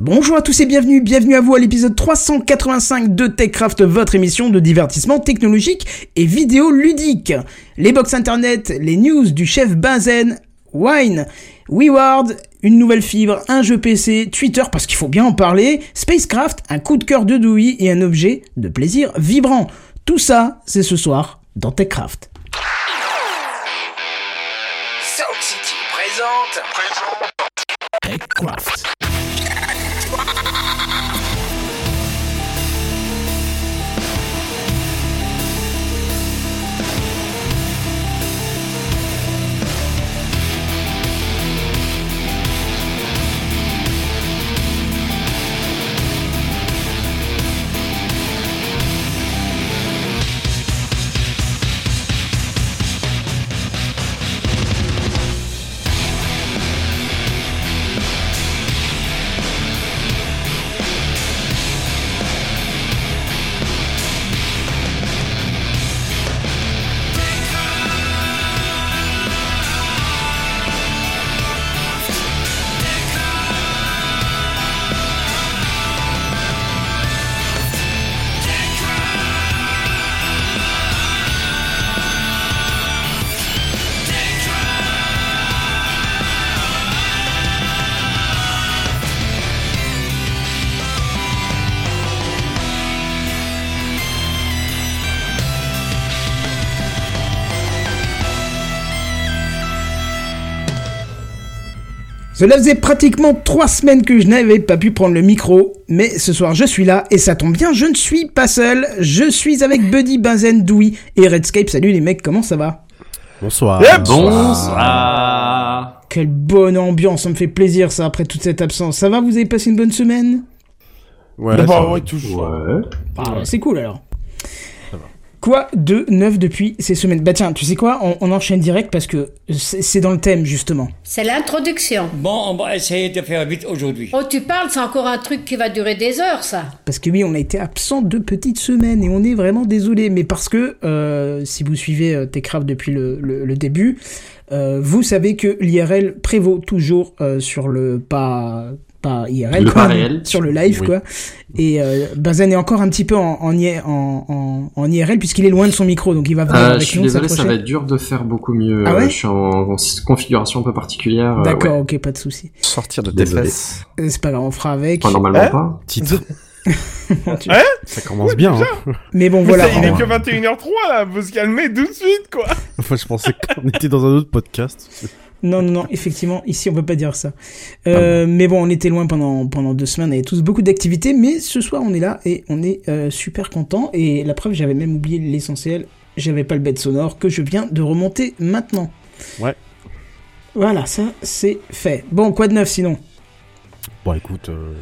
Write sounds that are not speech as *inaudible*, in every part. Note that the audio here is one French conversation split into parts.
Bonjour à tous et bienvenue, bienvenue à vous à l'épisode 385 de TechCraft, votre émission de divertissement technologique et vidéo ludique. Les box internet, les news du chef Benzen, Wine, WeWard, une nouvelle fibre, un jeu PC, Twitter parce qu'il faut bien en parler, Spacecraft, un coup de cœur de Dewey et un objet de plaisir vibrant. Tout ça, c'est ce soir dans TechCraft. Sound City présente. TechCraft. Cela faisait pratiquement trois semaines que je n'avais pas pu prendre le micro, mais ce soir je suis là et ça tombe bien, je ne suis pas seul. Je suis avec Buddy, Benzen, Dewey et Redscape. Salut les mecs, comment ça va? Bonsoir. Bonsoir. Quelle bonne ambiance, ça me fait plaisir ça après toute cette absence. Ça va, vous avez passé une bonne semaine? Ouais, Bah ça- ouais, toujours. Ouais. Ah, C'est cool alors. Quoi de neuf depuis ces semaines? Bah tiens, tu sais quoi? On, on enchaîne direct parce que c'est dans le thème justement. C'est l'introduction. Bon, on va essayer de faire vite aujourd'hui. Oh, tu parles, c'est encore un truc qui va durer des heures, ça. Parce que oui, on a été absent deux petites semaines et on est vraiment désolé. Mais parce que euh, si vous suivez euh, Techcraft depuis le, le- le début, euh, vous savez que l'IRL prévaut toujours euh, sur le pas pas IRL, Le quoi, pas réel. sur le live Oui. quoi. Et euh, Benzen est encore un petit peu en, en, I- en, en- en IRL puisqu'il est loin de son micro, donc il va venir Euh, avec je suis nous désolé, ça va être dur de faire beaucoup mieux. Ah ouais Euh, je suis en, en configuration un peu particulière. euh, D'accord, ouais. ok, pas de souci. Sortir de tes fesses. Euh, C'est pas grave, on fera avec. Enfin, normalement Hein pas. Titre. *laughs* Tu- Ça commence bien. Hein. *laughs* Mais bon, Mais voilà. ça, il est que 21h03 là, faut se calmer tout de suite quoi. Enfin, je pensais qu'on était dans un autre podcast. Non, non, non, effectivement, ici on peut pas dire ça. Euh, mais bon, on était loin pendant, pendant deux semaines, on avait tous beaucoup d'activités, mais ce soir on est là et on est euh, super content. Et la preuve, j'avais même oublié l'essentiel, j'avais pas le bête sonore que je viens de remonter maintenant. Ouais. Voilà, ça c'est fait. Bon, quoi de neuf sinon? Bon, écoute. euh,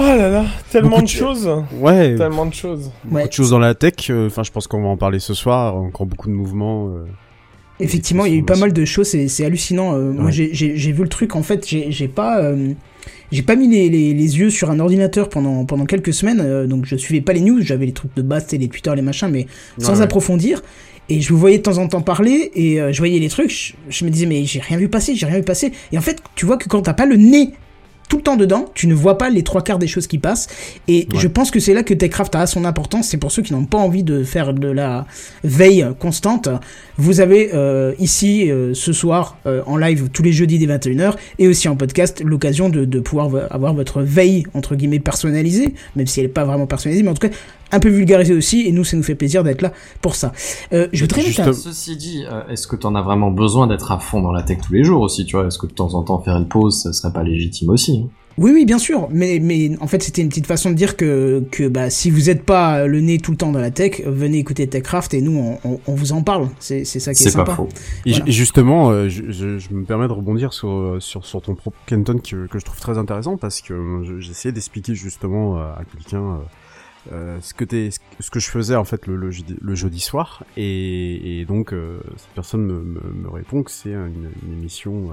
Oh là là, tellement de de- choses. Ouais. Tellement de choses. Beaucoup Ouais, de choses dans la tech. euh, Enfin, je pense qu'on va en parler ce soir. Encore beaucoup de mouvements. Effectivement, il y a eu pas mal de choses, c'est hallucinant. Euh, Moi Ouais. j'ai- vu le truc, en fait, j'ai pas. euh, J'ai pas mis les, les, les yeux sur un ordinateur pendant, pendant quelques semaines, euh, donc je suivais pas les news, j'avais les trucs de base, les Twitter, les machins, mais sans Ouais, ouais. approfondir. Et je vous voyais de temps en temps parler, et je voyais les trucs, je, je me disais, mais j'ai rien vu passer, j'ai rien vu passer. Et en fait, tu vois que quand t'as pas le nez tout le temps dedans, tu ne vois pas les trois quarts des choses qui passent. Et Ouais. je pense que c'est là que Techcraft a son importance. C'est pour ceux qui n'ont pas envie de faire de la veille constante. Vous avez euh, ici, euh, ce soir, euh, en live, tous les jeudis dès 21h, et aussi en podcast, l'occasion de, de pouvoir vo- avoir votre veille, entre guillemets, personnalisée, même si elle n'est pas vraiment personnalisée, mais en tout cas, un peu vulgarisée aussi, et nous, ça nous fait plaisir d'être là pour ça. Euh, je voudrais Juste- Ceci dit, euh, est-ce que t'en as vraiment besoin d'être à fond dans la tech tous les jours aussi, tu vois? Est-ce que de temps en temps faire une pause, ça serait pas légitime aussi hein? Oui, oui, bien sûr, mais, mais en fait, c'était une petite façon de dire que, que bah, si vous n'êtes pas le nez tout le temps dans la tech, venez écouter TechCraft et nous, on, on, on vous en parle. C'est c'est ça qui est, sympa. pas faux. Et, Voilà. ju- et justement, euh, je, je- je me permets de rebondir sur, sur, sur ton propos, Kenton, que, que je trouve très intéressant parce que je- j'essayais d'expliquer justement à quelqu'un euh, ce que t'es, ce que je faisais en fait le, le, le jeudi soir, et, et donc euh, cette personne me, me, me répond que c'est une, une émission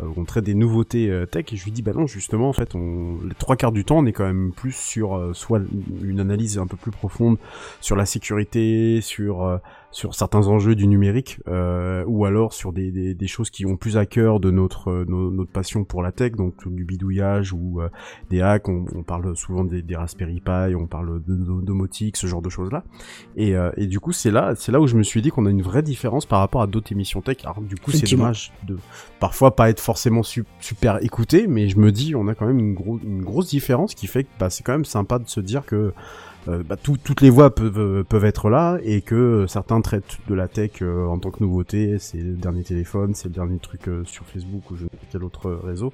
euh, où on traite des nouveautés euh, tech, et je lui dis bah non justement en fait on, les trois quarts du temps on est quand même plus sur euh, soit une analyse un peu plus profonde sur la sécurité, sur sur certains enjeux du numérique, euh, ou alors sur des, des, des, choses qui ont plus à cœur de notre euh, notre passion pour la tech, donc du bidouillage ou euh, des hacks. On, on, parle souvent des, des, Raspberry Pi, on parle de, de domotique, ce genre de choses là. Et, euh, et du coup, c'est là, c'est là où je me suis dit qu'on a une vraie différence par rapport à d'autres émissions tech. Alors du coup, c'est dommage de parfois pas être forcément su super écouté, mais je me dis on a quand même une, gros, une grosse différence qui fait que bah, c'est quand même sympa de se dire que euh, bah, tout, toutes les voix peuvent, peuvent être là et que certains traitent de la tech euh, en tant que nouveauté, c'est le dernier téléphone, c'est le dernier truc euh, sur Facebook ou je ne sais quel autre réseau,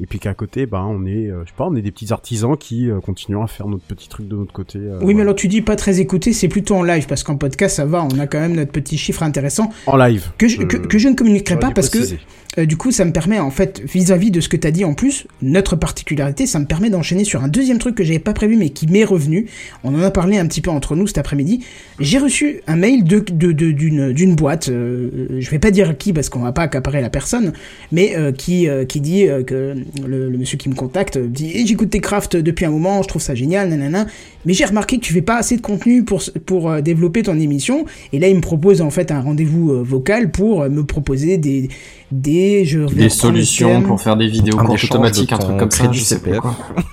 et puis qu'à côté, bah on est, je sais pas, on est des petits artisans qui continuent à faire notre petit truc de notre côté. oui, voilà. mais alors tu dis pas très écouté, c'est plutôt en live parce qu'en podcast ça va, on a quand même notre petit chiffre intéressant. En live. Que je, que, que je ne communiquerai pas parce préciser. que euh, du coup, ça me permet, en fait, vis-à-vis -vis de ce que tu as dit en plus, notre particularité, ça me permet d'enchaîner sur un deuxième truc que j'avais pas prévu mais qui m'est revenu. On en a parlé un petit peu entre nous cet après-midi. J'ai reçu un mail d'une boîte, euh, je vais pas dire qui parce qu'on va pas accaparer la personne, mais euh, qui qui dit que le, le, monsieur qui me contacte dit eh, j'écoute tes crafts depuis un moment, je trouve ça génial, nanana. Mais j'ai remarqué que tu fais pas assez de contenu pour pour développer ton émission. Et là, il me propose en fait un rendez-vous vocal pour me proposer des des je des solutions pour faire des vidéos courtes automatiques un truc comme ça du CPF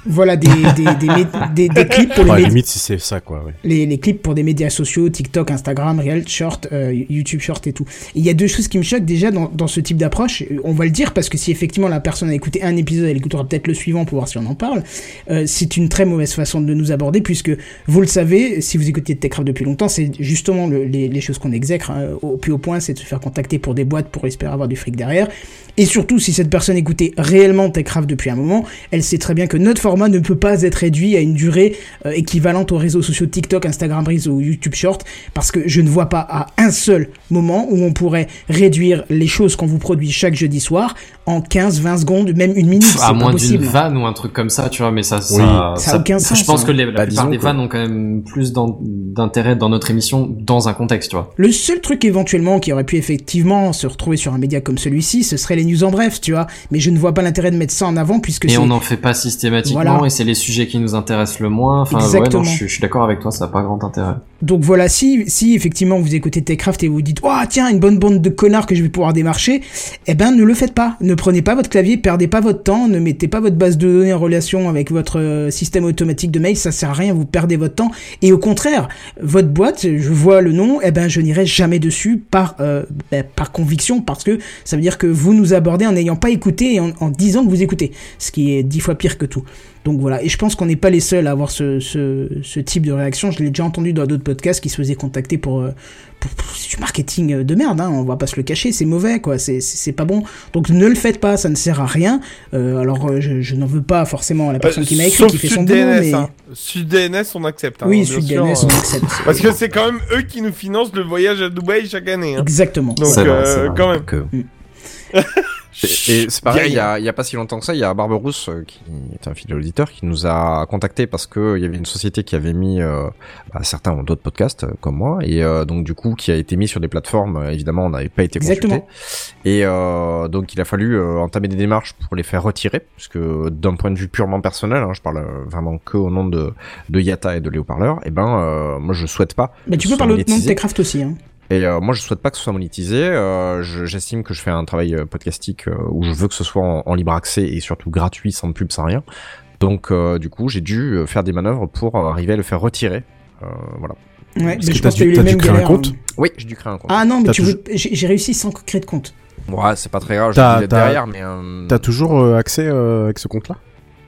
voilà des des, des, *laughs* des, des, clips pour ouais, les limite si c'est ça quoi ouais. les, les clips pour des médias sociaux TikTok Instagram Real Short euh, YouTube Short et tout. Il y a deux choses qui me choquent déjà dans, dans ce type d'approche on va le dire parce que si effectivement la personne a écouté un épisode elle écoutera peut-être le suivant pour voir si on en parle euh, c'est une très mauvaise façon de nous aborder puisque vous le savez si vous écoutez Techcraft depuis longtemps c'est justement le, les, les choses qu'on exècre hein, au plus haut point c'est de se faire contacter pour des boîtes pour espérer avoir du fric derrière. Et surtout, si cette personne écoutait réellement Techcraft depuis un moment, elle sait très bien que notre format ne peut pas être réduit à une durée euh, équivalente aux réseaux sociaux TikTok, Instagram Reels ou YouTube Short, parce que je ne vois pas à un seul moment où on pourrait réduire les choses qu'on vous produit chaque jeudi soir en 15, 20 secondes, même une minute. À moins d'une vanne ou un truc comme ça, tu vois, mais ça, oui. ça, ça, a aucun sens. Je pense hein. que les, la bah, plupart des vannes ont quand même plus d'intérêt dans notre émission dans un contexte, tu vois. Le seul truc éventuellement qui aurait pu effectivement se retrouver sur un média comme celui-ci, ce serait les news en bref, tu vois. Mais je ne vois pas l'intérêt de mettre ça en avant puisque Et on n'en fait pas systématiquement voilà. et c'est les sujets qui nous intéressent le moins. Enfin, Exactement. Ouais, non, je, je, suis d'accord avec toi, ça n'a pas grand intérêt. Donc voilà, si, si effectivement vous écoutez Techcraft et vous dites, oh tiens, une bonne bande de connards que je vais pouvoir démarcher, eh ben ne le faites pas. Ne prenez pas votre clavier, perdez pas votre temps, ne mettez pas votre base de données en relation avec votre euh, système automatique de mail, ça sert à rien, vous perdez votre temps. Et au contraire, votre boîte, je vois le nom, eh ben je n'irai jamais dessus par, euh, ben, par conviction parce que ça veut dire que vous nous abordez en n'ayant pas écouté et en, en disant que vous écoutez, ce qui est dix fois pire que tout. Donc voilà, et je pense qu'on n'est pas les seuls à avoir ce, ce, ce type de réaction. Je l'ai déjà entendu dans d'autres podcasts qui se faisaient contacter pour, pour, pour du marketing de merde, hein, on va pas se le cacher, c'est mauvais, quoi, c'est pas bon. Donc ne le faites pas, ça ne sert à rien. Euh, alors je, je n'en veux pas forcément à la personne euh, qui m'a écrit, qui fait son boulot, mais... Hein. Sud DNS, on accepte. Hein, oui, Sud DNS, on accepte. Parce que c'est quand même eux qui nous financent le voyage à Dubaï chaque année. Hein. Exactement. Donc euh, vrai, quand même. Que... Mm. Et, et c'est pareil, il y, a, il y a pas si longtemps que ça, il y a Barberousse, euh, qui est un fidèle auditeur, qui nous a contacté parce que il y avait une société qui avait mis, euh, bah, certains ont d'autres podcasts euh, comme moi, et euh, donc du coup qui a été mis sur des plateformes, euh, évidemment on n'avait pas été Exactement. consulté, et euh, donc il a fallu entamer des démarches pour les faire retirer, parce que d'un point de vue purement personnel, hein, je parle vraiment que au nom de, de Yata et de Léo Parleur, et ben moi je souhaite pas. Mais tu peux parler au nom de Techcraft aussi. Hein. Et euh, moi, je souhaite pas que ce soit monétisé. Euh, J'estime que je fais un travail euh, podcastique euh, où je veux que ce soit en, en, libre accès et surtout gratuit, sans pub, sans rien. Donc, euh, du coup, j'ai dû faire des manœuvres pour arriver à le faire retirer. voilà. Ouais, Parce mais que je t'as pense qu'il y a dû, créer un compte hein. Oui, j'ai dû créer un compte. Ah non, mais tu toujours- veux... j'ai j'ai réussi sans créer de compte. Ouais, c'est pas très grave. T'as- derrière, mais euh, T'as toujours accès euh, avec ce compte-là?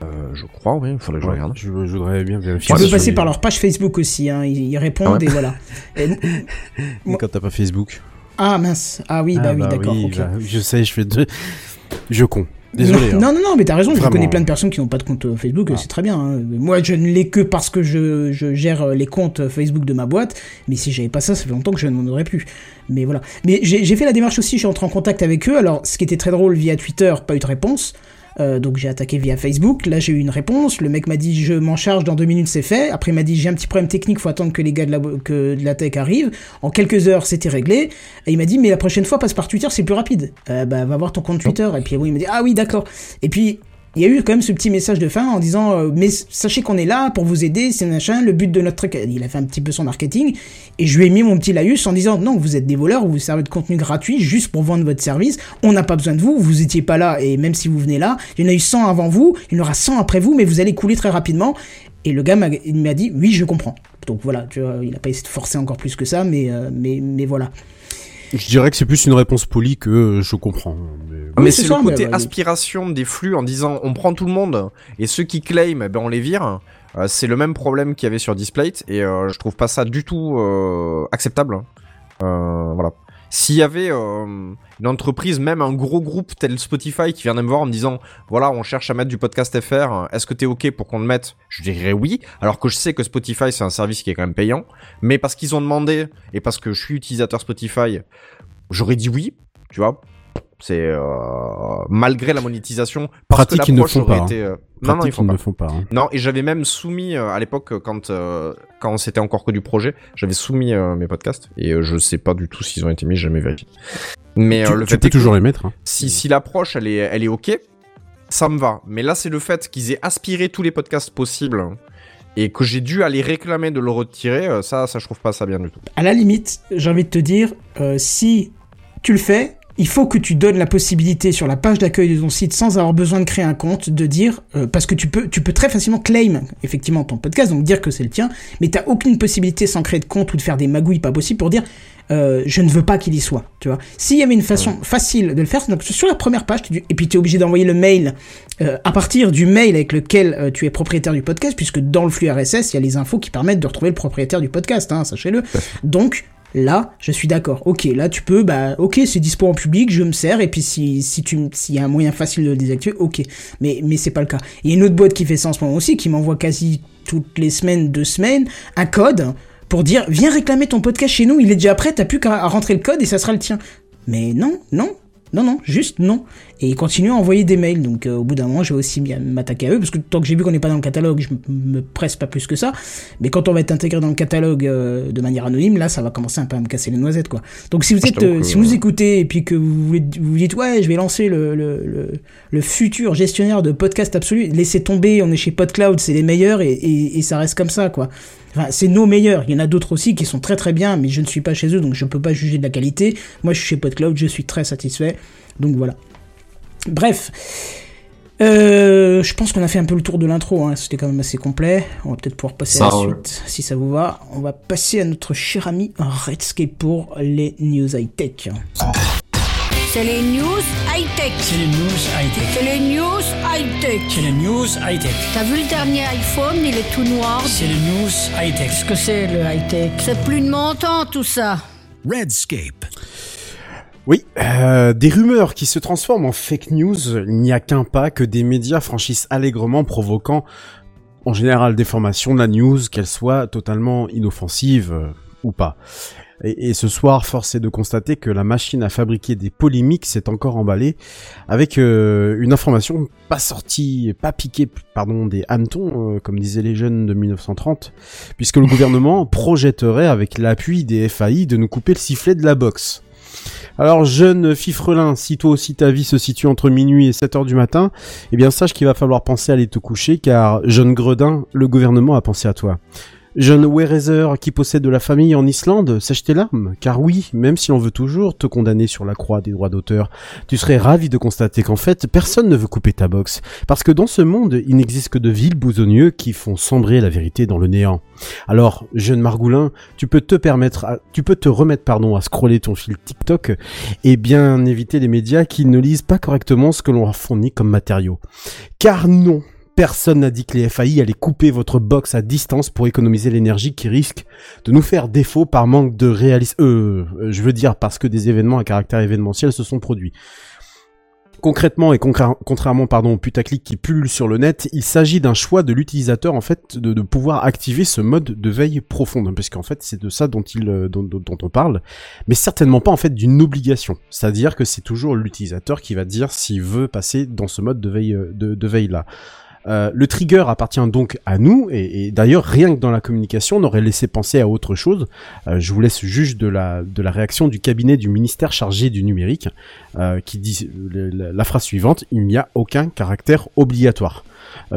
Euh, je crois, oui. Il faudrait que je regarde. je, je voudrais bien vérifier. Tu peux passer par leur page Facebook aussi, hein. ils, ils répondent Ah ouais. et voilà. *laughs* Et- Mais Quand t'as pas Facebook. Ah mince, ah oui, bah Ah, oui, d'accord. oui, ok. bah, je sais, je fais deux. Je con. Désolé. Non, hein. non, non, mais t'as raison, je connais plein de personnes qui n'ont pas de compte euh, Facebook, Ah. c'est très bien. hein. Moi, je ne l'ai que parce que je, je gère euh, les comptes Facebook de ma boîte, mais si j'avais pas ça, ça fait longtemps que je n'en aurais plus. Mais voilà. Mais j'ai j'ai fait la démarche aussi, je suis entré en contact avec eux, alors ce qui était très drôle, via Twitter, pas eu de réponse. Euh, donc j'ai attaqué via Facebook, là j'ai eu une réponse, le mec m'a dit je m'en charge dans deux minutes c'est fait, après il m'a dit j'ai un petit problème technique, faut attendre que les gars de la, que de la tech arrivent, en quelques heures c'était réglé, et il m'a dit mais la prochaine fois passe par Twitter c'est plus rapide, euh, bah va voir ton compte Twitter, et puis oui il m'a dit ah oui d'accord, et puis il y a eu quand même ce petit message de fin en disant euh, mais sachez qu'on est là pour vous aider, c'est machin, le but de notre truc. Il a fait un petit peu son marketing et je lui ai mis mon petit laïus en disant non, vous êtes des voleurs, vous vous servez de contenu gratuit juste pour vendre votre service. On n'a pas besoin de vous, vous étiez pas là et même si vous venez là, il y en a eu 100 avant vous, il y en aura 100 après vous, mais vous allez couler très rapidement. Et le gars m'a dit oui, je comprends. Donc voilà, il a pas essayé de forcer encore plus que ça, mais euh, mais mais voilà. Je dirais que c'est plus une réponse polie que euh, je comprends. Mais... Ah, mais c'est le mais, côté aspiration des flux en disant on prend tout le monde et ceux qui claim, eh ben on les vire. Euh, c'est le même problème qu'il y avait sur Displate et euh, je trouve pas ça du tout euh, acceptable. Euh, voilà. S'il y avait euh, une entreprise, même un gros groupe tel Spotify qui viendrait me voir en me disant voilà on cherche à mettre du podcast FR, est-ce que t'es ok pour qu'on le mette? Je dirais oui, alors que je sais que Spotify c'est un service qui est quand même payant, mais parce qu'ils ont demandé et parce que je suis utilisateur Spotify, j'aurais dit oui, tu vois. C'est euh, malgré la monétisation. Parce Pratique, que ils ne l'approche font aurait pas, été, euh, Non, ils font ne pas. font pas. hein. Non, et j'avais même soumis euh, à l'époque quand euh, quand c'était encore que du projet, j'avais soumis euh, mes podcasts et euh, je sais pas du tout s'ils ont été mis, jamais vérifié. Mais euh, tu, le tu fait peux est que toujours les mettre. hein. si si l'approche elle est elle est ok, ça me va. Mais là c'est le fait qu'ils aient aspiré tous les podcasts possibles et que j'ai dû aller réclamer de le retirer, ça ça je trouve pas ça bien du tout. À la limite, j'ai envie de te dire, euh, si tu le fais, il faut que tu donnes la possibilité sur la page d'accueil de ton site sans avoir besoin de créer un compte, de dire, euh, parce que tu peux, tu peux très facilement claim effectivement ton podcast, donc dire que c'est le tien, mais t'as aucune possibilité sans créer de compte ou de faire des magouilles pas possible pour dire, euh, je ne veux pas qu'il y soit, tu vois. S'il y avait une façon facile de le faire, donc sur la première page, tu et puis tu es obligé d'envoyer le mail euh, à partir du mail avec lequel euh, tu es propriétaire du podcast, puisque dans le flux RSS, il y a les infos qui permettent de retrouver le propriétaire du podcast, hein, sachez-le. Donc là, je suis d'accord. Ok, là tu peux, bah ok, c'est dispo en public, je me sers, et puis si si tu s'il y a un moyen facile de le désactiver, ok. Mais mais c'est pas le cas. Il y a une autre boîte qui fait ça en ce moment aussi, qui m'envoie quasi toutes les semaines, deux semaines, un code pour dire viens réclamer ton podcast chez nous, il est déjà prêt, t'as plus qu'à rentrer le code et ça sera le tien. Mais non, non, non, non, juste non. Et ils continuent à envoyer des mails, donc euh, au bout d'un moment, je vais aussi m'attaquer à eux, parce que tant que j'ai vu qu'on n'est pas dans le catalogue, je me presse pas plus que ça. Mais quand on va être intégré dans le catalogue euh, de manière anonyme, là, ça va commencer un peu à me casser les noisettes, quoi. Donc si vous Je êtes, euh, si vous écoutez et puis que vous, voulez, vous vous dites ouais, je vais lancer le, le, le, le futur gestionnaire de podcast absolu, laissez tomber, on est chez PodCloud, c'est les meilleurs et, et, et ça reste comme ça, quoi. Enfin, c'est nos meilleurs. Il y en a d'autres aussi qui sont très très bien, mais je ne suis pas chez eux, donc je peux pas juger de la qualité. Moi, je suis chez PodCloud, je suis très satisfait. Donc voilà. Bref. Euh, je pense qu'on a fait un peu le tour de l'intro, hein. c'était quand même assez complet. On va peut-être pouvoir passer à la roule. suite, si ça vous va. On va passer à notre cher ami Redscape pour les news high-tech. C'est les news high-tech. C'est les news high-tech. C'est les news high-tech. C'est les news high-tech. T'as vu le dernier iPhone, il est tout noir. C'est les news high-tech. Qu'est-ce que c'est le high-tech? C'est plus de mon temps tout ça. Redscape. Oui, euh, des rumeurs qui se transforment en fake news, il n'y a qu'un pas que des médias franchissent allègrement provoquant en général des formations de la news, qu'elle soit totalement inoffensive euh, ou pas. Et, et ce soir, force est de constater que la machine à fabriquer des polémiques s'est encore emballée avec euh, une information pas sortie, pas piquée, pardon, des hannetons, euh, comme disaient les jeunes de 1930, puisque le gouvernement *laughs* projetterait avec l'appui des FAI de nous couper le sifflet de la boxe. Alors jeune fifrelin, si toi aussi ta vie se situe entre minuit et 7 heures du matin, eh bien sache qu'il va falloir penser à aller te coucher car jeune gredin, le gouvernement a pensé à toi. Jeune Werezer qui possède de la famille en Islande, sèche tes larmes, car oui, même si l'on veut toujours te condamner sur la croix des droits d'auteur, tu serais ravi de constater qu'en fait, personne ne veut couper ta boxe, parce que dans ce monde, il n'existe que de vils bousogneux qui font sombrer la vérité dans le néant. Alors, jeune Margoulin, tu peux te permettre, tu peux te remettre, pardon, à scroller ton fil TikTok et bien éviter les médias qui ne lisent pas correctement ce que l'on leur fournit comme matériaux. Car non, personne n'a dit que les FAI allaient couper votre box à distance pour économiser l'énergie qui risque de nous faire défaut par manque de réalisme. Euh, euh, je veux dire parce que des événements à caractère événementiel se sont produits. Concrètement et contrairement pardon au putaclic qui pullule sur le net, il s'agit d'un choix de l'utilisateur en fait de, pouvoir activer ce mode de veille profonde parce qu'en fait c'est de ça dont il euh, dont, dont- on parle, mais certainement pas en fait d'une obligation. C'est-à-dire que c'est toujours l'utilisateur qui va dire s'il veut passer dans ce mode de veille euh, de veille là. Euh, le trigger appartient donc à nous, et, d'ailleurs rien que dans la communication, on aurait laissé penser à autre chose. Euh, je vous laisse juge de la de la réaction du cabinet du ministère chargé du numérique, euh, qui dit la, la phrase suivante il n'y a aucun caractère obligatoire.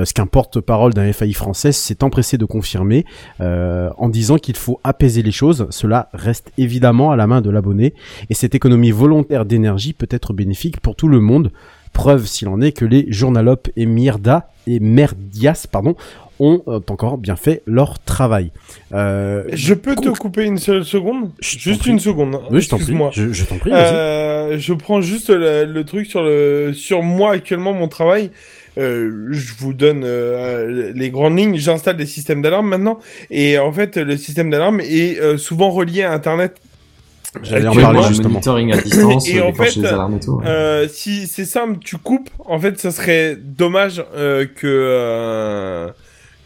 Ce qu'un porte-parole d'un FAI français s'est empressé de confirmer en disant qu'il faut apaiser les choses. Cela reste évidemment à la main de l'abonné et cette économie volontaire d'énergie peut être bénéfique pour tout le monde. Preuve s'il en est que les journalopes et Myrda et Merdias pardon ont euh, encore bien fait leur travail. Euh, Je peux te couper une seule seconde? Juste une seconde. hein. Oui, je t'en prie. Je, je t'en prie. Euh, je prends juste le, le truc sur le sur moi actuellement mon travail. Euh, je vous donne les grandes lignes. J'installe des systèmes d'alarme maintenant et en fait le système d'alarme est souvent relié à Internet. J'allais en parler le justement. monitoring à distance, Et en fait, les alarmes et tout. ouais. Euh, si c'est simple, tu coupes. En fait, ça serait dommage euh, que euh,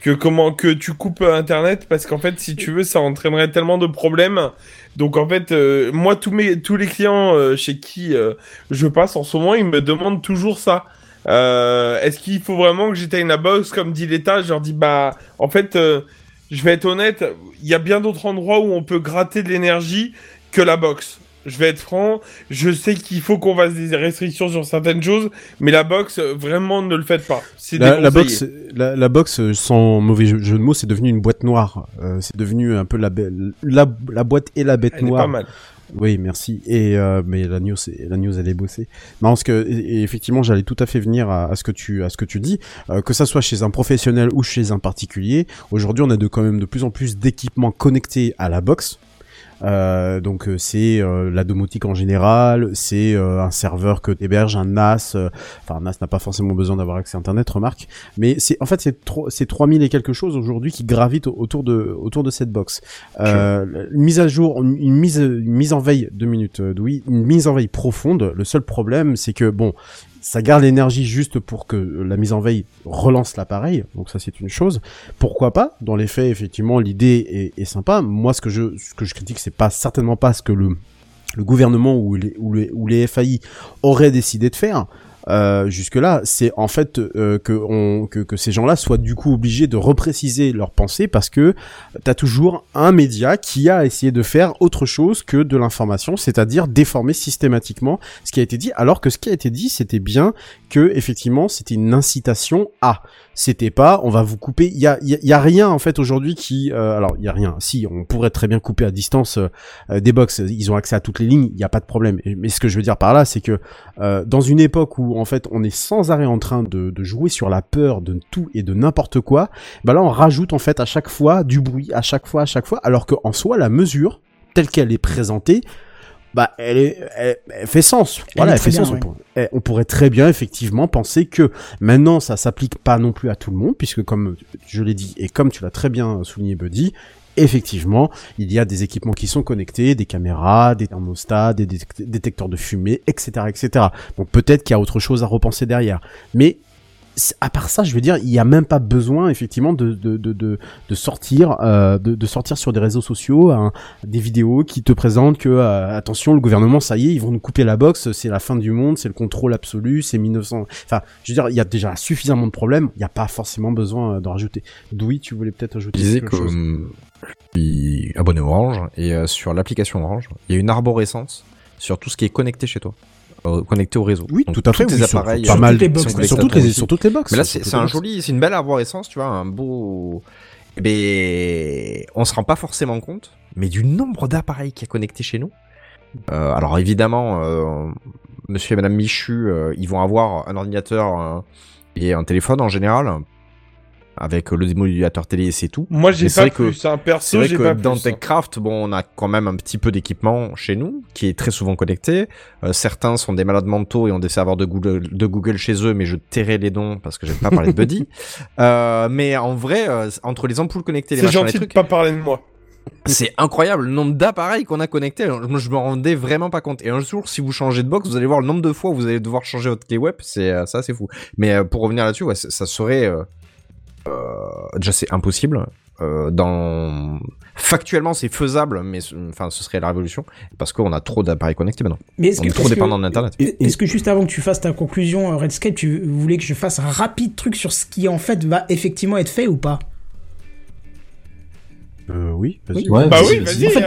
que comment que tu coupes Internet parce qu'en fait, si tu veux, ça entraînerait tellement de problèmes. Donc en fait, moi tous mes tous les clients chez qui je passe en ce moment, ils me demandent toujours ça. Est-ce qu'il faut vraiment que j'éteigne la box comme dit l'État? Je leur dis bah en fait, je vais être honnête, il y a bien d'autres endroits où on peut gratter de l'énergie que la box. Je vais être franc, je sais qu'il faut qu'on fasse des restrictions sur certaines choses, mais la box, euh, vraiment, ne le faites pas. C'est La, la déconseillé. box, la, la box, euh, sans mauvais jeu, de mots, c'est devenu une boîte noire. Euh, c'est devenu un peu la, la, la boîte et la bête Elle est noire. pas mal. Oui, merci. Et euh, mais la news, la news, elle est bossée. Non, parce que et- et effectivement, j'allais tout à fait venir à, à ce que tu, à ce que tu dis, euh, que ça soit chez un professionnel ou chez un particulier. Aujourd'hui, on a de quand même de plus en plus d'équipements connectés à la box. Euh, donc euh, c'est euh, la domotique en général, c'est euh, un serveur que t'héberges, un NAS. euh, Enfin, un NAS n'a pas forcément besoin d'avoir accès à Internet, remarque. Mais c'est en fait c'est tro- c'est 3000 et quelque chose aujourd'hui qui gravitent au- autour de autour de cette box. Euh, une mise à jour, une mise une mise en veille deux minutes, euh, oui, une mise en veille profonde. Le seul problème, c'est que bon, ça garde l'énergie juste pour que la mise en veille relance l'appareil. Donc ça c'est une chose. Pourquoi pas? Dans les faits, effectivement, l'idée est, sympa. Moi, ce que je ce que je critique, c'est pas certainement pas ce que le le gouvernement ou les, ou les, ou les FAI auraient décidé de faire. Euh, jusque là, c'est en fait euh, que, on, que, que ces gens-là soient du coup obligés de repréciser leurs pensées parce que t'as toujours un média qui a essayé de faire autre chose que de l'information, c'est-à-dire déformer systématiquement ce qui a été dit, alors que ce qui a été dit, c'était bien que effectivement c'était une incitation à. C'était pas, on va vous couper. Il y a, y a- y a rien en fait aujourd'hui qui, euh, alors il y a rien. Si, on pourrait très bien couper à distance euh, des box. Ils ont accès à toutes les lignes, il n'y a pas de problème. Mais ce que je veux dire par là, c'est que euh, dans une époque où en fait on est sans arrêt en train de, de jouer sur la peur de tout et de n'importe quoi, bah là on rajoute en fait à chaque fois du bruit, à chaque fois, à chaque fois, alors que en soi la mesure telle qu'elle est présentée, bah elle est, elle, elle fait sens. voilà, elle fait sens. On, pour- eh, on pourrait très bien effectivement penser que maintenant ça s'applique pas non plus à tout le monde, puisque comme je l'ai dit et comme tu l'as très bien souligné, Buddy. Effectivement, il y a des équipements qui sont connectés, des caméras, des thermostats, des détect- détecteurs de fumée, etc., etc. Donc peut-être qu'il y a autre chose à repenser derrière. Mais à part ça, je veux dire, il n'y a même pas besoin effectivement de de de de, de sortir euh, de, de sortir sur des réseaux sociaux hein, des vidéos qui te présentent que euh, attention, le gouvernement, ça y est, ils vont nous couper la box, c'est la fin du monde, c'est le contrôle absolu, c'est 1900. Enfin, je veux dire, il y a déjà suffisamment de problèmes, il n'y a pas forcément besoin euh, d'en rajouter. Doui, tu voulais peut-être ajouter quelque que chose? hum, suis abonné Orange et euh, sur l'application Orange, il y a une arborescence sur tout ce qui est connecté chez toi, euh, connecté au réseau. Oui, Donc, tout à fait. tous oui, tes sur- appareils, pas mal sur- sur toutes les sur toutes les box. Mais là, c'est un joli, c'est une belle arborescence, tu vois, un beau. Eh ben, on se rend pas forcément compte, mais du nombre d'appareils qui est connecté chez nous. Euh, alors évidemment, euh, Monsieur et Madame Michu, ils vont avoir un ordinateur et un téléphone en général, avec le démodulateur télé et c'est tout. Moi, j'ai c'est pas vrai que- plus. Un C'est perso, vrai j'ai que pas dans plus. hein. TechCraft, bon, on a quand même un petit peu d'équipement chez nous, qui est très souvent connecté. Euh, certains sont des malades mentaux et ont des serveurs de Google, de Google chez eux, mais je tairai les dons parce que j'aime pas parler de Buddy. *laughs* Euh, mais en vrai, euh, entre les ampoules connectées, les C'est machins, les gentil de trucs, pas parler de moi. c'est incroyable le nombre d'appareils qu'on a connectés. Je me rendais vraiment pas compte. Et un jour, si vous changez de box, vous allez voir le nombre de fois où vous allez devoir changer votre clé web. C'est ça, c'est fou. Mais pour revenir là-dessus, ouais, c'est- ça serait déjà c'est impossible. Euh, dans factuellement c'est faisable, mais ce- enfin ce serait la révolution parce qu'on a trop d'appareils connectés maintenant. Mais est-ce On que, est trop que- dépendant d'internet. Est-ce que juste avant que tu fasses ta conclusion, euh, Redscape, tu voulais que je fasse un rapide truc sur ce qui en fait va effectivement être fait ou pas? Euh, oui, vas-y. Oui. Ouais, Bah oui, vas-y. vas-y, En fait,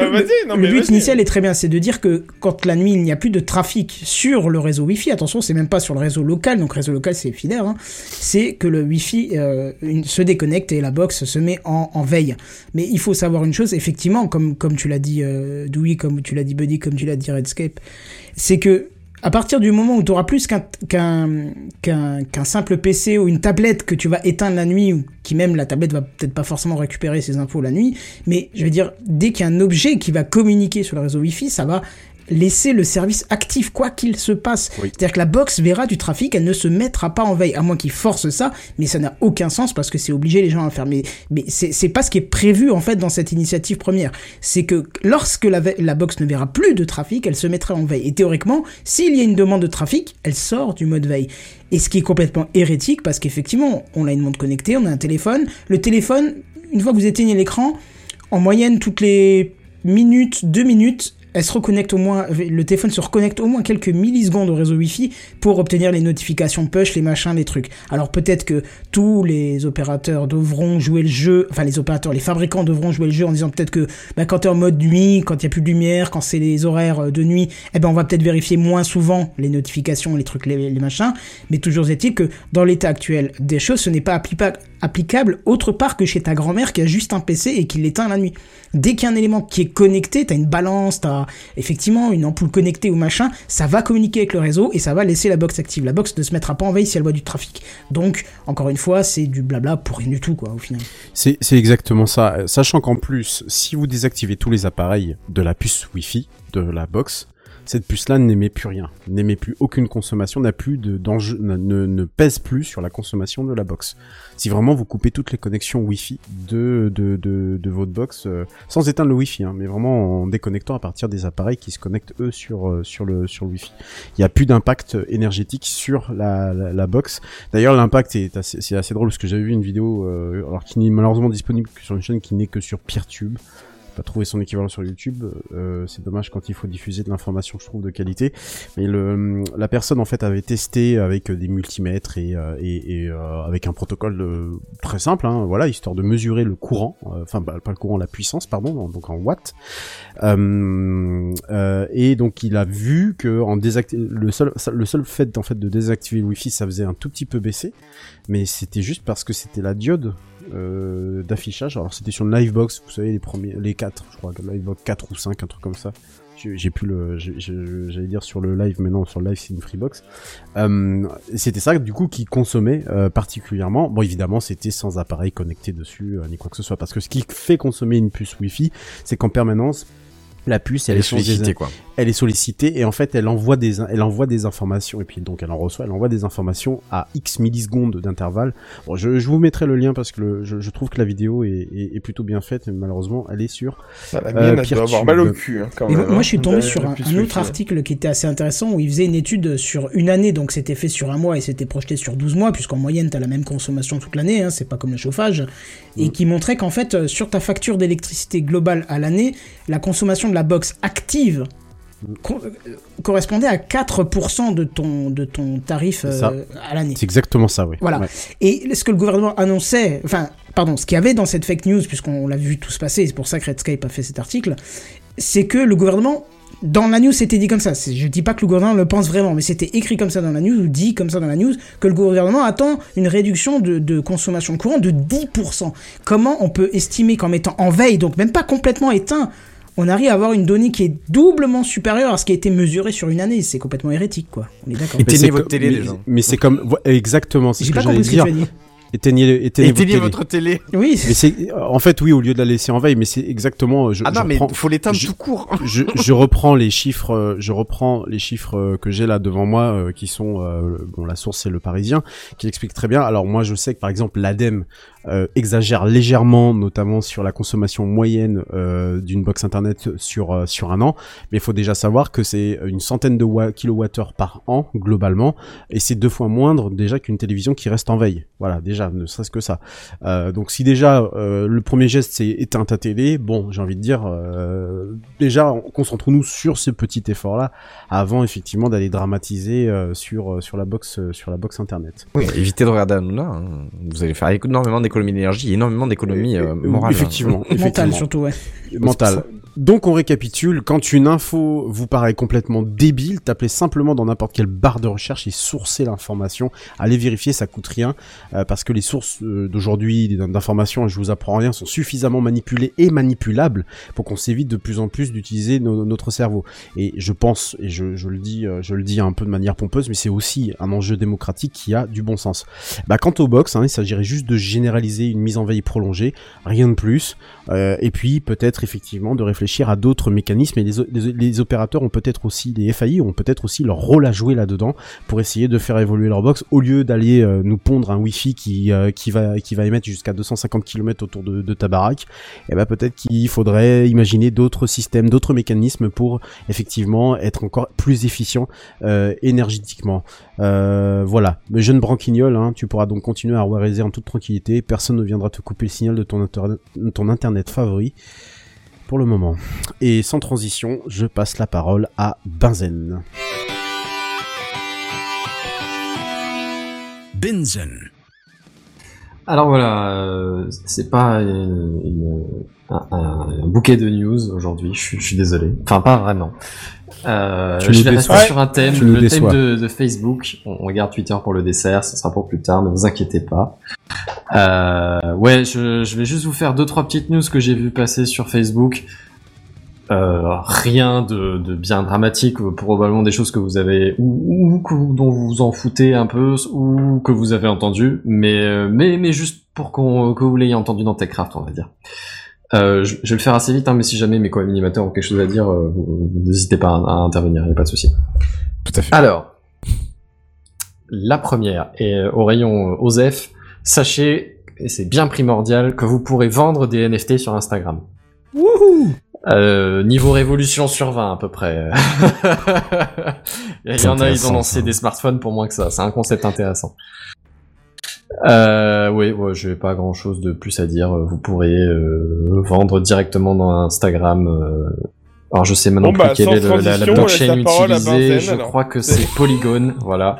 euh, le- but initial est très bien, c'est de dire que quand la nuit il n'y a plus de trafic sur le réseau Wi-Fi, attention, c'est même pas sur le réseau local, donc réseau local c'est filaire, hein, c'est que le Wi-Fi euh, une- se déconnecte et la box se met en, en veille. Mais il faut savoir une chose, effectivement, comme comme tu l'as dit euh, Dewey, comme tu l'as dit Buddy, comme tu l'as dit Redscape, c'est que à partir du moment où tu auras plus qu'un simple PC ou une tablette que tu vas éteindre la nuit ou qui même la tablette va peut-être pas forcément récupérer ses infos la nuit, mais je veux dire dès qu'il y a un objet qui va communiquer sur le réseau Wi-Fi, ça va laisser le service actif quoi qu'il se passe. Oui. C'est-à-dire que la box verra du trafic, elle ne se mettra pas en veille à moins qu'il force ça, mais ça n'a aucun sens parce que c'est obligé les gens à le faire. Mais, mais c'est pas ce qui est prévu en fait dans cette initiative première. C'est que lorsque la, la box ne verra plus de trafic, elle se mettra en veille. Et théoriquement, s'il y a une demande de trafic, elle sort du mode veille. Et ce qui est complètement hérétique parce qu'effectivement, on a une montre connectée, on a un téléphone. Le téléphone, une fois que vous éteignez l'écran, en moyenne toutes les minutes, deux minutes, elle se reconnecte au moins, le téléphone se reconnecte au moins quelques millisecondes au réseau Wi-Fi pour obtenir les notifications push, les machins, les trucs. Alors peut-être que tous les opérateurs devront jouer le jeu, enfin les opérateurs, les fabricants devront jouer le jeu en disant peut-être que bah, quand t'es en mode nuit, quand il y a plus de lumière, quand c'est les horaires euh, de nuit, eh ben on va peut-être vérifier moins souvent les notifications, les trucs, les, les machins. Mais toujours est-il que dans l'état actuel des choses, ce n'est pas applicable autre part que chez ta grand-mère qui a juste un PC et qui l'éteint la nuit. Dès qu'il y a un élément qui est connecté, t'as une balance, t'as effectivement une ampoule connectée ou machin, ça va communiquer avec le réseau et ça va laisser la box active. La box ne se mettra pas en veille si elle voit du trafic. Donc, encore une fois, c'est du blabla pour rien du tout, quoi, au final. C'est exactement ça. Euh, Sachant qu'en plus, si vous désactivez tous les appareils de la puce Wi-Fi de la box, cette puce-là n'émet plus rien, n'émet plus aucune consommation, n'a plus de ne, pèse plus sur la consommation de la box. Si vraiment vous coupez toutes les connexions Wi-Fi de de, de, votre box, euh, sans éteindre le Wi-Fi, hein, mais vraiment en déconnectant à partir des appareils qui se connectent eux sur euh, sur le sur le Wi-Fi, il n'y a plus d'impact énergétique sur la, la, box. D'ailleurs, l'impact est assez, assez drôle parce que j'avais vu une vidéo, euh, alors qui n'est malheureusement disponible que sur une chaîne qui n'est que sur PeerTube. Pas trouvé son équivalent sur YouTube. Euh, c'est dommage quand il faut diffuser de l'information, je trouve, de qualité. Mais le, la personne en fait avait testé avec des multimètres et, euh, euh, avec un protocole euh, très simple, hein, voilà, histoire de mesurer le courant, euh, enfin bah, pas le courant, la puissance, pardon, donc en watts. Euh, euh, et donc il a vu que en le seul le seul fait en fait de désactiver le Wi-Fi, ça faisait un tout petit peu baisser, mais c'était juste parce que c'était la diode euh, d'affichage. Alors c'était sur le Livebox, vous savez les premiers, les 4 je crois, Livebox 4 ou 5, un truc comme ça. J'ai plus le, j'allais dire sur le live, mais non, sur le live c'est une Freebox. Euh, c'était ça du coup qui consommait euh, particulièrement. Bon évidemment c'était sans appareil connecté dessus euh, ni quoi que ce soit, parce que ce qui fait consommer une puce Wi-Fi, c'est qu'en permanence la puce elle, Elle est sollicitée, quoi. elle est sollicitée et en fait elle envoie des elle envoie des informations. Et puis donc elle en reçoit elle envoie des informations à x millisecondes d'intervalle. Bon je, je vous mettrai le lien parce que le- je, je trouve que la vidéo est, est, est plutôt bien faite. Mais malheureusement elle est sur Ah, la Euh, mienne, elle doit avoir mal au cul, hein, quand même. moi, moi, je suis hein. tombé La- sur un, autre article qui était assez intéressant où il faisait une étude sur une année, donc c'était fait sur un mois et c'était projeté sur 12 mois, puisqu'en moyenne, tu as la même consommation toute l'année, hein, c'est pas comme le chauffage, et qui montrait qu'en fait, euh, sur ta facture d'électricité globale à l'année, la consommation de la box active co- euh, correspondait à 4% de ton, de ton tarif euh, à l'année. c'est exactement ça oui Voilà. Ouais. Et ce que le gouvernement annonçait, enfin, pardon, ce qu'il y avait dans cette fake news, puisqu'on l'a vu tout se passer, c'est pour ça que Redscape a fait cet article, c'est que le gouvernement, dans la news, c'était dit comme ça. Je dis pas que le gouvernement le pense vraiment, mais c'était écrit comme ça dans la news, ou dit comme ça dans la news, que le gouvernement attend une réduction de, de consommation de courant de 10%. Comment on peut estimer qu'en mettant en veille, donc même pas complètement éteint, on arrive à avoir une donnée qui est doublement supérieure à ce qui a été mesuré sur une année. C'est complètement hérétique, quoi. On est d'accord. Éteignez votre télé, les gens. mais c'est comme exactement c'est ce J'ai que pas j'allais compris ce que dire tu as dit. éteignez éteignez, Éteignez votre télé. votre télé. Oui, mais c'est en fait oui au lieu de la laisser en veille mais c'est exactement je, Ah je non, mais reprends- faut l'éteindre tout court. *laughs* je, je reprends les chiffres, euh, je reprends les chiffres euh, que j'ai là devant moi, euh, qui sont bon la source c'est le Parisien, qui explique très bien. Alors moi je sais que par exemple l'ADEME euh, exagère légèrement, notamment sur la consommation moyenne euh, d'une box internet sur euh, sur un an. Mais il faut déjà savoir que c'est une centaine de wa- kilowattheures par an globalement, et c'est deux fois moindre déjà qu'une télévision qui reste en veille. Voilà, déjà, ne serait-ce que ça. Donc si déjà le premier geste c'est éteindre ta télé, bon, j'ai envie de dire, déjà concentrons-nous sur ce petit effort-là avant effectivement d'aller dramatiser sur sur la box sur la box internet. Oui, de regarder Hanouna. hein. Vous allez faire énormément d'énergie, énormément d'économies euh, morales. Effectivement, *laughs* effectivement. surtout, ouais. Mental. Donc on récapitule, quand une info vous paraît complètement débile, tapez simplement dans n'importe quelle barre de recherche et sourcez l'information. Allez vérifier, ça coûte rien, euh, parce que les sources euh, d'aujourd'hui d'informations, je vous apprends rien, sont suffisamment manipulées et manipulables pour qu'on s'évite de plus en plus d'utiliser no- notre cerveau. Et je pense, et je, je le dis, euh, je le dis un peu de manière pompeuse, mais c'est aussi un enjeu démocratique qui a du bon sens. Bah, quant au box, hein, il s'agirait juste de une mise en veille prolongée, rien de plus. Euh, et puis peut-être effectivement de réfléchir à d'autres mécanismes. Et les, opérateurs ont peut-être aussi, les FAI ont peut-être aussi leur rôle à jouer là-dedans pour essayer de faire évoluer leur box au lieu d'aller euh, nous pondre un Wi-Fi qui euh, qui va qui va émettre jusqu'à 250 km autour de, ta baraque. Et ben peut-être qu'il faudrait imaginer d'autres systèmes, d'autres mécanismes pour effectivement être encore plus efficient énergétiquement. Voilà, jeune branquignol, hein, tu pourras donc continuer à waraiser en toute tranquillité. Personne ne viendra te couper le signal de ton, internet- favori pour le moment. Et sans transition, je passe la parole à Benzen. Benzen. Alors voilà, euh, c'est pas une- une- un, un- un bouquet de news aujourd'hui, je, suis- je suis désolé. Enfin, pas vraiment. Euh, je vais rester sur un thème, Tu le thème de, de Facebook. On, on regarde Twitter pour le dessert, ce sera pour plus tard, ne vous inquiétez pas. Euh, ouais, je, je vais juste vous faire deux trois petites news que j'ai vu passer sur Facebook. Euh, rien de, de bien dramatique, euh, probablement des choses que vous avez ou, dont vous vous en foutez un peu ou que vous avez entendu, mais euh, mais mais juste pour qu'on que vous l'ayez entendu dans TechCraft, on va dire. Euh, je, je vais le faire assez vite, hein, mais si jamais mes co-animateurs ont quelque chose à dire, euh, n'hésitez pas à, à intervenir, il n'y a pas de souci. Tout à fait. Alors, la première, et au rayon OSEF, sachez, et c'est bien primordial, que vous pourrez vendre des NFT sur Instagram. Wouhou Euh, niveau révolution sur 20 à peu près. *laughs* Il y en a, ils ont lancé ça. des smartphones pour moins que ça. C'est un concept intéressant. Euh, oui, ouais, je n'ai pas grand chose de plus à dire. Vous pourrez euh, vendre directement dans Instagram. euh, Alors je sais maintenant Bon, bah, plus quelle est le- la, blockchain la utilisée. Benzen, Je alors. crois que c'est *laughs* Polygon. Voilà.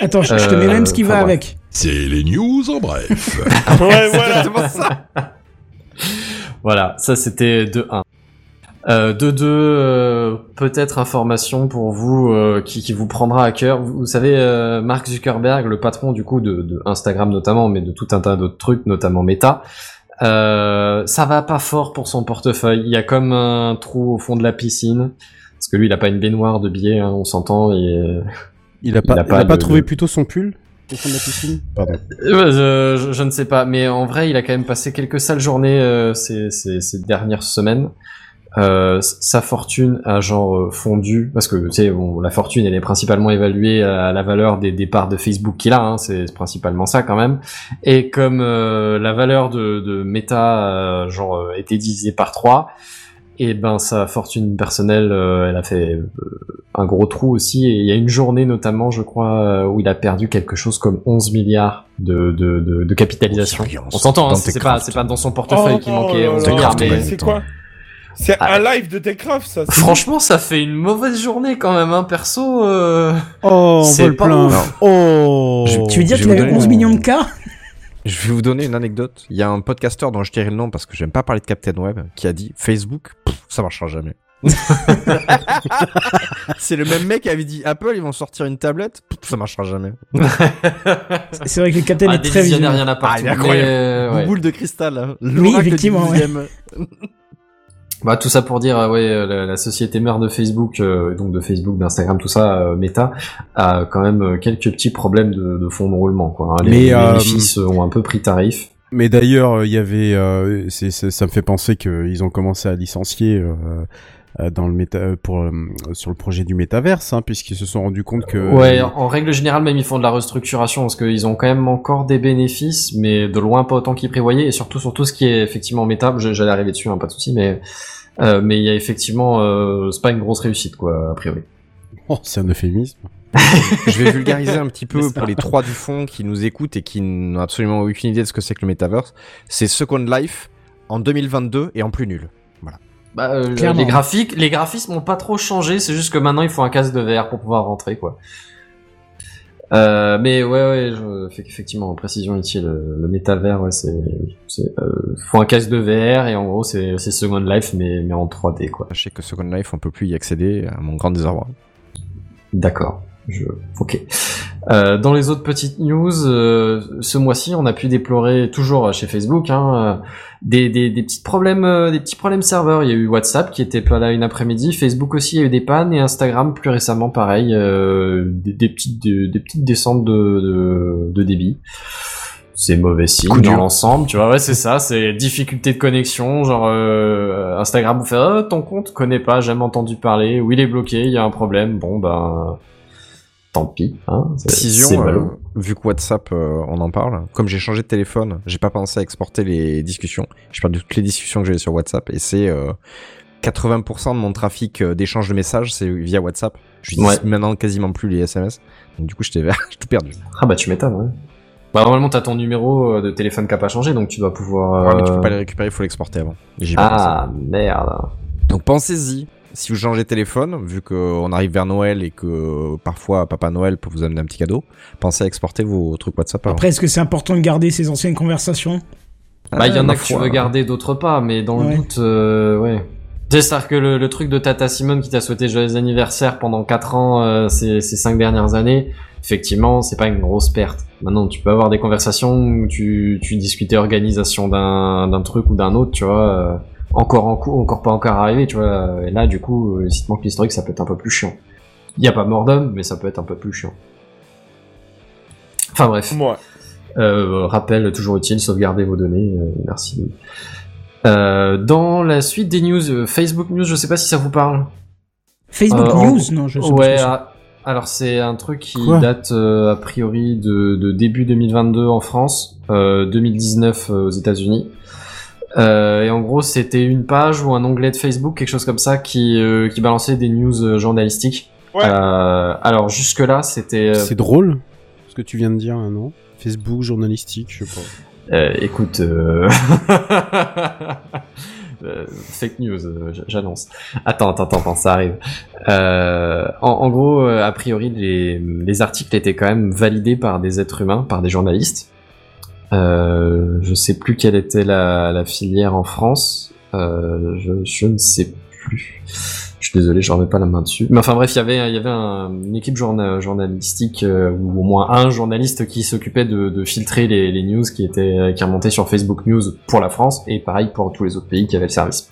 Attends, je, je te mets même ce qui va bref. avec. C'est les news en bref. *laughs* Ouais, voilà. Voilà, ça c'était de 1. Euh, de 2, euh, peut-être information pour vous euh, qui, qui vous prendra à cœur. Vous, vous savez, euh, Mark Zuckerberg, le patron du coup de, de Instagram notamment, mais de tout un tas d'autres trucs, notamment Meta, euh, ça va pas fort pour son portefeuille. Il y a comme un trou au fond de la piscine. Parce que lui, il a pas une baignoire de billets, hein, on s'entend. Et, euh, Il a pas, Il a il pas a pas de- trouvé de- plutôt son pull au fond de la piscine? Pardon. Euh, je, je ne sais pas, mais en vrai, il a quand même passé quelques sales journées euh, ces, ces, ces dernières semaines. Euh, sa fortune a genre euh, fondu parce que tu sais, bon, la fortune elle est principalement évaluée à la valeur des départs de Facebook qu'il a, hein, c'est principalement ça quand même. Et comme euh, la valeur de, de Meta euh, genre euh, était divisée par 3 et ben sa fortune personnelle, euh, elle a fait euh, un gros trou aussi. Et il y a une journée notamment, je crois, euh, où il a perdu quelque chose comme 11 milliards de, de, de, de capitalisation. On s'entend, hein, c'est pas, pas dans son portefeuille Oh, qui manquait oh 11 là là, milliards, mais mais c'est quoi? C'est Ah. un live de Techcraft, ça. franchement, ça fait une mauvaise journée quand même, hein, perso. Euh... Oh, C'est pas ouf. Oh. Tu veux dire qu'il avait donner 11 mon- millions de cas Je vais vous donner une anecdote. Il y a un podcasteur dont je dirai le nom parce que j'aime pas parler de Captain Web qui a dit Facebook, pff, ça marchera jamais. *laughs* c'est le même mec qui avait dit Apple, ils vont sortir une tablette, pff, ça marchera jamais. C'est vrai que le capitaine Ah, est des très visionnaires, il y visionnaire. en a partout. il est incroyable. mais, euh, ouais. Boule de cristal. hein. Oui, effectivement, ouais. 12e. Bah, tout ça pour dire, euh, ouais, euh, la, la société mère de Facebook, euh, donc de Facebook, d'Instagram, tout ça, euh, Meta, a quand même quelques petits problèmes de, de fonds de roulement, quoi. hein. Les, Mais, les bénéfices ont un peu pris tarif. Mais d'ailleurs, il y avait, ça me fait penser qu'ils ont commencé à licencier dans le méta pour sur le projet du métaverse, hein, puisqu'ils se sont rendus compte que Ouais, en règle générale, même ils font de la restructuration parce qu'ils ont quand même encore des bénéfices, mais de loin pas autant qu'ils prévoyaient, et surtout sur tout ce qui est effectivement méta. J'allais arriver dessus, hein, pas de souci, mais euh, mais il y a effectivement, euh, c'est pas une grosse réussite quoi, a priori. Oh, c'est un euphémisme. *laughs* Je vais vulgariser un petit peu pour les trois du fond qui nous écoutent et qui n'ont absolument aucune idée de ce que c'est que le metaverse. C'est Second Life en 2022 et en plus nul. Bah, euh, Clairement. les graphiques, les graphismes ont pas trop changé, c'est juste que maintenant il faut un casque de VR pour pouvoir rentrer quoi. Euh, mais ouais ouais, je, fait qu'effectivement, précision utile, le, le métavers, ouais, c'est, c'est, euh, faut un casque de VR et en gros c'est, c'est Second Life mais mais en 3D quoi. Sachez que Second Life, on peut plus y accéder à mon grand désarroi. D'accord. Je... Ok. Euh, dans les autres petites news, euh, ce mois-ci, on a pu déplorer toujours chez Facebook hein, euh, des, des, des petits problèmes, euh, des petits problèmes serveurs. Il y a eu WhatsApp qui était pas là une après-midi, Facebook aussi il y a eu des pannes et Instagram plus récemment pareil, euh, des, des petites des, des petites descentes de, de, de débit. C'est mauvais signe Coup dans l'ensemble, tu vois. Ouais, c'est ça, c'est difficulté de connexion, genre euh, Instagram vous fait oh, ton compte connaît pas, jamais entendu parler, ou il est bloqué, il y a un problème. Bon ben tant pis. Hein, Décision, euh, vu que WhatsApp, euh, on en parle. Comme j'ai changé de téléphone, j'ai pas pensé à exporter les discussions. J'ai perdu toutes les discussions que j'avais sur WhatsApp et c'est euh, 80% de mon trafic euh, d'échange de messages, c'est via WhatsApp. Je Ouais. maintenant quasiment plus les SMS. Donc du coup, j'étais *laughs* tout perdu. Ah bah tu m'étonnes. Ouais. Bah normalement t'as ton numéro euh, de téléphone qui a pas changé, donc tu dois pouvoir. Ouais, mais tu euh, peux pas les récupérer, il faut l'exporter avant. Ah merde. Donc pensez-y. Si vous changez de téléphone, vu qu'on arrive vers Noël et que parfois Papa Noël peut vous amener un petit cadeau, pensez à exporter vos trucs WhatsApp. Après, est-ce que c'est important de garder ces anciennes conversations? Bah il y en a que tu veux garder, d'autres pas, mais dans le doute, euh, ouais. Tu sais, C'est-à-dire que le, le truc de Tata Simone qui t'a souhaité joyeux anniversaire pendant 4 ans euh, ces, ces 5 dernières années, effectivement, c'est pas une grosse perte. Maintenant, tu peux avoir des conversations où tu, tu discutais organisation d'un d'un truc ou d'un autre, tu vois, euh, encore en cours, encore pas encore arrivé, tu vois. Et là, du coup, euh, si te manque l'historique, ça peut être un peu plus chiant. Il y a pas mort d'homme, mais ça peut être un peu plus chiant. Enfin bref. Moi. Euh, rappel toujours utile, sauvegardez vos données. euh, merci. Euh, dans la suite des news, euh, Facebook News, je sais pas si ça vous parle. Facebook Euh, en- News Non, je sais pas. Ouais, ah, alors c'est un truc qui Quoi date euh, a priori de, de début 2022 en France, euh, 2019 euh, aux États-Unis. Euh, et en gros, c'était une page ou un onglet de Facebook, quelque chose comme ça, qui, euh, qui balançait des news euh, journalistiques. Ouais. Euh, alors jusque là, c'était. euh, C'est drôle ce que tu viens de dire, hein, non? Facebook, journalistique, je sais pas. Euh, écoute, euh... *laughs* euh, fake news, euh, j'annonce. Attends, attends, attends, attends, ça arrive. Euh, en, en gros, euh, a priori, les, les articles étaient quand même validés par des êtres humains, par des journalistes. Euh, je sais plus quelle était la, la filière en France. Euh, je, je ne sais plus. Je suis désolé, je remets pas la main dessus. Mais enfin bref, il y avait, y avait un- une équipe journa- journalistique euh, ou au moins un journaliste qui s'occupait de, de filtrer les, les news qui étaient qui remontaient sur Facebook News pour la France et pareil pour tous les autres pays qui avaient le service.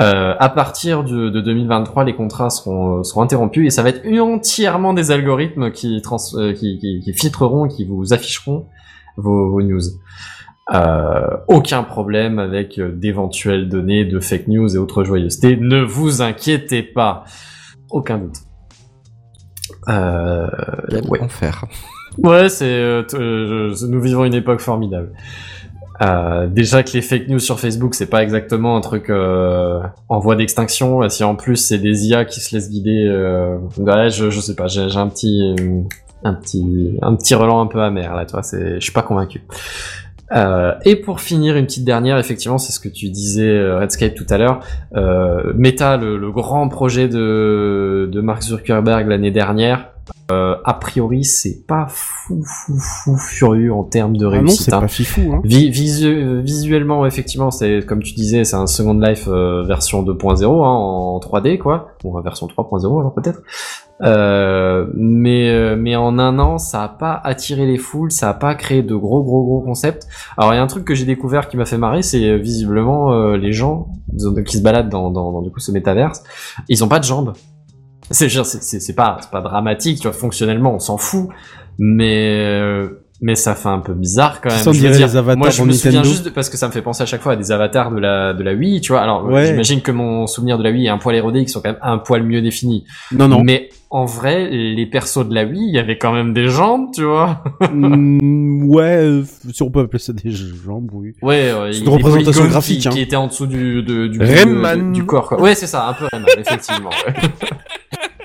Euh, à partir de, de 2023, les contrats seront, seront interrompus et ça va être entièrement des algorithmes qui, trans, euh, qui, qui, qui filtreront, qui vous afficheront vos, vos news. Euh, aucun problème avec euh, d'éventuelles données de fake news et autres joyeusetés. Ne vous inquiétez pas. Aucun doute. Euh, ouais. enfer. Ouais, c'est euh, nous vivons une époque formidable. Euh, déjà que les fake news sur Facebook, c'est pas exactement un truc euh, en voie d'extinction. Si en plus c'est des IA qui se laissent guider, euh, ouais, je, je sais pas, j'ai j'ai un petit, un petit, un petit relent un peu amer là. Toi, c'est, je suis pas convaincu. Euh, et pour finir, une petite dernière, effectivement, c'est ce que tu disais, euh, Redscape tout à l'heure. Euh, Meta, le, le grand projet de, de Mark Zuckerberg l'année dernière, euh, a priori, c'est pas fou, fou, fou furieux en termes de Ah non, réussite. c'est hein. pas fifou, hein. Vi- visu- visuellement, effectivement, c'est comme tu disais, c'est un Second Life euh, version 2.0 hein, en 3D, quoi, ou en version 3.0 alors peut-être. Euh, mais euh, mais en un an, ça a pas attiré les foules, ça a pas créé de gros gros gros concepts. Alors il y a un truc que j'ai découvert qui m'a fait marrer, c'est euh, visiblement euh, les gens qui se baladent dans, dans, dans du coup ce métaverse, ils ont pas de jambes. C'est c'est pas c'est pas dramatique, tu vois, fonctionnellement on s'en fout, mais mais ça fait un peu bizarre quand même. Je veux dire, les avatars moi, je me souviens juste de- parce que ça me fait penser à chaque fois à des avatars de la de la Wii, tu vois. Alors, Ouais. j'imagine que mon souvenir de la Wii est un poil érodé, qui sont quand même un poil mieux définis. Non, non. Mais en vrai, les persos de la Wii, il y avait quand même des jambes, tu vois. Mm, ouais, euh, si on peut appeler ça des jambes, oui. Ouais, C'est il une représentation graphique, qui, hein. qui étaient en dessous du de, du, du, du corps. Quoi. Ouais, c'est ça, un peu Rayman, effectivement. ouais. *laughs*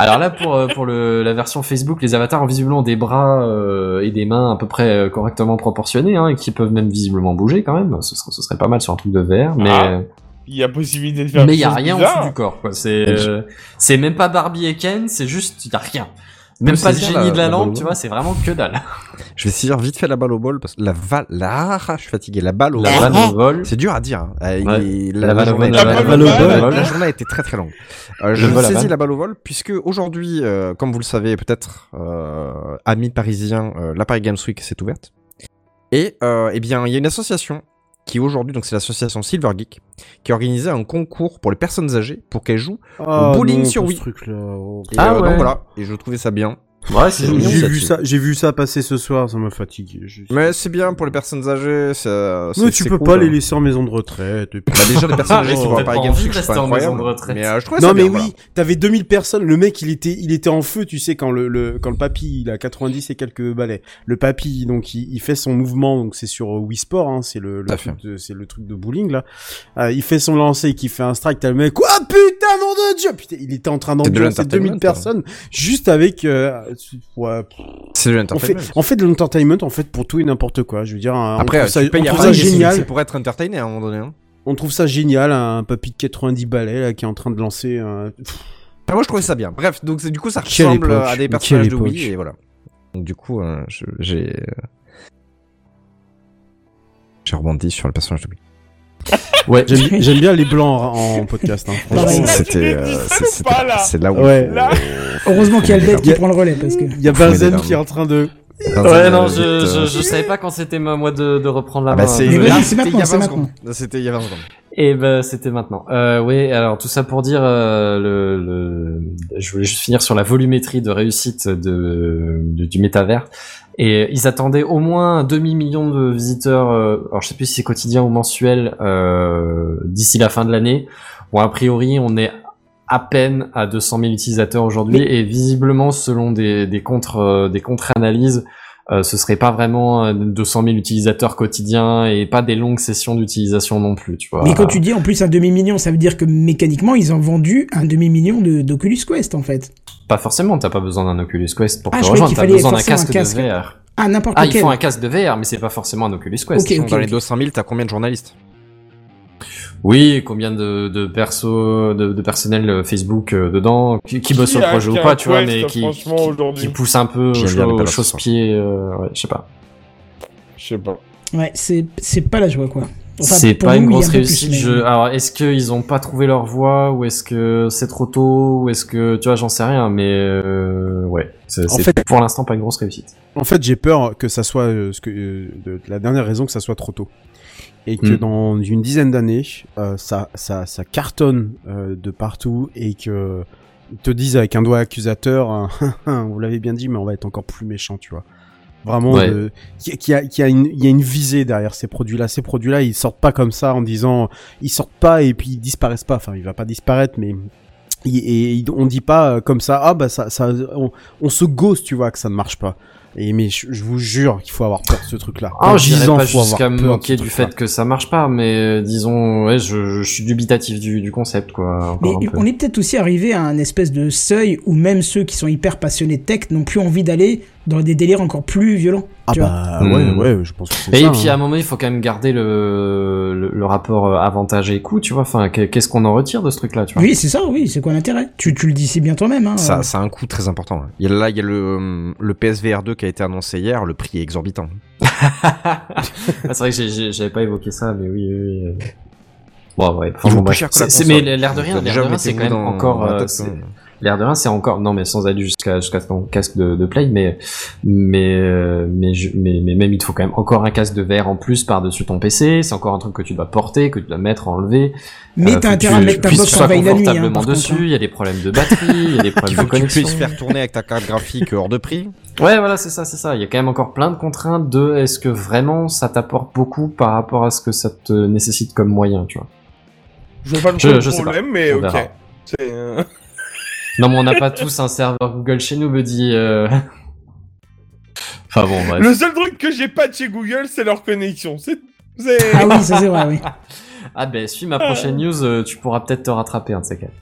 Alors là, pour euh, pour le, la version Facebook, les avatars ont visiblement des bras euh, et des mains à peu près euh, correctement proportionnés, hein, et qui peuvent même visiblement bouger quand même. Ce serait, ce serait pas mal sur un truc de VR, mais Ah, Il y a possibilité de faire mais il y a rien en bizarres. dessous du corps. quoi. C'est euh, c'est même pas Barbie et Ken, c'est juste il y a rien. Même pas ça, génie la- de la la lampe, balle tu vois, c'est vraiment que dalle. *laughs* Je vais saisir vite fait la balle au bol parce que la val, la, je suis fatigué, la balle au La bol. vanne au *laughs* vol. C'est dur à dire. hein. Euh, Ouais. La balle au journée- vol, la balle au journée a été très très longue. Euh, je saisis balle. la balle au vol puisque aujourd'hui, euh, comme vous le savez peut-être, euh, amis parisiens, euh, la Paris Games Week s'est ouverte. Et euh, eh bien, il y a une association qui aujourd'hui, donc c'est l'association Silver Geek, qui a organisé un concours pour les personnes âgées pour qu'elles jouent. Ah, bowling non, sur Wii. ce oh. Et, Ah euh, ouais. Donc voilà, et je trouvais ça bien. Ouais, c'est J'ai vu ça, j'ai vu ça passer ce soir, ça m'a fatigué. Je- Mais c'est bien pour les personnes âgées. ça- Mais c'est- tu c'est peux cool, pas hein. les laisser en maison de retraite. et puis- Bah déjà les personnes âgées Ils qui ont vont pas Games rester pas en maison incroyable. de retraite. Mais euh, je trouvais Non ça mais bien, oui, voilà. t'avais 2000 personnes, le mec il était il était en feu, tu sais quand le, le quand le papy il a 90 et quelques balais. Le papy donc il, il fait son mouvement donc c'est sur Wii Sport hein, c'est le, le truc de- c'est le truc de bowling là. Euh, il fait son lancer qui fait un strike, t'as le mec "Quoi putain nom de dieu Putain, il était en train C'est d'ambiancer 2000 l'entertainment, personnes juste avec euh, ouais, C'est de on fait l'entertainment. on fait de l'entertainment en fait pour tout et n'importe quoi, je veux dire on Après, trouve ça, on trouve ça génial. C'est pour être entertainé à un moment donné. Hein. On trouve ça génial, un papy de 90 balais là, qui est en train de lancer. un- Ah, moi, je trouvais ça bien. Bref, donc c'est- du coup, ça ressemble époque, à des personnages de Wii et voilà. Donc du coup, euh, j'ai euh, j'ai rebondi sur le personnage de Wii. Ouais. J'aime bi- *laughs* j'aime bien les blancs en, en podcast. Hein. C'était, euh, c'est- là. c'est là où. Ouais. Là. Heureusement qu'il y a y qui prend le relais parce que. Il y a Benzen qui est en train de. Dans Ouais, un- non, je, euh, je, je savais pas quand c'était moi de, de reprendre la Ah main. bah c'est c'était il y maintenant, a c'est 20 maintenant. secondes. C'était il y a 20 secondes. Et ben c'était maintenant. Euh, oui, alors tout ça pour dire, euh, le, le, je voulais juste finir sur la volumétrie de réussite de, de- du métavers. Et ils attendaient au moins un demi million de visiteurs. euh, alors je sais plus si c'est quotidien ou mensuel euh, d'ici la fin de l'année. Bon a priori on est à peine à 200 000 utilisateurs aujourd'hui et visiblement selon des, des contre euh, des contre-analyses euh, ce serait pas vraiment euh, 200 000 utilisateurs quotidiens et pas des longues sessions d'utilisation non plus, tu vois. Mais quand tu dis en plus un demi-million, ça veut dire que mécaniquement, ils ont vendu un demi-million de- d'Oculus Quest, en fait. Pas forcément, t'as pas besoin d'un Oculus Quest pour Ah, te rejoindre, t'as besoin d'un casque, casque. de VR. Ah, n'importe Ah, ils font un casque de VR, mais c'est pas forcément un Oculus Quest. Ok, ok. Dans les 200 000, t'as combien de journalistes? Oui, combien de, de perso, de, de personnel euh, Facebook euh, dedans, qui, qui bossent sur le projet ou pas, tu vois, mais qui, qui, poussent un peu J'aime bien les au balances, chausse-pied, euh, ouais, je sais pas. Je sais pas. Ouais, c'est c'est pas la joie, quoi. Enfin, c'est pas nous, une grosse un peu plus, réussite. mais-. Alors, est-ce qu'ils ont pas trouvé leur voie, ou est-ce que c'est trop tôt, ou est-ce que, tu vois, j'en sais rien, mais euh, ouais, c'est En fait- pour l'instant pas une grosse réussite. En fait, j'ai peur que ça soit euh, ce que euh, de, la dernière raison que ça soit trop tôt. Et que Mm. dans une dizaine d'années, euh, ça, ça, ça cartonne euh, de partout et que ils te disent avec un doigt accusateur, hein, *laughs* vous l'avez bien dit, mais on va être encore plus méchant, tu vois. Vraiment, Ouais. de- qu'il y a- y a, une, il y a une visée derrière ces produits-là. Ces produits-là, ils sortent pas comme ça en disant, ils sortent pas et puis ils disparaissent pas. Enfin, il va pas disparaître, mais il- et, il- on dit pas euh, comme ça, ah bah ça, ça, on, on se ghost, tu vois, que ça ne marche pas. Et mais je, je vous jure qu'il faut avoir peur de ce truc-là. Ah, je 10 dirais pas jusqu'à me moquer du fait que ça marche pas, mais euh, disons, ouais, je, je suis dubitatif du, du concept, quoi. Mais on est peut-être aussi arrivé à un espèce de seuil où même ceux qui sont hyper passionnés de tech n'ont plus envie d'aller dans des délires encore plus violents. Ah tu vois. bah ouais, Hmm. ouais, je pense que c'est Et ça. puis à hein. un moment, il faut quand même garder le, le, le rapport euh, avantage et coût, tu vois. Enfin, que- qu'est-ce qu'on en retire de ce truc-là, tu vois? Oui, c'est ça, oui, c'est quoi l'intérêt? Tu, tu le dis si bien toi-même. Hein, Ça, euh. ça a un coût très important. hein. Il y a, là, il y a le, le PSVR 2 qui a été annoncé hier, le prix est exorbitant. *laughs* Ah, c'est vrai que j'avais pas évoqué ça, mais oui, oui. oui. Bon, ouais. Enfin, bon, la C'est- c'est- mais l'air de rien, l'air déjà, de rien, c'est quand même dans- encore. euh, l'air de rien, c'est encore non mais sans aller jusqu'à jusqu'à ton casque de, de play, mais mais euh, mais, je- mais mais même il te faut quand même encore un casque de VR en plus par dessus ton PC. C'est encore un truc que tu dois porter, que tu dois mettre, enlever. Mais Euh, t'as intérêt à mettre ta box en veille la nuit, hein, dessus. hein. Il y a des problèmes de batterie, il y a des *laughs* Il problèmes faut de que tu connexion. puisses faire tourner avec ta carte graphique hors de prix. Ouais, voilà, c'est ça, c'est ça. Il y a quand même encore plein de contraintes de est-ce que vraiment ça t'apporte beaucoup par rapport à ce que ça te nécessite comme moyen, tu vois. Je vois pas Je- le je sais problème, pas. mais On ok. Euh, Non, mais on n'a pas tous un serveur Google chez nous, Buddy. euh. Enfin bon, bref. Le seul truc que j'ai pas de chez Google, c'est leur connexion. C'est. c'est- Ah oui, ça c'est vrai, oui. *laughs* Ah ben, suis ma prochaine news, euh, tu pourras peut-être te rattraper, un de ces quatre.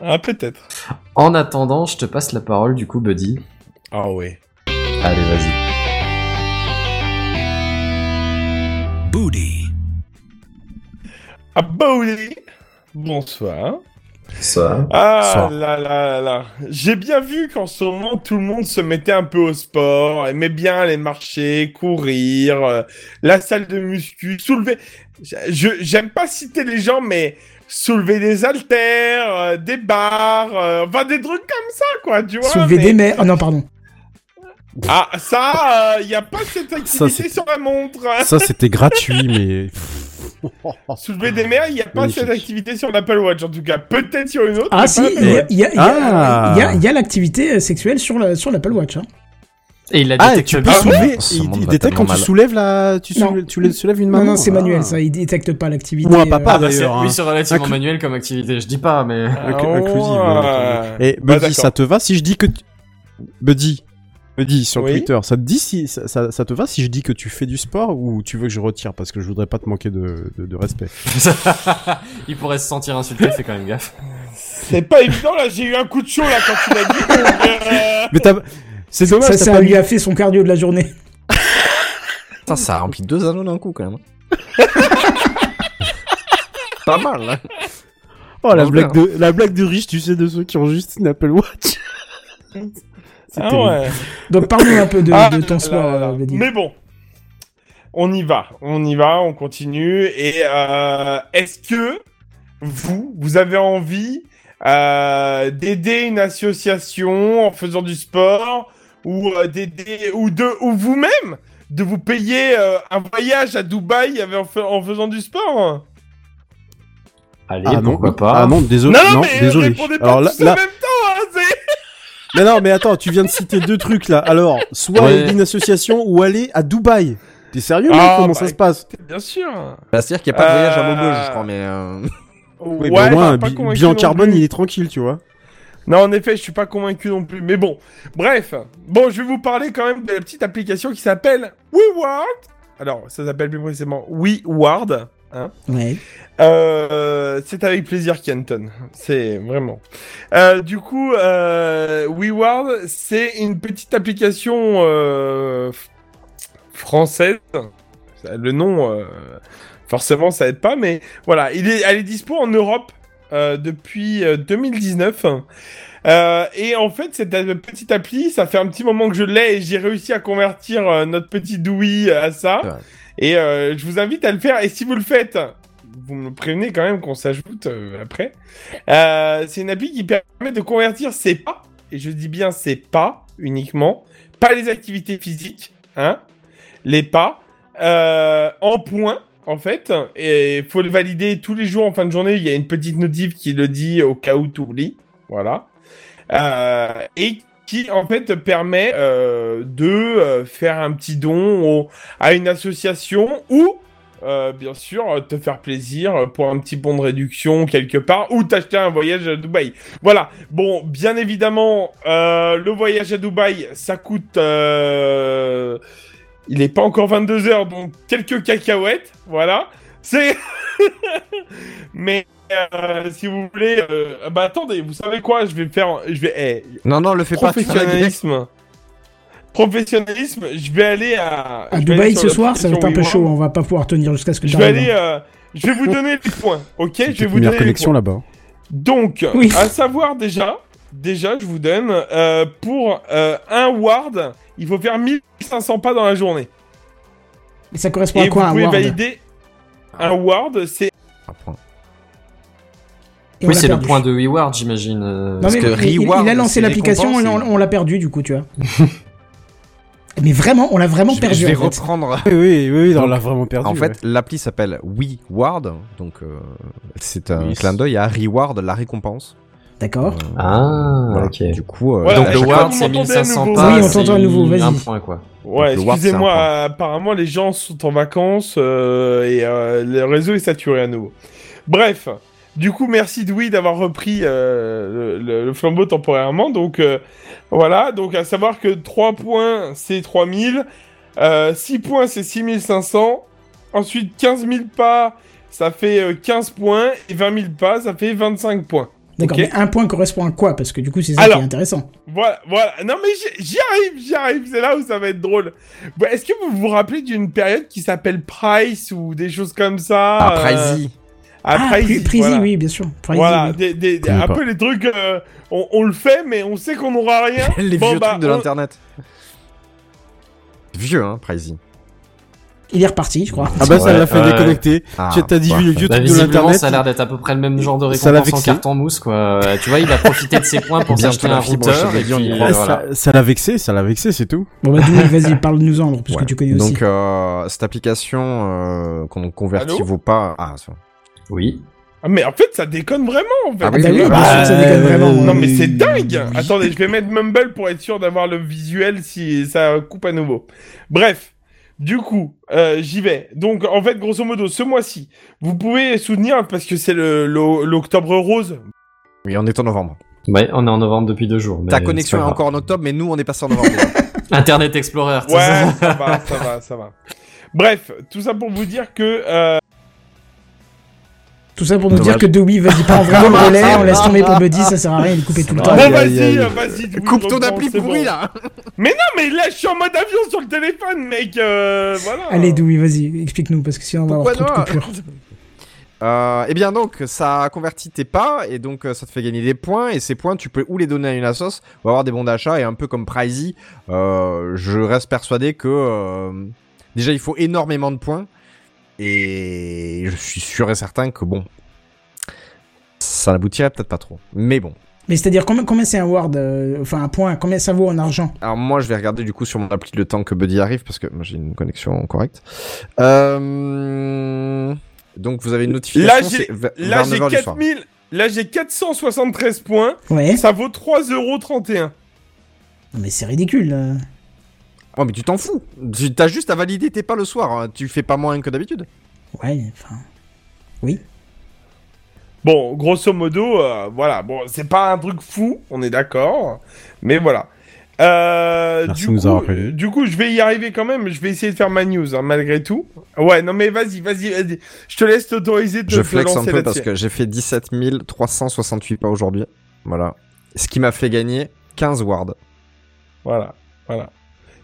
Ah, peut-être. En attendant, je te passe la parole, du coup, Buddy. Ah ouais. Allez, vas-y. Booty. Ah oui. Bonsoir. Ça. Ah là là là là. J'ai bien vu qu'en ce moment tout le monde se mettait un peu au sport, aimait bien aller marcher, courir, euh, la salle de muscu, soulever. Je j'aime pas citer les gens, mais soulever des haltères, euh, des barres, euh, enfin des trucs comme ça quoi, tu vois. Soulever mais- des mers. Oh non, pardon. Ah ça, il y a pas cette activité sur la montre. Ça, c'était gratuit, mais. *laughs* *laughs* Soulever des mers, il y a pas cette activité sur l'Apple Watch en tout cas. Peut-être sur une autre. Ah si, il y a, y Ah. y y l'activité euh, sexuelle sur la- sur l'Apple Watch. Hein. Et il a Ah, tu peux soulever. Ce Il, détecte quand tu soulèves la. Tu, Non. soulèves, tu le- soulèves une Non, maman. non, c'est Ah. manuel, ça. Il détecte pas l'activité. Moi, papa, euh, Ah bah c'est, d'ailleurs, oui, hein. c'est relativement Inclu- manuel comme activité, je dis pas, mais... Inclu- Ah, inclusive, ouais. Et Bah, Buddy, ça te va si je dis que. tu- Buddy. Buddy sur Oui. Twitter, ça te dit si ça, ça, ça te va si je dis que tu fais du sport ou tu veux que je retire parce que je voudrais pas te manquer de, de, de respect? *laughs* il pourrait se sentir insulté, fais quand même gaffe. C'est pas évident là, j'ai eu un coup de chaud là quand tu l'as dit. euh, Mais t'as c'est dommage Ça, ça pas lui mis- a fait son cardio de la journée. *laughs* Putain, ça a rempli deux anneaux d'un coup quand même. *laughs* Pas mal, hein. Oh la blague de la blague de riche, tu sais de ceux qui ont juste une Apple Watch. C'est ah terrible. ouais. Donc parle-nous un peu de, Ah de ton là sport, là. Mais bon, on y va, on y va, on continue. Et euh, est-ce que vous, vous avez envie euh, d'aider une association en faisant du sport ou euh, d'aider ou de ou vous-même de vous payer euh, un voyage à Dubaï en, fa- en faisant du sport? Allez, Ah non, pourquoi pas. ah non, désolé, Non, non, mais désolé. répondez pas Alors là, tous en même temps, hein, c'est- non, non, mais attends, tu viens de citer deux trucs là. Alors, soit Ouais. une association ou aller à Dubaï. T'es sérieux, mec Ah, Comment bah, ça se passe Bien sûr. Bah, c'est-à-dire qu'il n'y a pas de voyage à Euh, Maubeuge, je crois, mais... Euh... Oui, ouais, mais au moins, bi- convaincu bilan carbone, plus. il est tranquille, tu vois. Non, en effet, je suis pas convaincu non plus. Mais bon, bref. Bon, je vais vous parler quand même de la petite application qui s'appelle WeWard. Alors, ça s'appelle plus précisément WeWard. Hein. Ouais. Euh, c'est avec plaisir, Kenton. C'est vraiment. Euh, du coup, euh, WeWard, c'est une petite application euh, française. Le nom, euh, forcément, ça aide pas, mais voilà, il est, elle est dispo en Europe euh, depuis euh, 2019. Euh, et en fait, cette petite appli, ça fait un petit moment que je l'ai et j'ai réussi à convertir euh, notre petit Doui à ça. Ouais. Et euh, je vous invite à le faire. Et si vous le faites, vous me prévenez quand même qu'on s'ajoute euh, après. Euh, c'est une appli qui permet de convertir ses pas, et je dis bien ses pas uniquement, pas les activités physiques, hein, les pas, en points. En fait, et faut le valider tous les jours en fin de journée. Il y a une petite notif qui le dit au cas où tu oublies. Voilà. Et qui en fait permet euh, de euh, faire un petit don à une association ou euh, bien sûr te faire plaisir pour un petit bon de réduction quelque part ou t'acheter un voyage à Dubaï. Voilà. Bon, bien évidemment, le voyage à Dubaï, ça coûte. Il est pas encore 22 heures, donc quelques cacahuètes. Voilà. C'est. *laughs* Mais euh, si vous voulez, euh, bah attendez, vous savez quoi Je vais faire, je vais, eh, Non, non, le fais pas. professionnalisme. Professionnalisme, je vais aller à. À Dubaï ce soir, ça va être un peu chaud. On va pas pouvoir tenir jusqu'à ce que Je vais aller, euh, je vais vous donner les points, ok Je vais vous donner les connexion points. là-bas. Donc, Oui. à savoir déjà, déjà, je vous donne euh, pour euh, un ward, il faut faire 1500 pas dans la journée. Mais ça correspond Et à quoi vous un pouvez ward? valider un ward, c'est. Et Oui, c'est le point de reward, j'imagine. euh. Non, Parce mais que reward, il a lancé l'application et on, l'a perdu du coup, tu vois. *laughs* mais vraiment, on l'a vraiment Je vais, perdu. je vais en fait. reprendre. Oui, oui, oui, oui, on l'a vraiment perdu. En fait, ouais. l'appli s'appelle WeWard, donc euh, c'est un Oui, clin d'œil à Reward, la récompense. D'accord. Euh, Ah, voilà. ok. Du coup, euh, Voilà, Donc le ward, c'est vous m'entendez à 1500 nouveau. pas. Oui, on t'entend à nouveau, vas-y. Un point, quoi. Ouais, excusez-moi, apparemment les gens sont en vacances et le réseau est saturé à nouveau. Bref, du coup, merci Dewey d'avoir repris euh, le, le- flambeau temporairement. Donc euh, voilà, donc à savoir que 3 points c'est 3000, euh, 6 points c'est 6500, ensuite 15 000 pas ça fait euh, 15 points et 20 000 pas ça fait 25 points. D'accord, Ok. mais un point correspond à quoi? Parce que du coup, c'est ça Alors. qui est intéressant. Voilà, voilà. Non mais j'y- arrive, j'y arrive. C'est là où ça va être drôle. Bon, Est-ce que vous vous rappelez d'une période qui s'appelle Price ou des choses comme ça? Ah, euh, Ah, Pricey, voilà. oui, bien sûr. Voilà, oui. des, des- des- Connais un pas. peu les trucs, euh, on, on le fait, mais on sait qu'on n'aura rien. *laughs* Les Bon, vieux bah, trucs de on- l'internet. Vieux, hein, Pricey. Il est reparti, je crois. Ah bah ça Ouais, l'a fait ouais. déconnecter. Ah, tu t'as dit ouais. vu les vieux Bah, trucs de visiblement, l'internet. ça a l'air d'être à peu près le même genre de récompense en carton mousse, quoi. Euh, Tu vois, il a profité de ses points pour Bien s'acheter un fibre routeur. Et puis, euh, voilà. ça, l'a vexé, ça l'a vexé, c'est tout. Bon bah vas-y, *laughs* parle-nous-en, puisque Ouais. tu connais aussi. Donc, euh, cette application euh, qu'on convertit Allô vos pas. Ah, ça. Oui. Ah, mais en fait, ça déconne vraiment, en fait. Ah Ah bah oui, bien bah, sûr que ça déconne euh, vraiment. Non mais c'est oui. dingue Attendez, je vais mettre Mumble pour être sûr d'avoir le visuel si ça coupe à nouveau. Bref, du coup, euh, j'y vais. Donc en fait, grosso modo, ce mois-ci, vous pouvez soutenir parce que c'est le le- l'octobre rose. Oui, on est en novembre. Ouais, on est en novembre depuis deux jours. mais Ta connexion est encore en octobre, mais nous, on est passé en novembre. *laughs* Internet Explorer. Ouais, ça ça va, ça va, ça va. Bref, tout ça pour vous dire que euh, Tout ça pour nous Dommage. dire que Douli, vas-y, prends *laughs* vraiment le relais, on laisse tomber pour Buddy, ça sert à rien de couper tout le bon temps. Aïe, vas-y, aïe, aïe. euh, vas-y. Dewey, Coupe ton appli pourri, bon. là *laughs* Mais non, mais là, je suis en mode avion sur le téléphone, mec. euh, voilà. Allez, Douli, vas-y, explique-nous, parce que sinon on va avoir trop Pourquoi de coupures. *laughs* Euh, eh bien donc, ça convertit tes pas et donc euh, ça te fait gagner des points et ces points tu peux ou les donner à une assos ou avoir des bons d'achat et un peu comme Pricey, euh, je reste persuadé que déjà il faut énormément de points et je suis sûr et certain que bon, ça n'aboutirait peut-être pas trop. Mais bon, Mais c'est-à-dire, combien, combien c'est un ward, euh, enfin un point, combien ça vaut en argent? Alors moi je vais regarder du coup sur mon appli le temps que Buddy arrive parce que moi j'ai une connexion correcte. Euh... Donc vous avez une notification. Là, j'ai- c'est vers- Là, vers j'ai 9h du soir. 4000. Là, j'ai 473 points. Ouais. Ça vaut 3,31€. Non, mais c'est ridicule. euh. Oh mais tu t'en fous. Tu t'as juste à valider tes pas le soir. hein. Tu fais pas moins que d'habitude. Ouais, enfin. Bon, grosso modo, euh, voilà. Bon, c'est pas un truc fou, on est d'accord. Mais voilà. Euh, Merci du, nous coup, avoir du coup, je vais y arriver quand même. Je vais essayer de faire ma news, hein, malgré tout. Ouais, non, mais vas-y, vas-y, vas-y. Je te laisse t'autoriser de Je te flex un peu parce que j'ai fait 17 368 pas aujourd'hui. Voilà. Ce qui m'a fait gagner 15 wards. Voilà, voilà.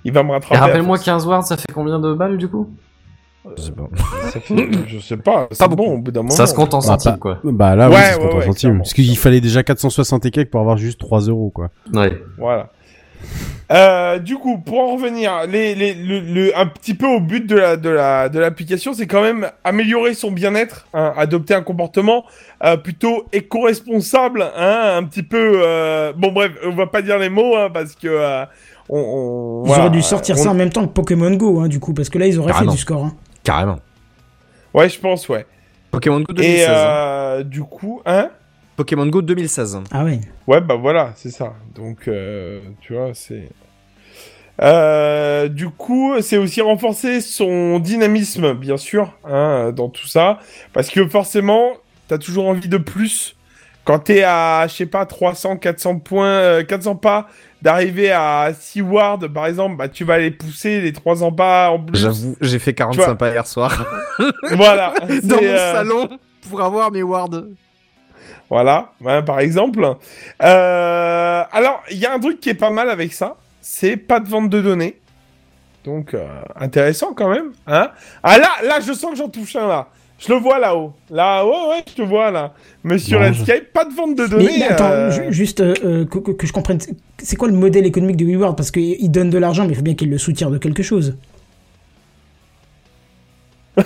Il va me rattraper. Et rappelle-moi, force. 15 wards, ça fait combien de balles du coup Je sais pas. *laughs* Je sais pas. C'est bon au bout d'un moment. Ça se compte en centimes, quoi. Bah là, Ouais, oui, ça se ouais, compte en centimes. Parce qu'il fallait déjà 460 et quelques pour avoir juste 3 euros, quoi. Ouais. Voilà. Euh, du coup, pour en revenir, les, les, le, le- un petit peu au but de la de la de l'application, c'est quand même améliorer son bien-être, hein, adopter un comportement euh, plutôt éco-responsable, hein, un petit peu. euh, Bon bref, on va pas dire les mots, hein, parce que euh, on, on- Ils voilà, auraient dû sortir on- ça en même temps que Pokémon Go, hein, du coup, parce que là, ils auraient Ah fait du score. Hein. Carrément. Ouais, je pense, ouais. Pokémon Go Et 2016. hein. euh, du coup, hein. Pokémon Go 2016. Ah ouais. Ouais, bah voilà, c'est ça. Donc, euh, tu vois, c'est. Euh, du coup, c'est aussi renforcer son dynamisme, bien sûr, hein, dans tout ça. Parce que forcément, t'as toujours envie de plus. Quand t'es à, je sais pas, 300, 400 points, euh, 400 pas, d'arriver à 6 wards, par exemple, bah, tu vas aller pousser les 300 pas en plus. J'avoue, j'ai fait Tu vois. 45 pas hier soir. *laughs* Voilà. *laughs* Dans mon euh, salon pour avoir mes wards. Voilà, hein, par exemple. Euh, alors, il y a un truc qui est pas mal avec ça, c'est pas de vente de données. Donc, euh, intéressant quand même. Hein ah là, là, je sens que j'en touche un là. Je le vois là-haut. Là, ouais, ouais, je te vois là. Monsieur Non, je- Redscape, pas de vente de Mais, données. mais attends, euh, ju- juste euh, euh, que, que- que je comprenne, c'est- quoi le modèle économique de WeWorld? Parce qu'ils donnent de l'argent, mais il faut bien qu'ils le soutiennent de quelque chose. *laughs*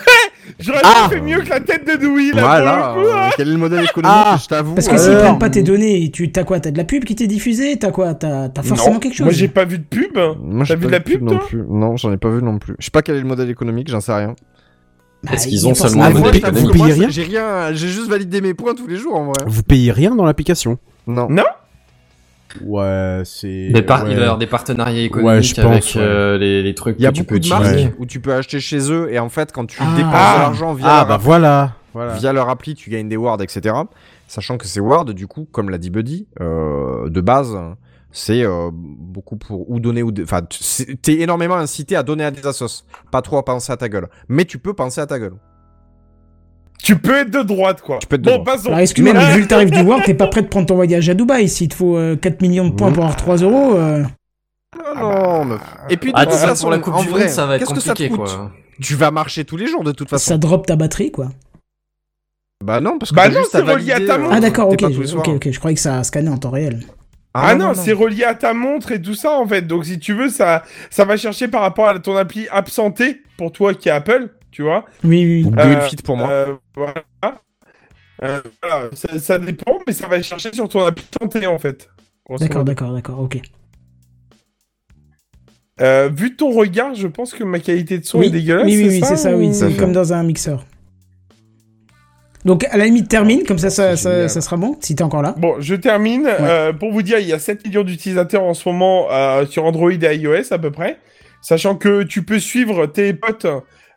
J'aurais Ah. fait mieux que la tête de Dewey là Voilà. pour le coup. hein. quel est le modèle économique Ah, Je t'avoue. Parce que s'ils prennent pas tes données, tu t'as quoi? T'as de la pub qui t'est diffusée? T'as quoi? T'as forcément Non, quelque chose? Moi j'ai pas vu de pub. Moi, T'as j'ai vu pas de la pub, non toi? plus. Non, j'en ai pas vu non plus. Je sais pas quel est le modèle économique, j'en sais rien. Bah, Est-ce il qu'ils ont seulement Ah, un modèle payez- modèle. vous économique payez rien J'ai rien, j'ai juste validé mes points tous les jours en vrai. Vous payez rien dans l'application Non. Non Ouais, c'est. Des par- ouais. Il va y avoir des partenariats Ouais, économiques je pense, avec ouais. euh, les, les trucs Il y a que tu beaucoup peux de marques où tu peux acheter chez eux et en fait quand tu Ah. dépenses Ah. de l'argent via, Ah leur bah appli, voilà. voilà. via leur appli, tu gagnes des wards, etc. Sachant que ces wards, du coup, comme l'a dit Buddy, euh, de base, c'est euh, beaucoup pour ou donner ou enfin t'es énormément incité à donner à des assos, pas trop à penser à ta gueule. Mais tu peux penser à ta gueule. Tu peux être de droite quoi. Tu peux être de bon, droite. passons. Alors excuse-moi, Mais- mais vu le tarif du World, t'es pas prêt de prendre ton voyage à Dubaï. S'il te faut euh, 4 millions de points pour avoir 3 euros. euh, Ah non, mais- Et puis de Ah, toute ça, façon, pour la Coupe en du vrai, Monde, ça va être qu'est-ce que ça te compliqué, coûte quoi. Tu vas marcher tous les jours de toute façon. ça drop ta batterie, quoi. Bah non, parce que Bah non, c'est relié à ta euh, montre. Ah d'accord, ok, ok. Je croyais que ça scannait en temps réel. Ah, non, c'est relié à ta montre et tout ça en fait. Donc si tu veux, ça, ça va chercher par rapport à ton appli absenté pour toi qui est Apple, tu vois. Oui, oui. Ou oui. Euh, Fit pour moi. Euh, voilà. Euh, voilà, ça, ça dépend, mais ça va chercher sur ton appli santé en fait. D'accord, d'accord, d'accord, ok. Euh, vu ton regard, je pense que ma qualité de son Oui, est dégueulasse. oui, oui, oui, c'est ça, ou- oui. C'est fait. comme dans un mixeur. Donc à la limite termine, comme ça, ça, ça, sera bon, si t'es encore là. Bon, je termine. Euh, pour vous dire, il y a 7 millions d'utilisateurs en ce moment euh, sur Android et iOS à peu près. Sachant que tu peux suivre tes potes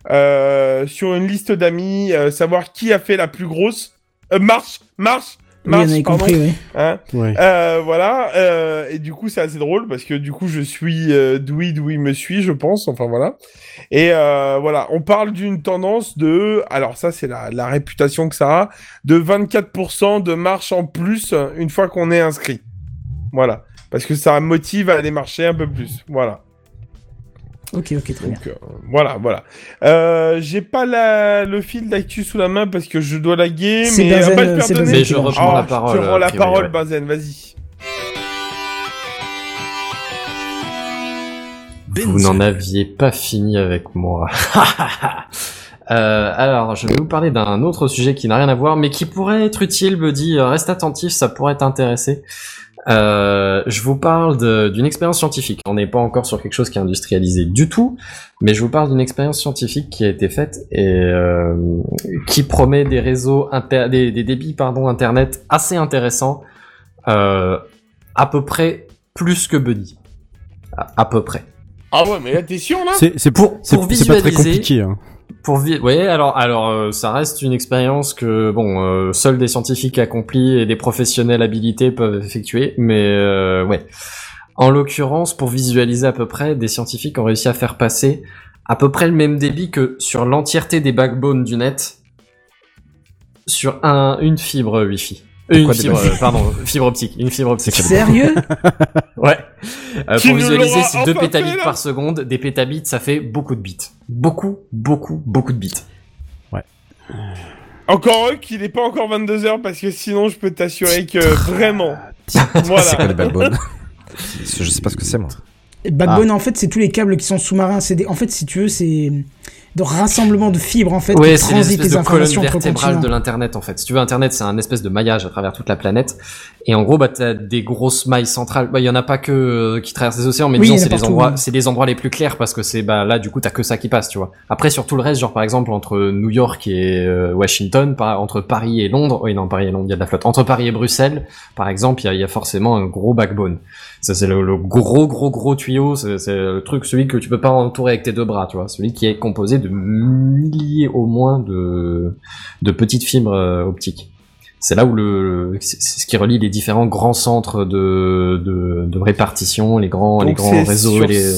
euh, sur une liste d'amis, euh, savoir qui a fait la plus grosse euh, marche, Oui, on pardon. compris, oui. Hein. Euh, voilà. euh, et du coup, c'est assez drôle parce que du coup, je suis euh, Dewey me suit, je pense. Enfin voilà. Et euh, voilà, on parle d'une tendance de, alors ça, c'est la, la réputation que ça a, de 24% de marche en plus une fois qu'on est inscrit. Voilà, parce que ça motive à aller marcher un peu plus. Voilà. Ok, ok, très bien. Euh, voilà, voilà. Euh, J'ai pas la, le fil d'actu sous la main parce que je dois laguer, C'est mais Benzen, euh, bah, je Benzen Mais je qui lance. reprends Oh, la je parole. te rends la priori, parole, ouais. Benzen, vas-y. Vous n'en aviez pas fini avec moi. *laughs* Euh, alors, je vais vous parler d'un autre sujet qui n'a rien à voir, mais qui pourrait être utile, Buddy. Euh, Reste attentif, ça pourrait t'intéresser. Euh, je vous parle de- d'une expérience scientifique. On n'est pas encore sur quelque chose qui est industrialisé du tout, mais je vous parle d'une expérience scientifique qui a été faite et euh, qui promet des réseaux, inter- des, des débits pardon, internet assez intéressants, euh, à peu près plus que Buddy. À, à peu près. Ah ouais, mais là, t'es sûr, là? C'est c'est Pour- c'est- pour c'est pas très visualiser- compliqué. Hein. Pour ouais, alors alors euh, ça reste une expérience que bon euh, seuls des scientifiques accomplis et des professionnels habilités peuvent effectuer, mais euh, ouais. En l'occurrence, pour visualiser à peu près, des scientifiques ont réussi à faire passer à peu près le même débit que sur l'entièreté des backbones du net sur un une fibre Wi-Fi. Euh, Une fibre, euh, pardon, fibre optique, une fibre optique. Sérieux *laughs* Ouais. Euh, pour visualiser, c'est 2 enfin pétabits par seconde. Des pétabits, ça fait beaucoup de bits. Beaucoup, beaucoup, beaucoup de bits. Encore eux qu'il n'est pas encore 22h parce que sinon je peux t'assurer que vraiment. C'est quoi les voilà. backbones *laughs* Je sais pas ce que c'est moi. Backbone, en fait, c'est tous les câbles qui sont sous-marins. Des... En fait, si tu veux, c'est de rassemblement de fibres, en fait, Ouais, qui transitent les de informations entre vertébrales continents. de l'internet en fait. Si tu veux, internet c'est un espèce de maillage à travers toute la planète. Et en gros, bah t'as des grosses mailles centrales. Bah il y en a pas que euh, qui traversent les océans, mais Oui, disons c'est les endroits, oui. c'est les endroits les plus clairs parce que c'est bah là du coup t'as que ça qui passe, tu vois. Après sur tout le reste, genre par exemple entre New York et euh, Washington, par, entre Paris et Londres, oui non Paris et Londres il y a de la flotte. Entre Paris et Bruxelles, par exemple, il y a, il y a forcément un gros backbone. Ça c'est le, le gros gros gros tuyau, c'est c'est le truc celui que tu peux pas entourer avec tes deux bras, tu vois, celui qui est composé de milliers au moins de de petites fibres euh, optiques. C'est là où le c'est ce qui relie les différents grands centres de de, de répartition, les grands les grands réseaux sur... et les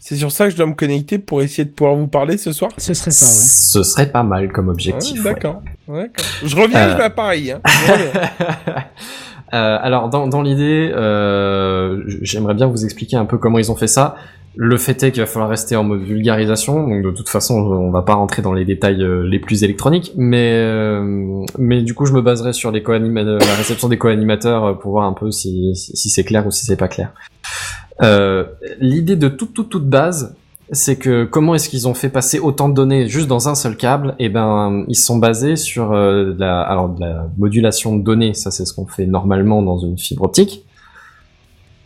C'est sur ça que je dois me connecter pour essayer de pouvoir vous parler ce soir? Ce serait ça, ouais. ce serait pas mal comme objectif. Ouais. D'accord. Je reviens, Euh. je vais à Paris. Hein. *laughs* Euh, alors dans, dans l'idée, euh, j'aimerais bien vous expliquer un peu comment ils ont fait ça. Le fait est qu'il va falloir rester en mode vulgarisation, donc de toute façon on va pas rentrer dans les détails euh, les plus électroniques, mais euh, mais du coup je me baserai sur les co-anima- la réception des co-animateurs euh, pour voir un peu si, si, c'est clair ou si c'est pas clair. Euh, L'idée de toute toute toute base, c'est que comment est-ce qu'ils ont fait passer autant de données juste dans un seul câble? Eh ben, ils sont basés sur euh, la, alors de la modulation de données. Ça, c'est ce qu'on fait normalement dans une fibre optique.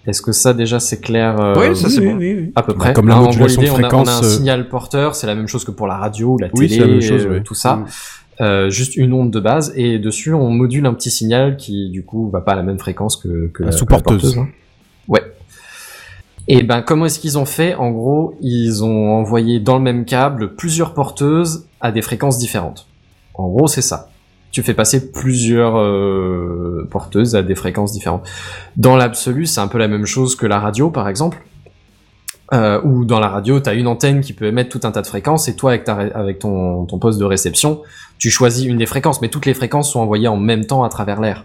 Est-ce que ça déjà c'est clair euh, Oui, ça, c'est oui, bon. oui, oui. à peu Bah, près. comme la Hein, en gros, modulation on a- fréquence, On a, un euh, signal porteur, c'est la même chose que pour la radio, la télé, c'est la même chose, euh, tout ça. Mm. Euh, juste une onde de base et dessus on module un petit signal qui du coup va pas à la même fréquence que, que La que sous-porteuse. hein. Ouais. Et ben comment est-ce qu'ils ont fait? En gros, ils ont envoyé dans le même câble plusieurs porteuses à des fréquences différentes. En gros, c'est ça. Tu fais passer plusieurs euh, porteuses à des fréquences différentes. Dans l'absolu, c'est un peu la même chose que la radio, par exemple. Euh, où dans la radio, tu as une antenne qui peut émettre tout un tas de fréquences, et toi, avec, ta, ré- avec ton, ton poste de réception, tu choisis une des fréquences, mais toutes les fréquences sont envoyées en même temps à travers l'air.